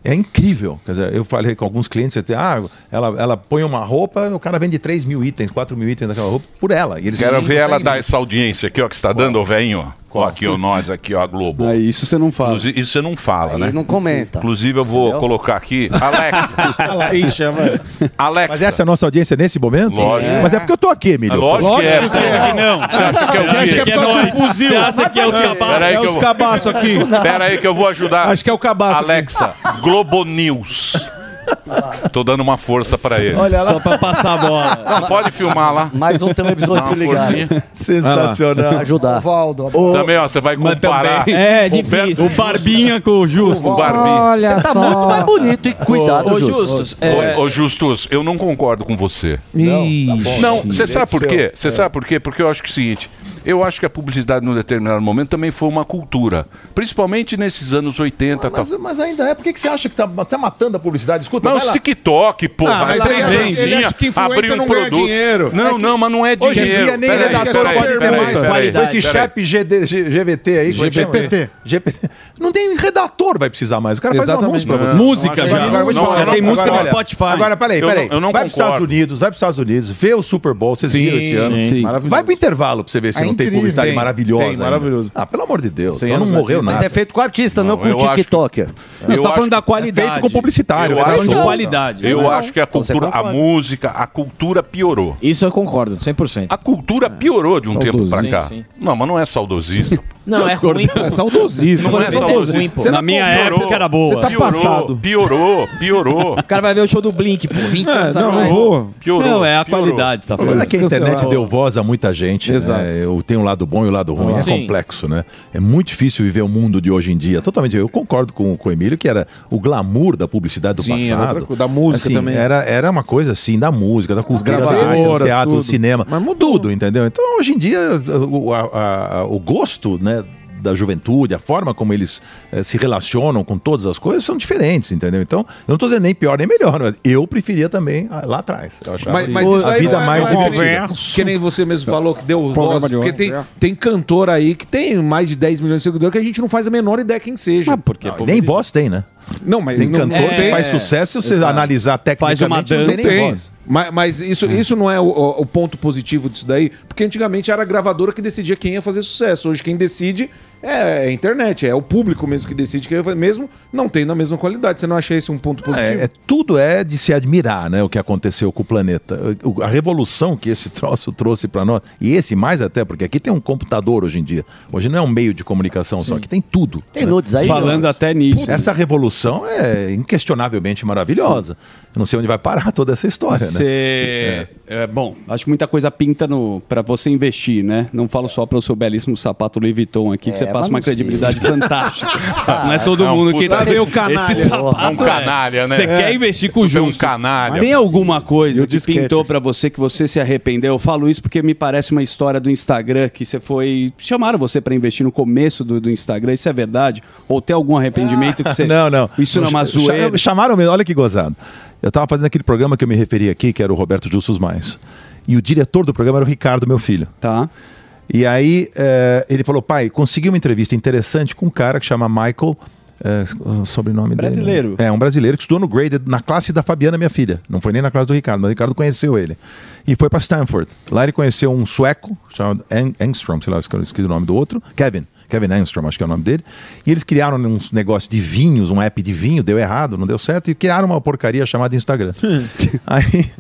É incrível. Quer dizer, eu falei com alguns clientes, você tem, ah, ela, ela põe uma roupa, o cara vende 3 mil itens, 4 mil itens daquela roupa por ela. E eles Quero ver ela dar essa audiência aqui, ó, que você está dando, ô velhinho. Ó. Aqui, ó, nós aqui, ó, a Globo. É, isso você não fala. Inclusive, isso você não fala, Aí né? não comenta. Inclusive, eu vou Entendeu? colocar aqui. [laughs] Alexa. Ixi, vai. Alexa. Mas essa é a nossa audiência nesse momento? Lógico. Mas é porque eu tô aqui, Emílio. É lógico que é. Você acha que não? Você acha que é o Você acha que é nós? Você acha que é os cabaços? É que eu os vou- cabaços aqui. Pera aí que eu vou ajudar. Acho que é o cabaço. Alexa, Globo News. Tô dando uma força pra ele. Olha lá. Só pra passar a bola. Não, pode filmar lá. Mais um uma ligado. Sensacional. Ajudar. Valdo. Também, ó, você vai comparar. também- É difícil. O Barbinha com o Justo. O Barbie. Olha Você tá só. muito mais bonito e cuidado, Ô, Justo. Justus, é, Ô, Justus, eu não concordo com você. Ih, Não, você sabe por quê? Você sabe por quê? Porque eu acho que é o seguinte, eu acho que a publicidade num determinado momento também foi uma cultura, principalmente nesses anos 80 e tal. Mas, mas ainda é. Por que, que você acha que está tá matando a publicidade? Escuta, Mas vai os lá. TikTok, pô, Ah, vai mas lá ele que influencer abrir um não ganha produto. dinheiro. Não, não, mas não é Hoje em dinheiro. dia nem redator pode ter peraí, mais. peraí, Com esse GD, G- GVT aí. é que? GPT. GPT. Não tem redator vai precisar mais. O cara faz um Exatamente. anúncio pra você. Música Não, já. Agora, Não, falar, tem música no Spotify. Agora, peraí, Eu peraí. não- eu não vai para os Estados. Unidos, vai para os Estados Unidos, vê o Super Bowl, vocês viram esse ano. sim. Maravilhoso. Vai pro intervalo pra você ver se É não tem publicidade Tem, maravilhosa. tem, ainda. maravilhoso. Ah, pelo amor de Deus. Então não morreu artista. nada. Mas é feito com artista, não, Não, com eu acho que- TikToker. Não, você tá acho falando da qualidade. Feito com publicitário. Eu né? Tá falando de Show. qualidade. Eu Não. acho que a cultura, a música, a cultura piorou. Isso eu concordo, 100%. A cultura piorou de um tempo pra cá. Sim, sim. Não, mas não é saudosista. Não, é [laughs] ruim. É saudosista. Não é é saudosista. Na minha época era boa. Você tá Piorou, passado. Piorou, piorou. O cara vai ver o show do Blink, pô, 20 É, anos não, atrás. não vou. Piorou. Não, é a qualidade, você tá Olha falando. que a internet deu voz a muita gente. Exato. Né? Eu tenho o lado bom e o lado ruim. É complexo, né? É muito difícil viver o mundo de hoje em dia. Totalmente. Eu concordo com, com o Emílio que era o glamour da publicidade do Sim, era passado. coisa. Da música Assim, também. Era, era uma coisa assim, da música, da cultura, da arte, do teatro, do tudo. cinema. Mas mudou. Tudo, entendeu? Então, hoje em dia, o, a- a- o gosto, né? Da juventude, a forma como eles eh, se relacionam com todas as coisas são diferentes, entendeu? Então, eu não estou dizendo nem pior nem melhor, mas eu preferia também ah, lá atrás. Eu achava Mas, mas a isso aí vida é mais é divertida. Que nem você mesmo falou que deu voz. Porque tem, tem cantor aí que tem mais de 10 milhões de seguidores que a gente não faz a menor ideia quem seja. porque Não, nem voz tem, né? Não, mas Tem não- cantor não que tem- faz é, sucesso, se você exato. analisar Faz uma tecnicamente, não tem dança. nem voz. Mas, mas isso, isso não é o- o ponto positivo disso daí, porque antigamente era a gravadora que decidia quem ia fazer sucesso. Hoje quem decide é a internet, é o público mesmo que decide fazer, mesmo não tendo a mesma qualidade. Você não acha esse um ponto positivo? É, é- tudo é de se admirar, né? O que aconteceu com o planeta. O- A revolução que esse [laughs] troço trouxe para nós, e esse mais até, porque aqui tem um computador hoje em dia. Hoje não é um meio de comunicação só, que tem tudo. Tem né? nudes aí? Falando até nisso. Essa revolução é inquestionavelmente maravilhosa. Eu não sei onde vai parar [laughs] toda essa história, né? Você. É, bom, acho que muita coisa pinta no para você investir, né? Não falo só para o seu belíssimo sapato Louis Vuitton aqui, que É, você passa uma credibilidade [laughs] fantástica. não é todo É um mundo que tá o canalha. Esse sapato É um canalha, né? Você É. quer investir com juros. um canalha. Tem alguma coisa que pintou para você que você se arrependeu? Eu falo isso porque me parece uma história do Instagram que você foi. Chamaram você para investir no começo do, do Instagram, isso é verdade? Ou tem algum arrependimento que você. [laughs] Não, não. Isso não é uma zoeira. Chamaram mesmo, olha que gozado. Eu estava fazendo aquele programa que eu me referi aqui, que era o Roberto Justus Mais. E o diretor do programa era o Ricardo, meu filho. Tá. E aí eh, ele falou, pai, consegui uma entrevista interessante com um cara que chama Michael. É, o sobrenome Brasileiro. dele. É, um brasileiro que estudou no Graded na classe da Fabiana, minha filha. Não foi nem na classe do Ricardo, mas o Ricardo conheceu ele. E foi para Stanford. Lá ele conheceu um sueco, chamado Eng- Engstrom, sei lá, esqueci o nome do outro, Kevin. Kevin Armstrong, acho que é o nome dele. E eles criaram uns negócios de vinhos, um app de vinho, deu errado, não deu certo, e criaram uma porcaria chamada Instagram. [laughs] aí,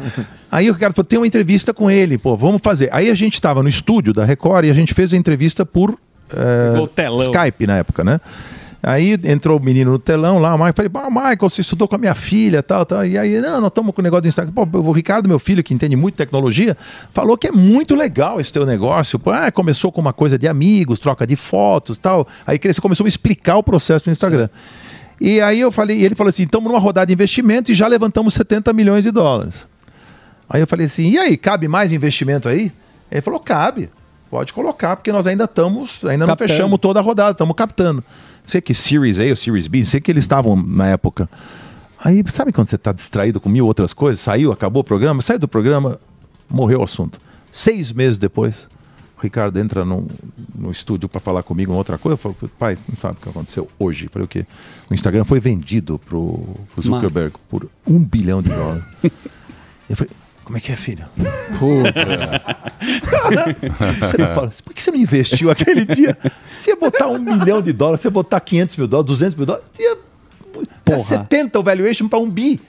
aí o Ricardo falou: tem uma entrevista com ele, pô, vamos fazer. Aí a gente estava no estúdio da Record e a gente fez a entrevista por eh. Skype na época, né? Aí entrou o menino no telão lá, o Michael, falei, ah, Michael, você estudou com a minha filha, tal, tal. E aí, não, nós estamos com o negócio do Instagram. Pô, o Ricardo, meu filho, que entende muito tecnologia, falou que é muito legal esse teu negócio. Pô, ah, começou com uma coisa de amigos, troca de fotos tal. Aí cresceu, começou a explicar o processo do Instagram. E aí eu falei, ele falou assim: estamos numa rodada de investimento e já levantamos 70 milhões de dólares. Aí eu falei assim: e aí, cabe mais investimento aí? Ele falou: cabe. Pode colocar, porque nós ainda estamos, ainda não Captando. fechamos toda a rodada, estamos captando. Sei que Series A ou Series B, sei que eles estavam na época. Aí, sabe quando você está distraído com mil outras coisas? Saiu, acabou o programa, saiu do programa, morreu o assunto. Seis meses depois, o Ricardo entra no, no estúdio para falar comigo uma outra coisa. Eu falo, pai, não sabe o que aconteceu hoje. Eu falei, o quê? O Instagram foi vendido pro, pro Zuckerberg por um bilhão de dólares. [laughs] Eu falei, como é que é, filho? você me fala, por que você não investiu aquele dia? Você ia botar um milhão de dólares, você ia botar 500 mil dólares, 200 mil dólares, ia é 70 o valuation para um bi.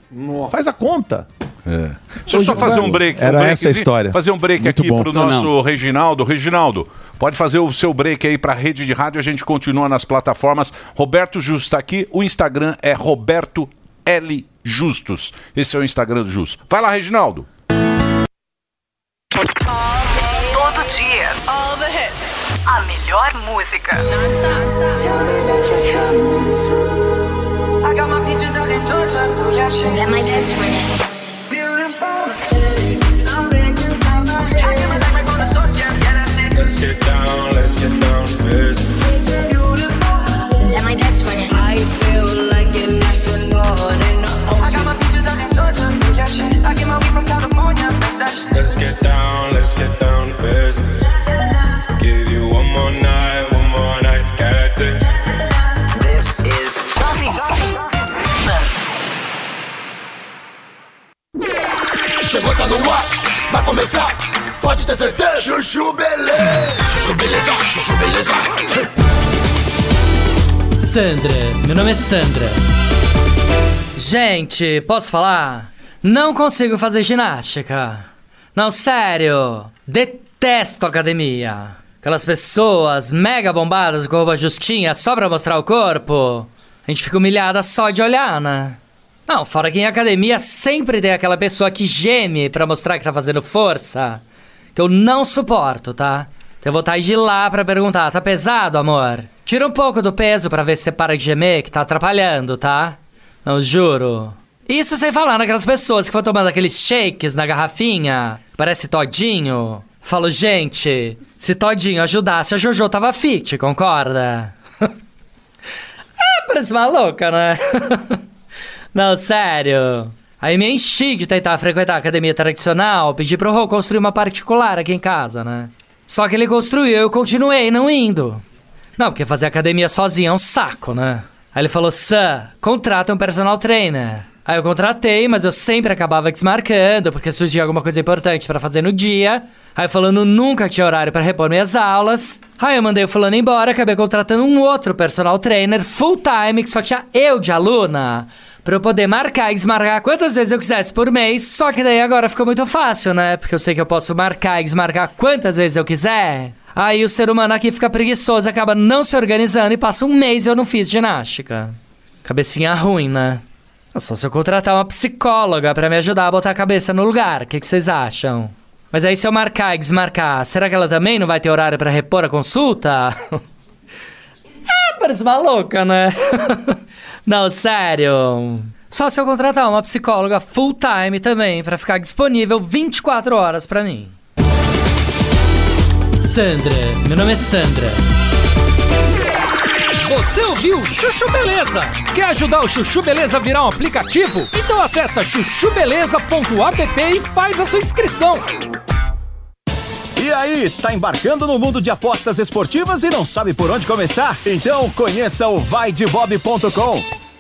Faz a conta. Deixa eu só fazer um break. um Era breakzinho, essa a história. Fazer um break Muito aqui bom. pro Não, nosso não. Reginaldo. Reginaldo, pode fazer o seu break aí pra rede de rádio. A gente continua nas plataformas. Roberto Justus está aqui. O Instagram é Roberto L. Justus. Esse é o Instagram do Justus. Vai lá, Reginaldo. Todo dia. All the hits. A melhor música. I got my peaches out in Georgia. Oh, yeah, shit. That my best friend. Beautiful city. I'm inside my head. I get my back on the source, yeah, yeah, that's it. Let's get down, let's get down to no ar, vai começar, pode ter certeza. Chuchu beleza, chuchu beleza, chuchu beleza. Sandra, meu nome é Sandra. Gente, posso falar? Não consigo fazer ginástica. Não, sério. Detesto academia. Aquelas pessoas mega bombadas com roupa justinha só pra mostrar o corpo. A gente fica humilhada só de olhar, né? Não, fora que em academia sempre tem aquela pessoa que geme pra mostrar que tá fazendo força. Que eu não suporto, tá? Tenho vontade de ir lá pra perguntar: tá pesado, amor? Tira um pouco do peso pra ver se você para de gemer, que tá atrapalhando, tá? Não, juro. Isso sem falar naquelas pessoas que vão tomando aqueles shakes na garrafinha, parece todinho. Falo, gente, se todinho ajudasse, a Jojo tava fit, concorda? é, [laughs] parece maluca, né? [laughs] Não, sério. Aí me enchi de tentar frequentar a academia tradicional, pedi pro Rô construir uma particular aqui em casa, né? Só que ele construiu e eu continuei não indo. Não, porque fazer academia sozinho é um saco, né? Aí ele falou, Sam, contrata um personal trainer. Aí eu contratei, mas eu sempre acabava desmarcando, porque surgia alguma coisa importante pra fazer no dia. Aí falando nunca tinha horário pra repor minhas aulas. Aí eu mandei o fulano embora, acabei contratando um outro personal trainer full time, que só tinha eu de aluna. Pra eu poder marcar e desmarcar quantas vezes eu quisesse por mês. Só que daí agora ficou muito fácil, né? Porque eu sei que eu posso marcar e desmarcar quantas vezes eu quiser. Aí o ser humano aqui fica preguiçoso, acaba não se organizando e passa um mês e eu não fiz ginástica. Cabecinha ruim, né? É só se eu contratar uma psicóloga pra me ajudar a botar a cabeça no lugar. O que, que vocês acham? Mas aí se eu marcar e desmarcar, será que ela também não vai ter horário pra repor a consulta? é, [laughs] parece uma louca, né? [laughs] não, sério. Só se eu contratar uma psicóloga full time também pra ficar disponível 24 horas pra mim. Sandra, meu nome é Sandra. Você ouviu Chuchu Beleza? Quer ajudar o Chuchu Beleza a virar um aplicativo? Então acessa chuchubeleza.app e faz a sua inscrição. E aí, tá embarcando no mundo de apostas esportivas e não sabe por onde começar? Então conheça o vaidebob.com.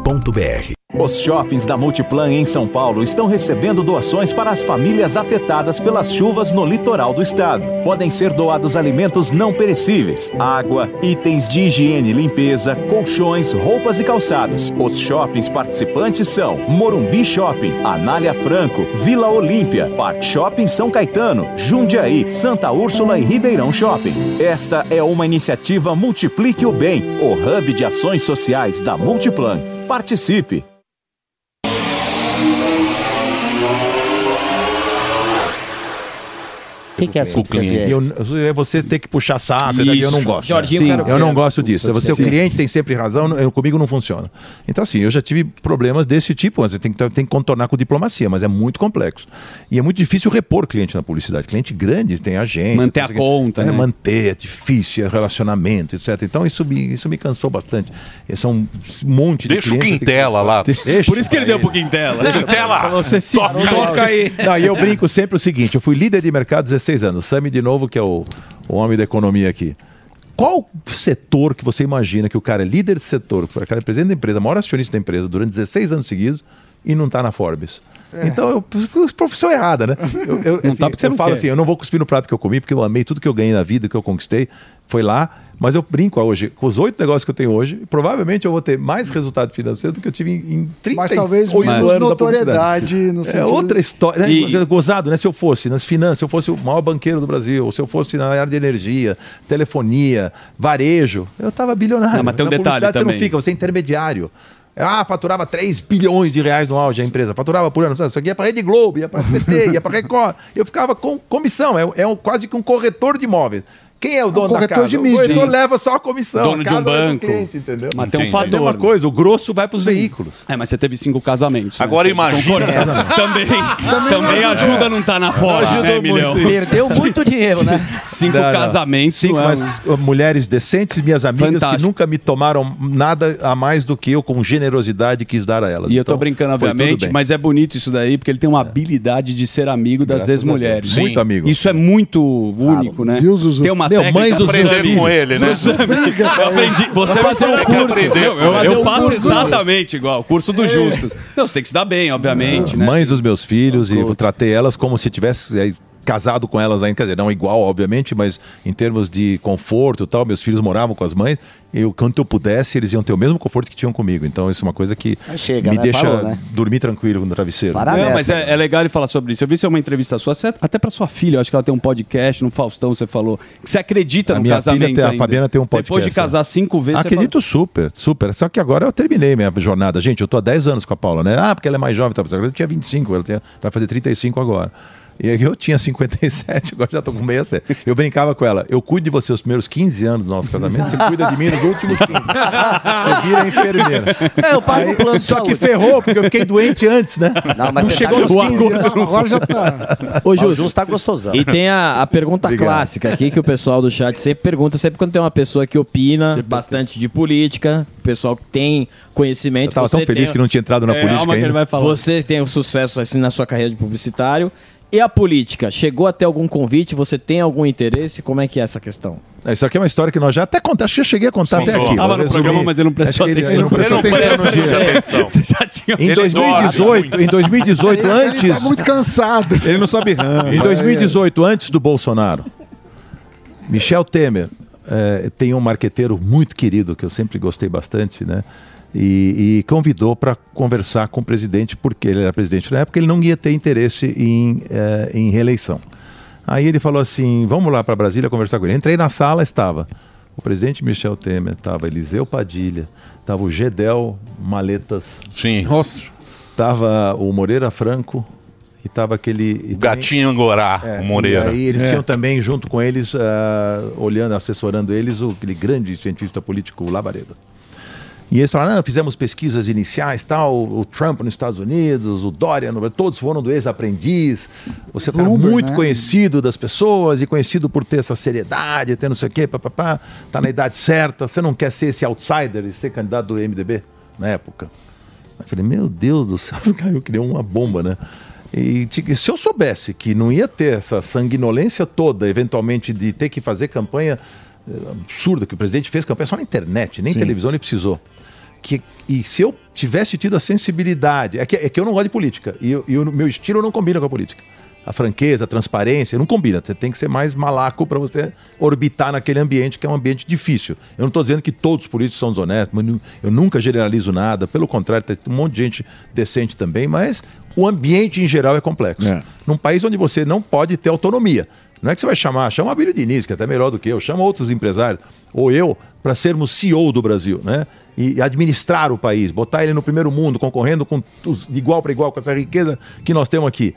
gocil.com.br Os shoppings da Multiplan em São Paulo estão recebendo doações para as famílias afetadas pelas chuvas no litoral do estado. Podem ser doados alimentos não perecíveis, água, itens de higiene e limpeza, colchões, roupas e calçados. Os shoppings participantes são Morumbi Shopping, Anália Franco, Vila Olímpia, Park Shopping São Caetano, Jundiaí, Santa Úrsula e Ribeirão Shopping. Esta é uma iniciativa Multiplique o Bem, o hub de ações sociais da Multiplan. Participe! Que, que é o cliente. Eu, é você ter que puxar saco, isso eu não gosto. Jorginho, Sim, eu não gosto disso. Você, o Sim. cliente tem sempre razão, eu, comigo não funciona. Então, assim, eu já tive problemas desse tipo. Você tem que, tem que contornar com diplomacia, mas é muito complexo. E é muito difícil repor cliente na publicidade. Cliente grande tem agente. Manter a o conta, É, né? manter, é difícil, é relacionamento, etc. Então, isso me, isso me cansou bastante. São um monte de Deixa o. Quintela lá. Deixa Por isso que ele deu pro Quintela. Quintela! Você se Toca toca aí. Não, e eu brinco sempre o seguinte: eu fui líder de mercado 16 anos. Sami, de novo, que é o, o homem da economia aqui. Qual setor que você imagina que o cara é líder de setor, o cara é presidente da empresa, maior acionista da empresa durante 16 anos seguidos e não está na Forbes? É. Então, eu, profissão errada, né? Eu, eu, Não assim, tá porque você eu não falo quer. assim, eu não vou cuspir no prato que eu comi, porque eu amei tudo que eu ganhei na vida, que eu conquistei, foi lá. Mas eu brinco hoje, com os oito negócios que eu tenho hoje, provavelmente eu vou ter mais resultado financeiro do que eu tive em, em 38 Mas talvez anos menos da notoriedade no É sentido- outra história, né? E- Gozado, né? Se eu fosse nas finanças, se eu fosse o maior banqueiro do Brasil, ou se eu fosse na área de energia, telefonia, varejo, eu tava bilionário. Não, mas tem um Na detalhe publicidade Você também. não fica, você é intermediário. Ah, faturava 3 bilhões de reais no auge a empresa, faturava por ano. Isso aqui ia para Rede Globo, ia para SBT, ia para Record. Eu ficava com comissão, é, é um- quase que um corretor de imóveis. Quem é o dono da corretor casa? de o mídia. corretor Sim. leva só a comissão. Dono a de um banco. cliente, entendeu? Mas tem um fator. É a mesma coisa, o grosso vai para os veículos. É, mas você teve cinco casamentos. né? Agora Você imagina- concorda? [laughs] Também, também ajuda a não estar na fora, Ajudou né, Milhão? muito. Perdeu muito dinheiro, né? Cinco Não, não. casamentos. Cinco, é mas mulheres decentes, minhas amigas, Fantástico. que nunca me tomaram nada a mais do que eu, com generosidade, quis dar a elas. E eu tô Então, brincando, obviamente, mas é bonito isso daí, porque ele tem uma habilidade de ser amigo das ex-mulheres. Muito amigo. Isso é muito único, né? Tem uma Meu, mães dos meus aprender filhos. com ele, né? Eu aprendi. Você Vai fazer um curso. aprender. Eu, eu, faço curso. exatamente igual, curso dos justos. Não, você tem que se dar bem, obviamente, né? Mães dos meus filhos, e eu tratei elas como se tivesse eh, casado com elas ainda, quer dizer, não igual, obviamente, mas em termos de conforto e tal, meus filhos moravam com as mães, e eu, quanto eu pudesse, eles iam ter o mesmo conforto que tinham comigo. Então, isso é uma coisa que chega, me né? deixa Parou, né? dormir tranquilo no travesseiro. Não, mas é, é legal ele falar sobre isso. Eu vi isso é uma entrevista sua, você- até pra sua filha, eu acho que ela tem um podcast no Faustão, você falou. Que você acredita A no minha casamento filha tem, a ainda. Fabiana tem um podcast. Depois de casar cinco vezes, você Acredito super, super. Só que agora eu terminei minha jornada. Gente, eu tô há 10 anos com a Paula, né? Ah, porque ela é mais jovem. Tá? Eu tinha 25, ela tinha, vai fazer 35 agora. E aí eu tinha 57, [laughs] agora já tô com 67. Eu brincava com ela. Eu cuido de você os primeiros 15 anos do nosso casamento, você cuida de mim nos últimos 15. Você vira enfermeira. É, eu pago o plano de Só que saúde. ferrou, porque eu fiquei doente antes, né? Não, mas você chegou tá nos 15 gostoso. anos. Agora já tá. Ô, O Jus, Jus tá gostosão. E tem a, a pergunta Obrigado. clássica aqui que o pessoal do chat sempre pergunta, sempre quando tem uma pessoa que opina bastante de política, pessoal que tem conhecimento. Eu tava você tão feliz tem- que não tinha entrado na É, política calma que ele ainda. vai falar. Você tem um sucesso assim na sua carreira de publicitário. E a política? Chegou a ter algum convite? Você tem algum interesse? Como é que é essa questão? Isso aqui é uma história que nós já até contamos, acho que eu cheguei a contar Sim, até aqui. Tava Vou no resumir. programa, mas ele não prestou Acho que ele- atenção. Ele não prestou Ele não atenção no presta dia. atenção. [laughs] Você já tinha- Em Ele 2018, em 2018, Ele antes. tá muito cansado. Ele não sabe ramo. Em 2018, antes do Bolsonaro, Michel Temer eh, tem um marqueteiro muito querido que eu sempre gostei bastante, né? E, e convidou para conversar com o presidente, porque ele era presidente na época, ele não ia ter interesse em, eh, em reeleição. Aí ele falou assim: vamos lá para Brasília conversar com ele. Entrei na sala, estava o presidente Michel Temer, estava Eliseu Padilha, estava o Gedel Maletas. Sim. Nossa. Estava o Moreira Franco e estava aquele. e O gatinho Angorá, é, o Moreira. E aí eles É. tinham também, junto com eles, ah, olhando, assessorando eles, o, aquele grande cientista político, o Labareda. E eles falaram, não, fizemos pesquisas iniciais, tal, o Trump nos Estados Unidos, o Dória, no, todos foram do ex-aprendiz, você Bloomberg, muito né? conhecido das pessoas e conhecido por ter essa seriedade, ter não sei o quê, papapá, tá na idade certa, você não quer ser esse outsider e ser candidato do MDB na época. Eu falei, meu Deus do céu, [laughs] caiu, criou uma bomba, né? E se eu soubesse que não ia ter essa sanguinolência toda, eventualmente, de ter que fazer campanha absurda, que o presidente fez campanha só na internet, nem Sim. televisão ele precisou. Que, e se eu tivesse tido a sensibilidade, é que, é que eu não gosto de política, e, eu- e o meu estilo não combina com a política. A franqueza, a transparência, não combina. Você tem que ser mais malaco para você orbitar naquele ambiente que é um ambiente difícil. Eu não estou dizendo que todos os políticos são desonestos, eu nunca generalizo nada. Pelo contrário, tem um monte de gente decente também, mas o ambiente em geral é complexo. Num país onde você não pode ter autonomia. Não é que você vai chamar, chama a Abílio Diniz, que é até melhor do que eu, chama outros empresários, ou eu, para sermos CEO do Brasil, né? E administrar o país, botar ele no primeiro mundo, concorrendo com os- de igual para igual com essa riqueza que nós temos aqui.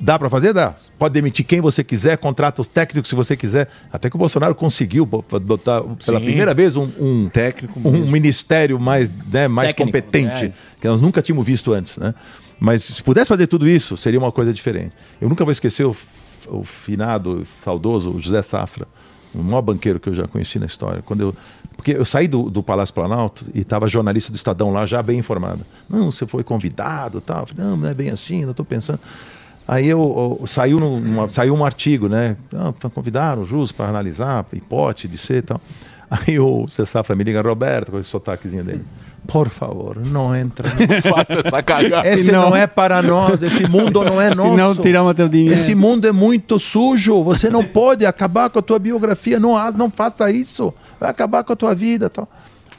Dá para fazer? Dá. Pode demitir quem você quiser, contrata os técnicos se você quiser. Até que o Bolsonaro conseguiu bo- botar pela Sim. primeira vez um, um técnico, um mesmo. ministério mais, né, mais Técnico, competente, é. que nós nunca tínhamos visto antes. Né? Mas se pudesse fazer tudo isso, seria uma coisa diferente. Eu nunca vou esquecer o, f- o finado, saudoso José Safra, o maior banqueiro que eu já conheci na história. Quando eu, porque eu saí do, do Palácio Planalto e estava jornalista do Estadão lá, já bem informado. Não, você foi convidado tal. Falei, não, não é bem assim, não estou pensando. Aí eu, eu- saiu, saiu um artigo, né? Ah, convidaram o Jus para analisar hipótese de ser e tal. Aí o Zé Safra me liga, Roberto, com esse sotaquezinho dele. Por favor, não entra. [laughs] Não faça essa cagada. Esse Senão- não é para nós, esse mundo não é nosso. Senão tiramos teu dinheiro. Esse mundo é muito sujo, você não pode acabar com a tua biografia, não, as- não faça isso, vai acabar com a tua vida. Tal.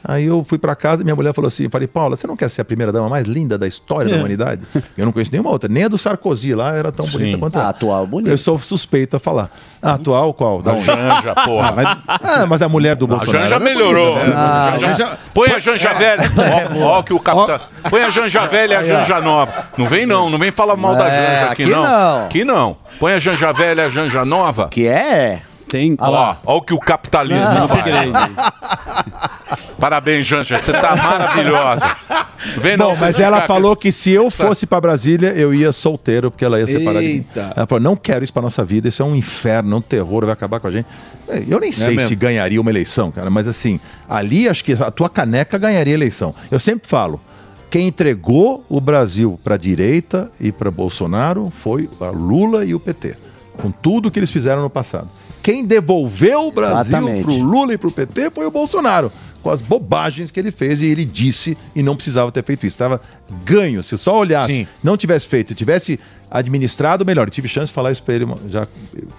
Aí eu fui para casa e minha mulher falou assim, eu falei, Paula, você não quer ser a primeira dama mais linda da história da É. humanidade? [laughs] Eu não conheço nenhuma outra, nem a do Sarkozy lá era tão bonita quanto ela. A atual bonita. Eu sou suspeito a falar. A atual qual? Da A? Janja, porra. Ah, vai- Ah, mas a mulher do A Bolsonaro. Janja era melhorou. bonita, né? Ah, Janja- Põe a Janja velha. [laughs] Ó, ó que o capitão. Põe a Janja velha e a. Janja nova. Não vem não, não vem falar mal da É, Janja aqui, aqui não. não. Aqui não. Põe a Janja velha e a Janja nova. Que é? Tem. Ó, ó o que o capitalismo Não. faz. [laughs] Parabéns, Janja. Você tá maravilhosa. Vem não, Bom, mas ela falou que se eu fosse pra Brasília, eu ia solteiro, porque ela ia separar de mim. Eita. Ela falou, não quero isso pra nossa vida, isso é um inferno, é um terror, vai acabar com a gente. É, Eu nem sei mesmo? se ganharia uma eleição, cara, mas assim, ali acho que a tua caneca ganharia a eleição. Eu sempre falo, quem entregou o Brasil pra direita e pra Bolsonaro foi a Lula e o PT, com tudo que eles fizeram no passado. Quem devolveu o Brasil Exatamente. pro Lula e pro PT foi o Bolsonaro, com as bobagens que ele fez e ele disse e não precisava ter feito isso. Estava ganho. Se eu só olhasse, Sim. não tivesse feito, tivesse administrado melhor, tive chance de falar isso para ele já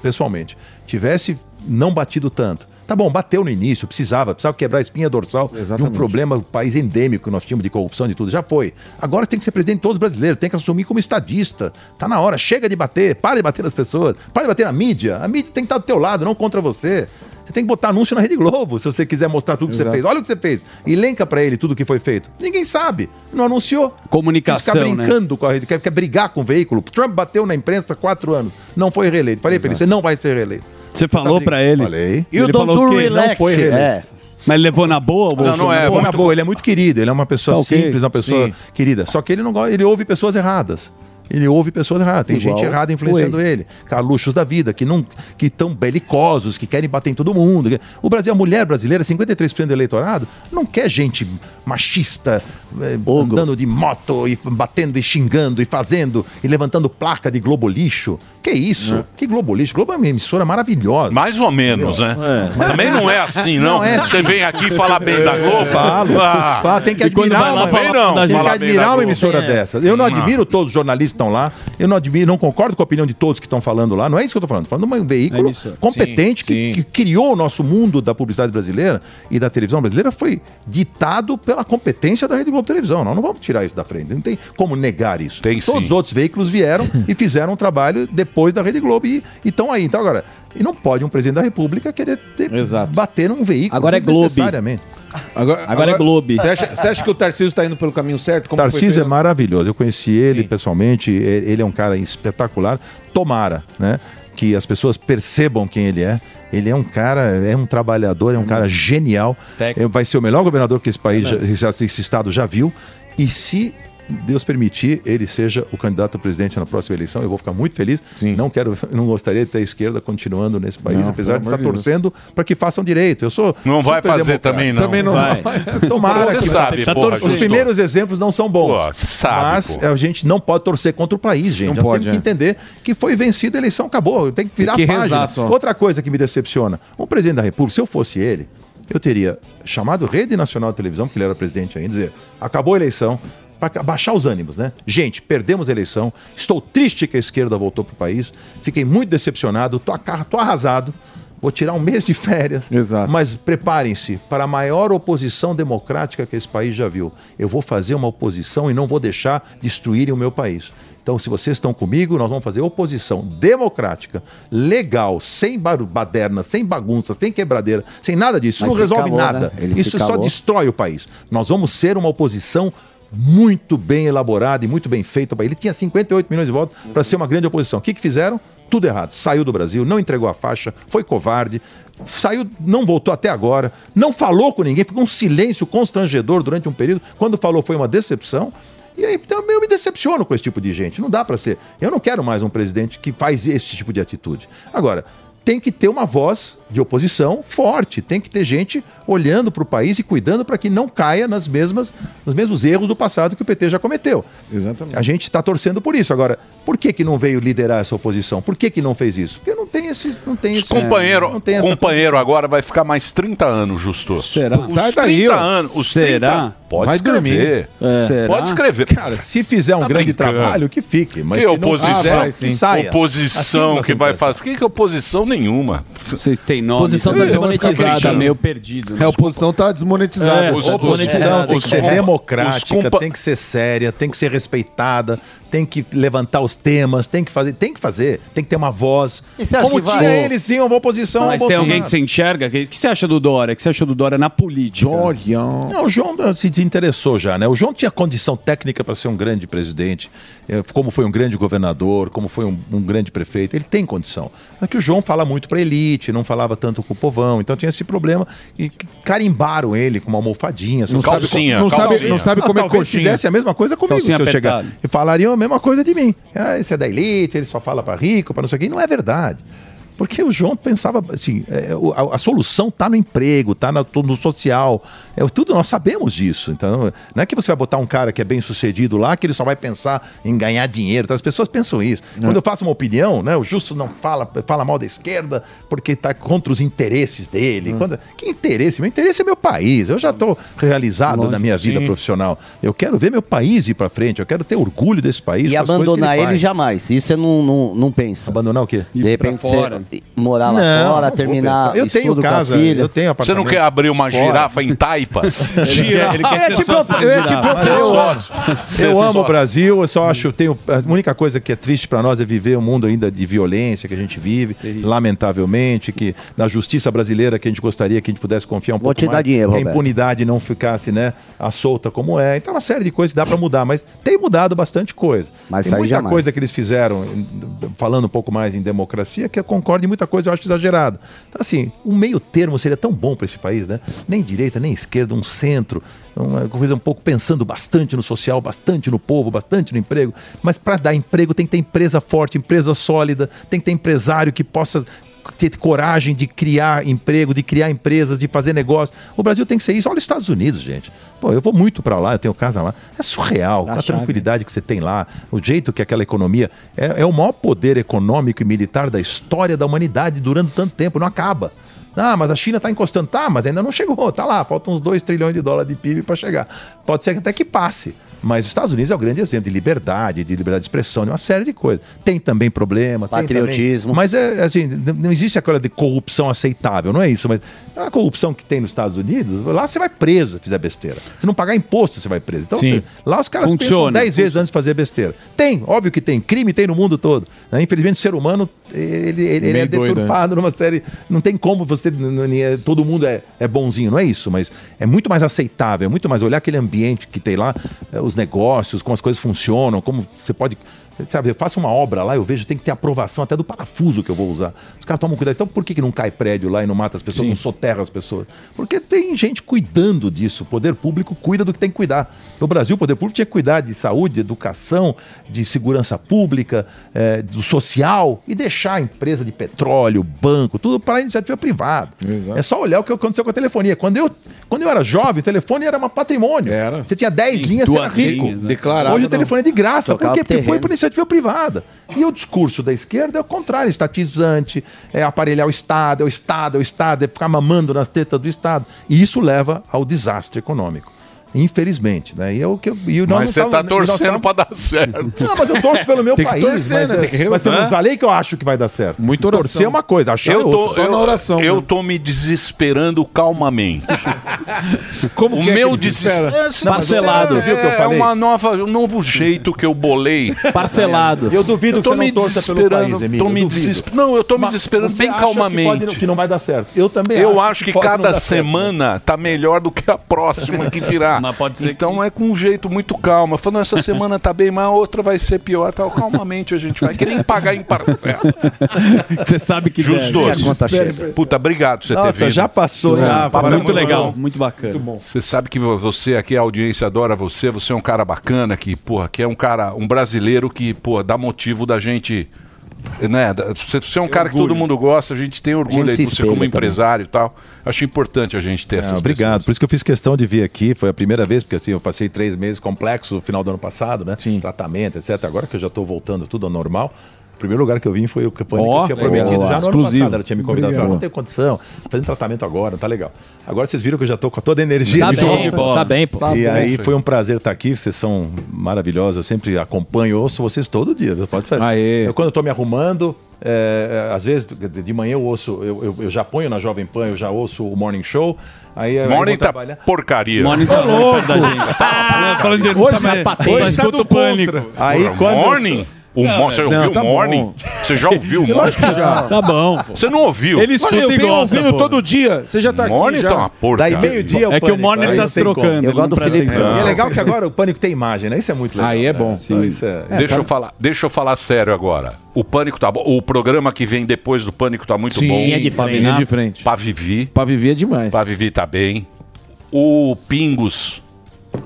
pessoalmente, tivesse não batido tanto. Tá bom, bateu no início, precisava, precisava quebrar a espinha dorsal de um Exatamente. problema, país endêmico que nós tínhamos de corrupção, de tudo. Já foi. Agora tem que ser presidente de todos os brasileiros, tem que assumir como estadista. Tá na hora, chega de bater, para de bater nas pessoas, para de bater na mídia. A mídia tem que estar do teu lado, não contra você. Você tem que botar anúncio na Rede Globo, se você quiser mostrar tudo que Exato. você fez. Olha o que você fez. Elenca pra ele tudo que foi feito. Ninguém sabe. Não anunciou. Comunicação, Fica né? brincando com a rede, quer, quer brigar com o veículo. Trump bateu na imprensa há quatro anos. Não foi reeleito. Falei pra ele, você não vai ser reeleito. Você falou pra ele? Falei. Ele falou que não foi reeleito. É. Mas ele levou na boa o Não, não é. Bolsonaro? na boa, ele é muito querido, ele é uma pessoa Tá ok, simples, uma pessoa sim. querida. Só que ele não gosta, ele ouve pessoas erradas. Ele ouve pessoas erradas, tem Igual gente errada influenciando ele. Carluxos da vida, que não que estão belicosos, que querem bater em todo mundo. O Brasil, a mulher brasileira, 53% do eleitorado, não quer gente machista, eh, andando de moto e batendo e xingando e fazendo e levantando placa de Globo Lixo. Que isso? Que Globo Lixo? Globo é uma emissora maravilhosa. Mais ou menos, né? É. Também não é assim, não. Não é Você assim. vem aqui falar bem da Globo. Falo, Ah. falo, tem que admirar, lá uma, falar tem que admirar uma emissora É. dessa. Eu não Não. admiro todos os jornalistas estão lá. Eu não admiro, não concordo com a opinião de todos que estão falando lá. Não é isso que eu estou falando. Estou falando de um veículo emissora. competente Sim, que, sim. que criou o nosso mundo da publicidade brasileira e da televisão brasileira foi ditado pela competência da Rede Globo Televisão. Nós não vamos tirar isso da frente. Não tem como negar isso. Todos os outros veículos vieram [laughs] e fizeram um trabalho depois da Rede Globo e estão aí. Então, agora, e não pode um presidente da República querer ter- bater num veículo Agora é Globo. Desnecessariamente. Agora, Agora é Globo. Você acha, você acha que o Tarcísio está indo pelo caminho certo? Como Tarcísio é maravilhoso. Eu conheci ele pessoalmente. e- Ele é um cara espetacular. Tomara, né? Que as pessoas percebam quem ele é. Ele é um cara, é um trabalhador, é um cara genial. É, Vai ser o melhor governador que esse país, já, já- esse estado já viu. E se Deus permitir, ele seja o candidato a presidente na próxima eleição, eu vou ficar muito feliz. Não quero, [laughs] não gostaria de ter a esquerda continuando nesse país, Não, apesar de estar Deus. torcendo para que façam direito. Eu sou Não vai fazer democrata. também, não. Também não Vai. vai. Tomara Você que sabe, Tá porra. Os primeiros exemplos não são bons. Pô, sabe, mas pô. a gente não pode torcer contra o país, gente. Não pode, temos que é. entender que foi vencida a eleição, acabou. Tem que virar Tem que a página. rezar. Outra coisa que me decepciona: o presidente da República, se eu fosse ele, eu teria chamado Rede Nacional de Televisão, porque ele era presidente ainda, dizer, acabou a eleição. Para baixar os ânimos, né? Gente, perdemos a eleição. Estou triste que a esquerda voltou para o país. Fiquei muito decepcionado. Tô, tô arrasado. Vou tirar um mês de férias. Exato. Mas preparem-se para a maior oposição democrática que esse país já viu. Eu vou fazer uma oposição e não vou deixar destruírem o meu país. Então, se vocês estão comigo, nós vamos fazer oposição democrática, legal, sem baderna, sem bagunça, sem quebradeira, sem nada disso. Isso Mas não resolve calou, nada. né? Isso só calou. destrói o país. Nós vamos ser uma oposição muito bem elaborada e muito bem feita. Ele tinha 58 milhões de votos para ser uma grande oposição. O que, que fizeram? Tudo errado. Saiu do Brasil, não entregou a faixa, foi covarde, saiu, não voltou até agora, não falou com ninguém, ficou um silêncio constrangedor durante um período. Quando falou, foi uma decepção. E aí então, eu me decepciono com esse tipo de gente. Não dá para ser. Eu não quero mais um presidente que faz esse tipo de atitude. Agora, tem que ter uma voz de oposição forte, tem que ter gente olhando para o país e cuidando para que não caia nas mesmas, nos mesmos erros do passado que o PT já cometeu. Exatamente. A gente está torcendo por isso. Agora, por que, que não veio liderar essa oposição? Por que, que não fez isso? Porque não tem esse. Não tem esse Companheiro, não tem companheiro agora vai ficar mais 30 anos, Justo. Será? Os Sai 30 daí, anos. Os Será? 30, pode Vai escrever. É. Será? Pode escrever. Cara, se fizer um Tá grande brincando. trabalho, que fique. Mas que se não oposição, fizer, que saia. oposição Assim que vai fazer. Que, que oposição nenhuma? Vocês têm nome. Oposição também. tá desmonetizada. Tá meio perdido. É, a oposição tá desmonetizada. É, oposição tem que ser É. democrática, tem que ser séria, tem que ser respeitada, tem que levantar os temas, tem que fazer, tem que fazer, tem que ter uma voz. E você acha Como que vai? tinha eles sim uma oposição Mas tem alguém que você enxerga? O que, que você acha do Dória? O que você achou do Dória na política? Não, o João se desinteressou já, né? O João tinha condição técnica para ser um grande presidente, eh, como foi um grande governador, como foi um, um grande prefeito. Ele tem condição. Só que o João fala muito para elite, não falava tanto com o povão, então tinha esse problema e carimbaram ele com uma almofadinha. Não sabe co- não sabe- não sabe comer coxinha. fizesse a mesma coisa comigo Calcinha se eu chegar. E falariam a mesma coisa de mim. Ah, esse é da elite, ele só fala para rico, para não sei o quê. Não é verdade. Porque o João pensava assim, é, a, a solução está no emprego, está no social, é, tudo nós sabemos disso. Então, não é que você vai botar um cara que é bem sucedido lá, que ele só vai pensar em ganhar dinheiro. Então, as pessoas pensam isso. Quando eu faço uma opinião, né, o Justo não fala, fala mal da esquerda porque está contra os interesses dele. Quando- que interesse? Meu interesse é meu país. Eu já estou realizado Lógico, na minha vida sim. profissional. Eu quero ver meu país ir para frente. Eu quero ter orgulho desse país. E abandonar ele, faz. jamais. Isso você não, não, não pensa. Abandonar o quê? De repente pra fora. você morar lá Não, fora, terminar. Eu tenho casa, com a filha. eu tenho Você apartamento. não quer abrir uma Fora. girafa em taipas? [laughs] Ele quer ser te sócio propor- de eu eu- sócio. Ser Eu amo o. Brasil, eu só acho, tenho a única coisa que é triste para nós é viver um mundo ainda de violência que a gente vive, lamentavelmente, que na justiça brasileira que a gente gostaria que a gente pudesse confiar um Vou pouco te dar mais, dinheiro, que a impunidade não ficasse, né, à solta como é. Então uma série de coisas que dá para mudar, mas tem mudado bastante coisa. Mas tem muita jamais. coisa que eles fizeram, falando um pouco mais em democracia, que eu concordo em muita coisa eu acho exagerado. Então assim, um meio termo seria tão bom para esse país, né? Nem direita, nem esquerda, um centro, uma coisa um pouco pensando bastante no social, bastante no povo, bastante no emprego. Mas para dar emprego tem que ter empresa forte, empresa sólida, tem que ter empresário que possa ter coragem de criar emprego, de criar empresas, de fazer negócio. O Brasil tem que ser isso. Olha os Estados Unidos, gente. Pô, eu vou muito para lá, eu tenho casa lá. É surreal, a tranquilidade que você tem lá, o jeito que aquela economia é, é o maior poder econômico e militar da história da humanidade durante tanto tempo, não acaba. Ah, mas a China está encostando. Tá, mas ainda não chegou. Tá lá, faltam uns 2 trilhões de dólares de PIB para chegar. Pode ser que até que passe. Mas os Estados Unidos é o grande exemplo de liberdade, de liberdade de expressão, de uma série de coisas. Tem também problema. tem Patriotismo. também- mas é assim, não existe aquela de corrupção aceitável, não é isso. Mas a corrupção que tem nos Estados Unidos, lá você vai preso se fizer besteira. Se não pagar imposto, você vai preso. Então, tem- lá os caras pensam Funciona. 10 vezes antes de fazer besteira. Tem, óbvio que tem. Crime tem no mundo todo. né? Infelizmente, o ser humano, ele, ele- ele é doido, deturpado numa série. Não tem como você. n- Todo mundo é, é bonzinho, não é isso, mas é muito mais aceitável, é muito mais olhar aquele ambiente que tem lá, eh, os negócios, como as coisas funcionam, como você pode. Sabe, eu faço uma obra lá, eu vejo, tem que ter aprovação até do parafuso que eu vou usar. Os caras tomam cuidado. Então, por que, que não cai prédio lá e não mata as pessoas, não soterra as pessoas? Porque tem gente cuidando disso. O poder público cuida do que tem que cuidar. No Brasil, o poder público tinha que cuidar de saúde, de educação, de segurança pública, eh, do social e deixar a empresa de petróleo, banco, tudo para a iniciativa privada. É só olhar o que aconteceu com a telefonia. Quando eu, quando eu era jovem, o telefone era um patrimônio. Você tinha 10 linhas, você era rico. linhas, né? Hoje o não. telefone é de graça. Tocava Por quê? Porque foi por iniciativa privada. E o discurso da esquerda é o contrário, estatizante, é aparelhar o Estado, é o Estado, é o Estado, é ficar mamando nas tetas do Estado. E isso leva ao desastre econômico. Infelizmente, né? E eu, que eu, e nós Mas você não tá tava- e nós torcendo pra dar certo. Não, mas eu torço pelo meu Tem que país. torcer, mas, né? Tem que mas eu não falei que eu acho que vai dar certo. Muita oração. Torcer é uma coisa, achar eu é tô, outra. eu, eu tô me desesperando calmamente. [laughs] Como o que é meu desespera? desespero Não, mas Parcelado. É, Viu o que eu é uma nova, um novo jeito que eu bolei. Parcelado. Eu duvido Eu que você não me torça pelo desesperando, país, Emílio. tô me desesper- Não, eu tô me Mas desesperando você bem que calmamente. pode- Que, não vai dar certo. Eu também Eu acho que, não cada certo. semana tá melhor do que a próxima que virá. [laughs] Mas pode ser então é com um jeito muito calmo. Falando, essa semana tá bem, mas a outra vai ser pior. Tal. Calmamente a gente vai. [laughs] Querer pagar em parcelas. [laughs] Você sabe que conta chega. Puta, obrigado por você Nossa, ter vindo. já passou, já. Muito muito legal, bom. muito bacana. Muito bom. Você sabe que você aqui, a audiência adora você, você é um cara bacana, que, porra, que é um cara, um brasileiro que, pô, dá motivo da gente. Né? Você, é um cara que todo mundo gosta, a gente tem orgulho aí de você como também. empresário e tal. Acho importante a gente ter Ah, essas obrigado. Por isso que eu fiz questão de vir aqui. Foi a primeira vez, porque assim, eu passei três meses complexo no final do ano passado, né? Tratamento, etc. Agora que eu já estou voltando tudo ao normal. O primeiro lugar que eu vim foi o que Ó, eu tinha prometido legal. já no Exclusivo. ano passado. Ela tinha me convidado. Não tenho condição, tô fazendo tratamento agora, não tá legal. Agora vocês viram que eu já estou com toda a energia Tá de bem, volta. pô, tá bem, pô. e Tá bom. aí foi um prazer estar aqui. Vocês são maravilhosos. Eu sempre acompanho, ouço vocês todo dia. Você pode saber. Eu, quando eu estou me arrumando, é, é, às vezes de de manhã eu ouço, eu, eu, eu já ponho na Jovem Pan, eu já ouço o Morning Show. Aí eu Morning vou tá trabalhar. porcaria. Morning tá louco da gente. Tá falando de- Hoje sabe, sapatês. só escuta o pânico. Aí quando Morning? O Não, mo- você não, ouviu tá o Morning? bom. Você já [laughs] ouviu o Morning? já. Tá bom. Você não ouviu? Ele escuta eu e gosta, ouvindo pô. todo dia. Você já tá Morning aqui já. tá uma porcaria. Daí meio-dia É que o Morning tá se trocando, Eu gosto do Felipe. E é legal que agora o Pânico tem imagem, né? Isso é muito legal. Aí é bom. Então, isso é- Deixa eu falar, deixa eu falar sério agora. O Pânico tá bom. O programa que vem depois do Pânico tá muito Sim, bom. linha de frente. Linha de frente. Pra Vivi. Pra viver é demais. Pra Vivi tá bem. O Pingos.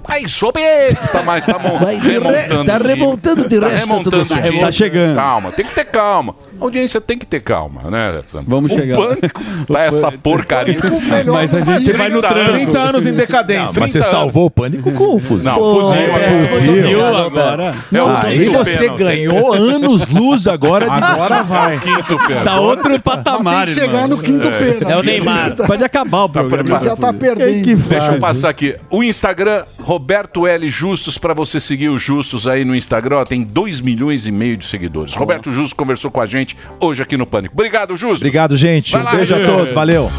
Aí, sobe! [laughs] Tá mais, tá mon- Vai de re- remontando. tá o time. remontando de tá resto, remontando tudo o certo. time. Tá chegando. Calma, tem que ter calma. A audiência tem que ter calma, né? Vamos o chegar. Pânico tá essa porcaria. [laughs] Mas a gente vai no 30 tranco. 30 anos em decadência. mas você 30 salvou o Pânico com o fuzil. Não, fuzil, é, Fuzil agora. Não, aí quinto você pênalti. ganhou anos luz agora de Agora vai. Quinto pênalti. Tá outro patamar, Tem que chegar irmão. no quinto pênalti. É o Neymar. Pode acabar o programa. Já tá perdendo. Deixa eu passar aqui. O Instagram, Roberto L. Justus, pra você seguir o Justus aí no Instagram, ó, tem 2 milhões e meio de seguidores. Roberto Justus conversou com a gente hoje aqui no Pânico. Obrigado, Justus. Obrigado, gente. Vai Um lá, beijo a gente. todos. Valeu.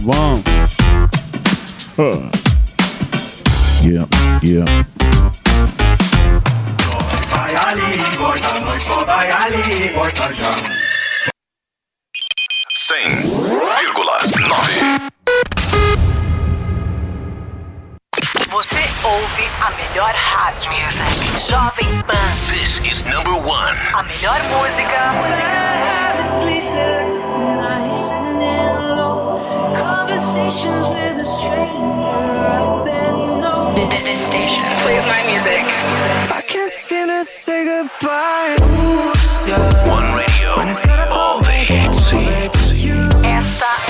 Bom. Yeah, yeah. Vai ali, volta, nós só vai ali, volta já. 100,9. Você ouve a melhor rádio. Jovem Pan. This is number one. A melhor música. This, this station plays my music. I can't seem to say goodbye. One radio. All the hits. Esta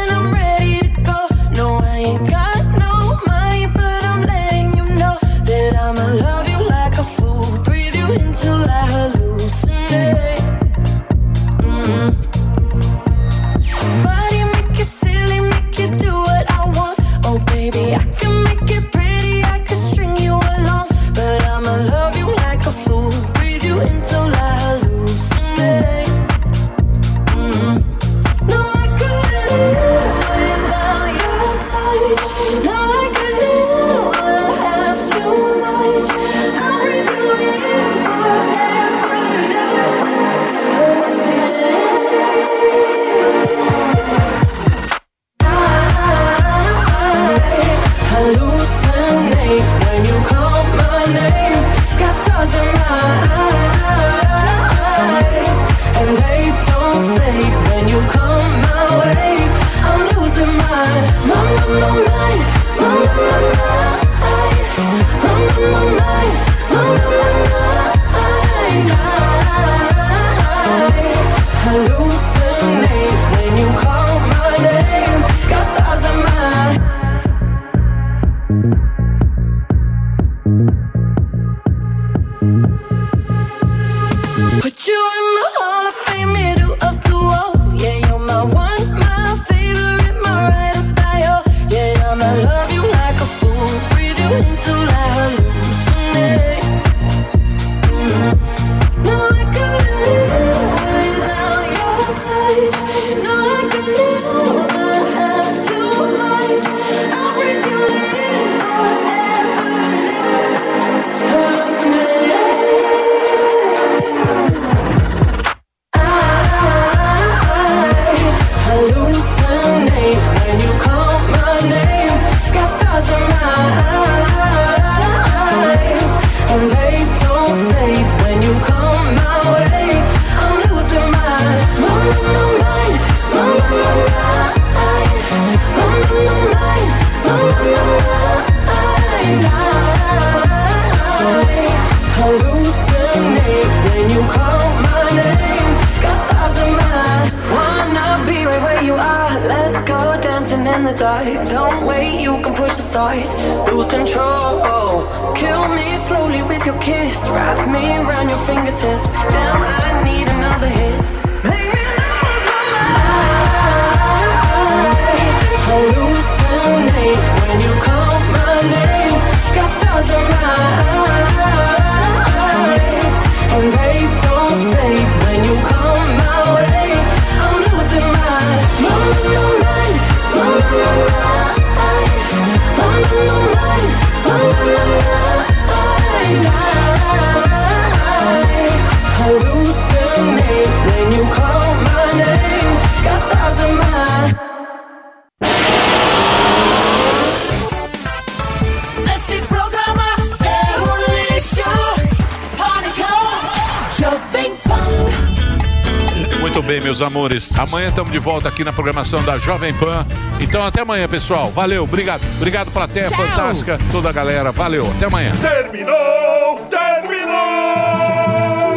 estamos de volta aqui na programação da Jovem Pan. Então até amanhã, pessoal. Valeu, obrigado. Obrigado plateia Tchau. fantástica, toda a galera. Valeu, até amanhã. Terminou! Terminou!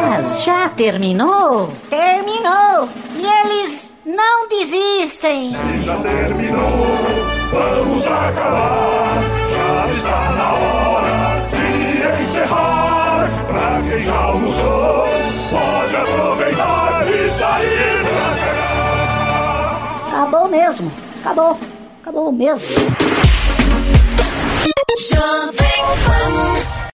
Mas já terminou? Terminou! E eles não desistem! Se já terminou, vamos acabar. Já está na hora de encerrar. Pra quem já almoçou, pode aproveitar e sair acabou mesmo. Acabou. Acabou mesmo.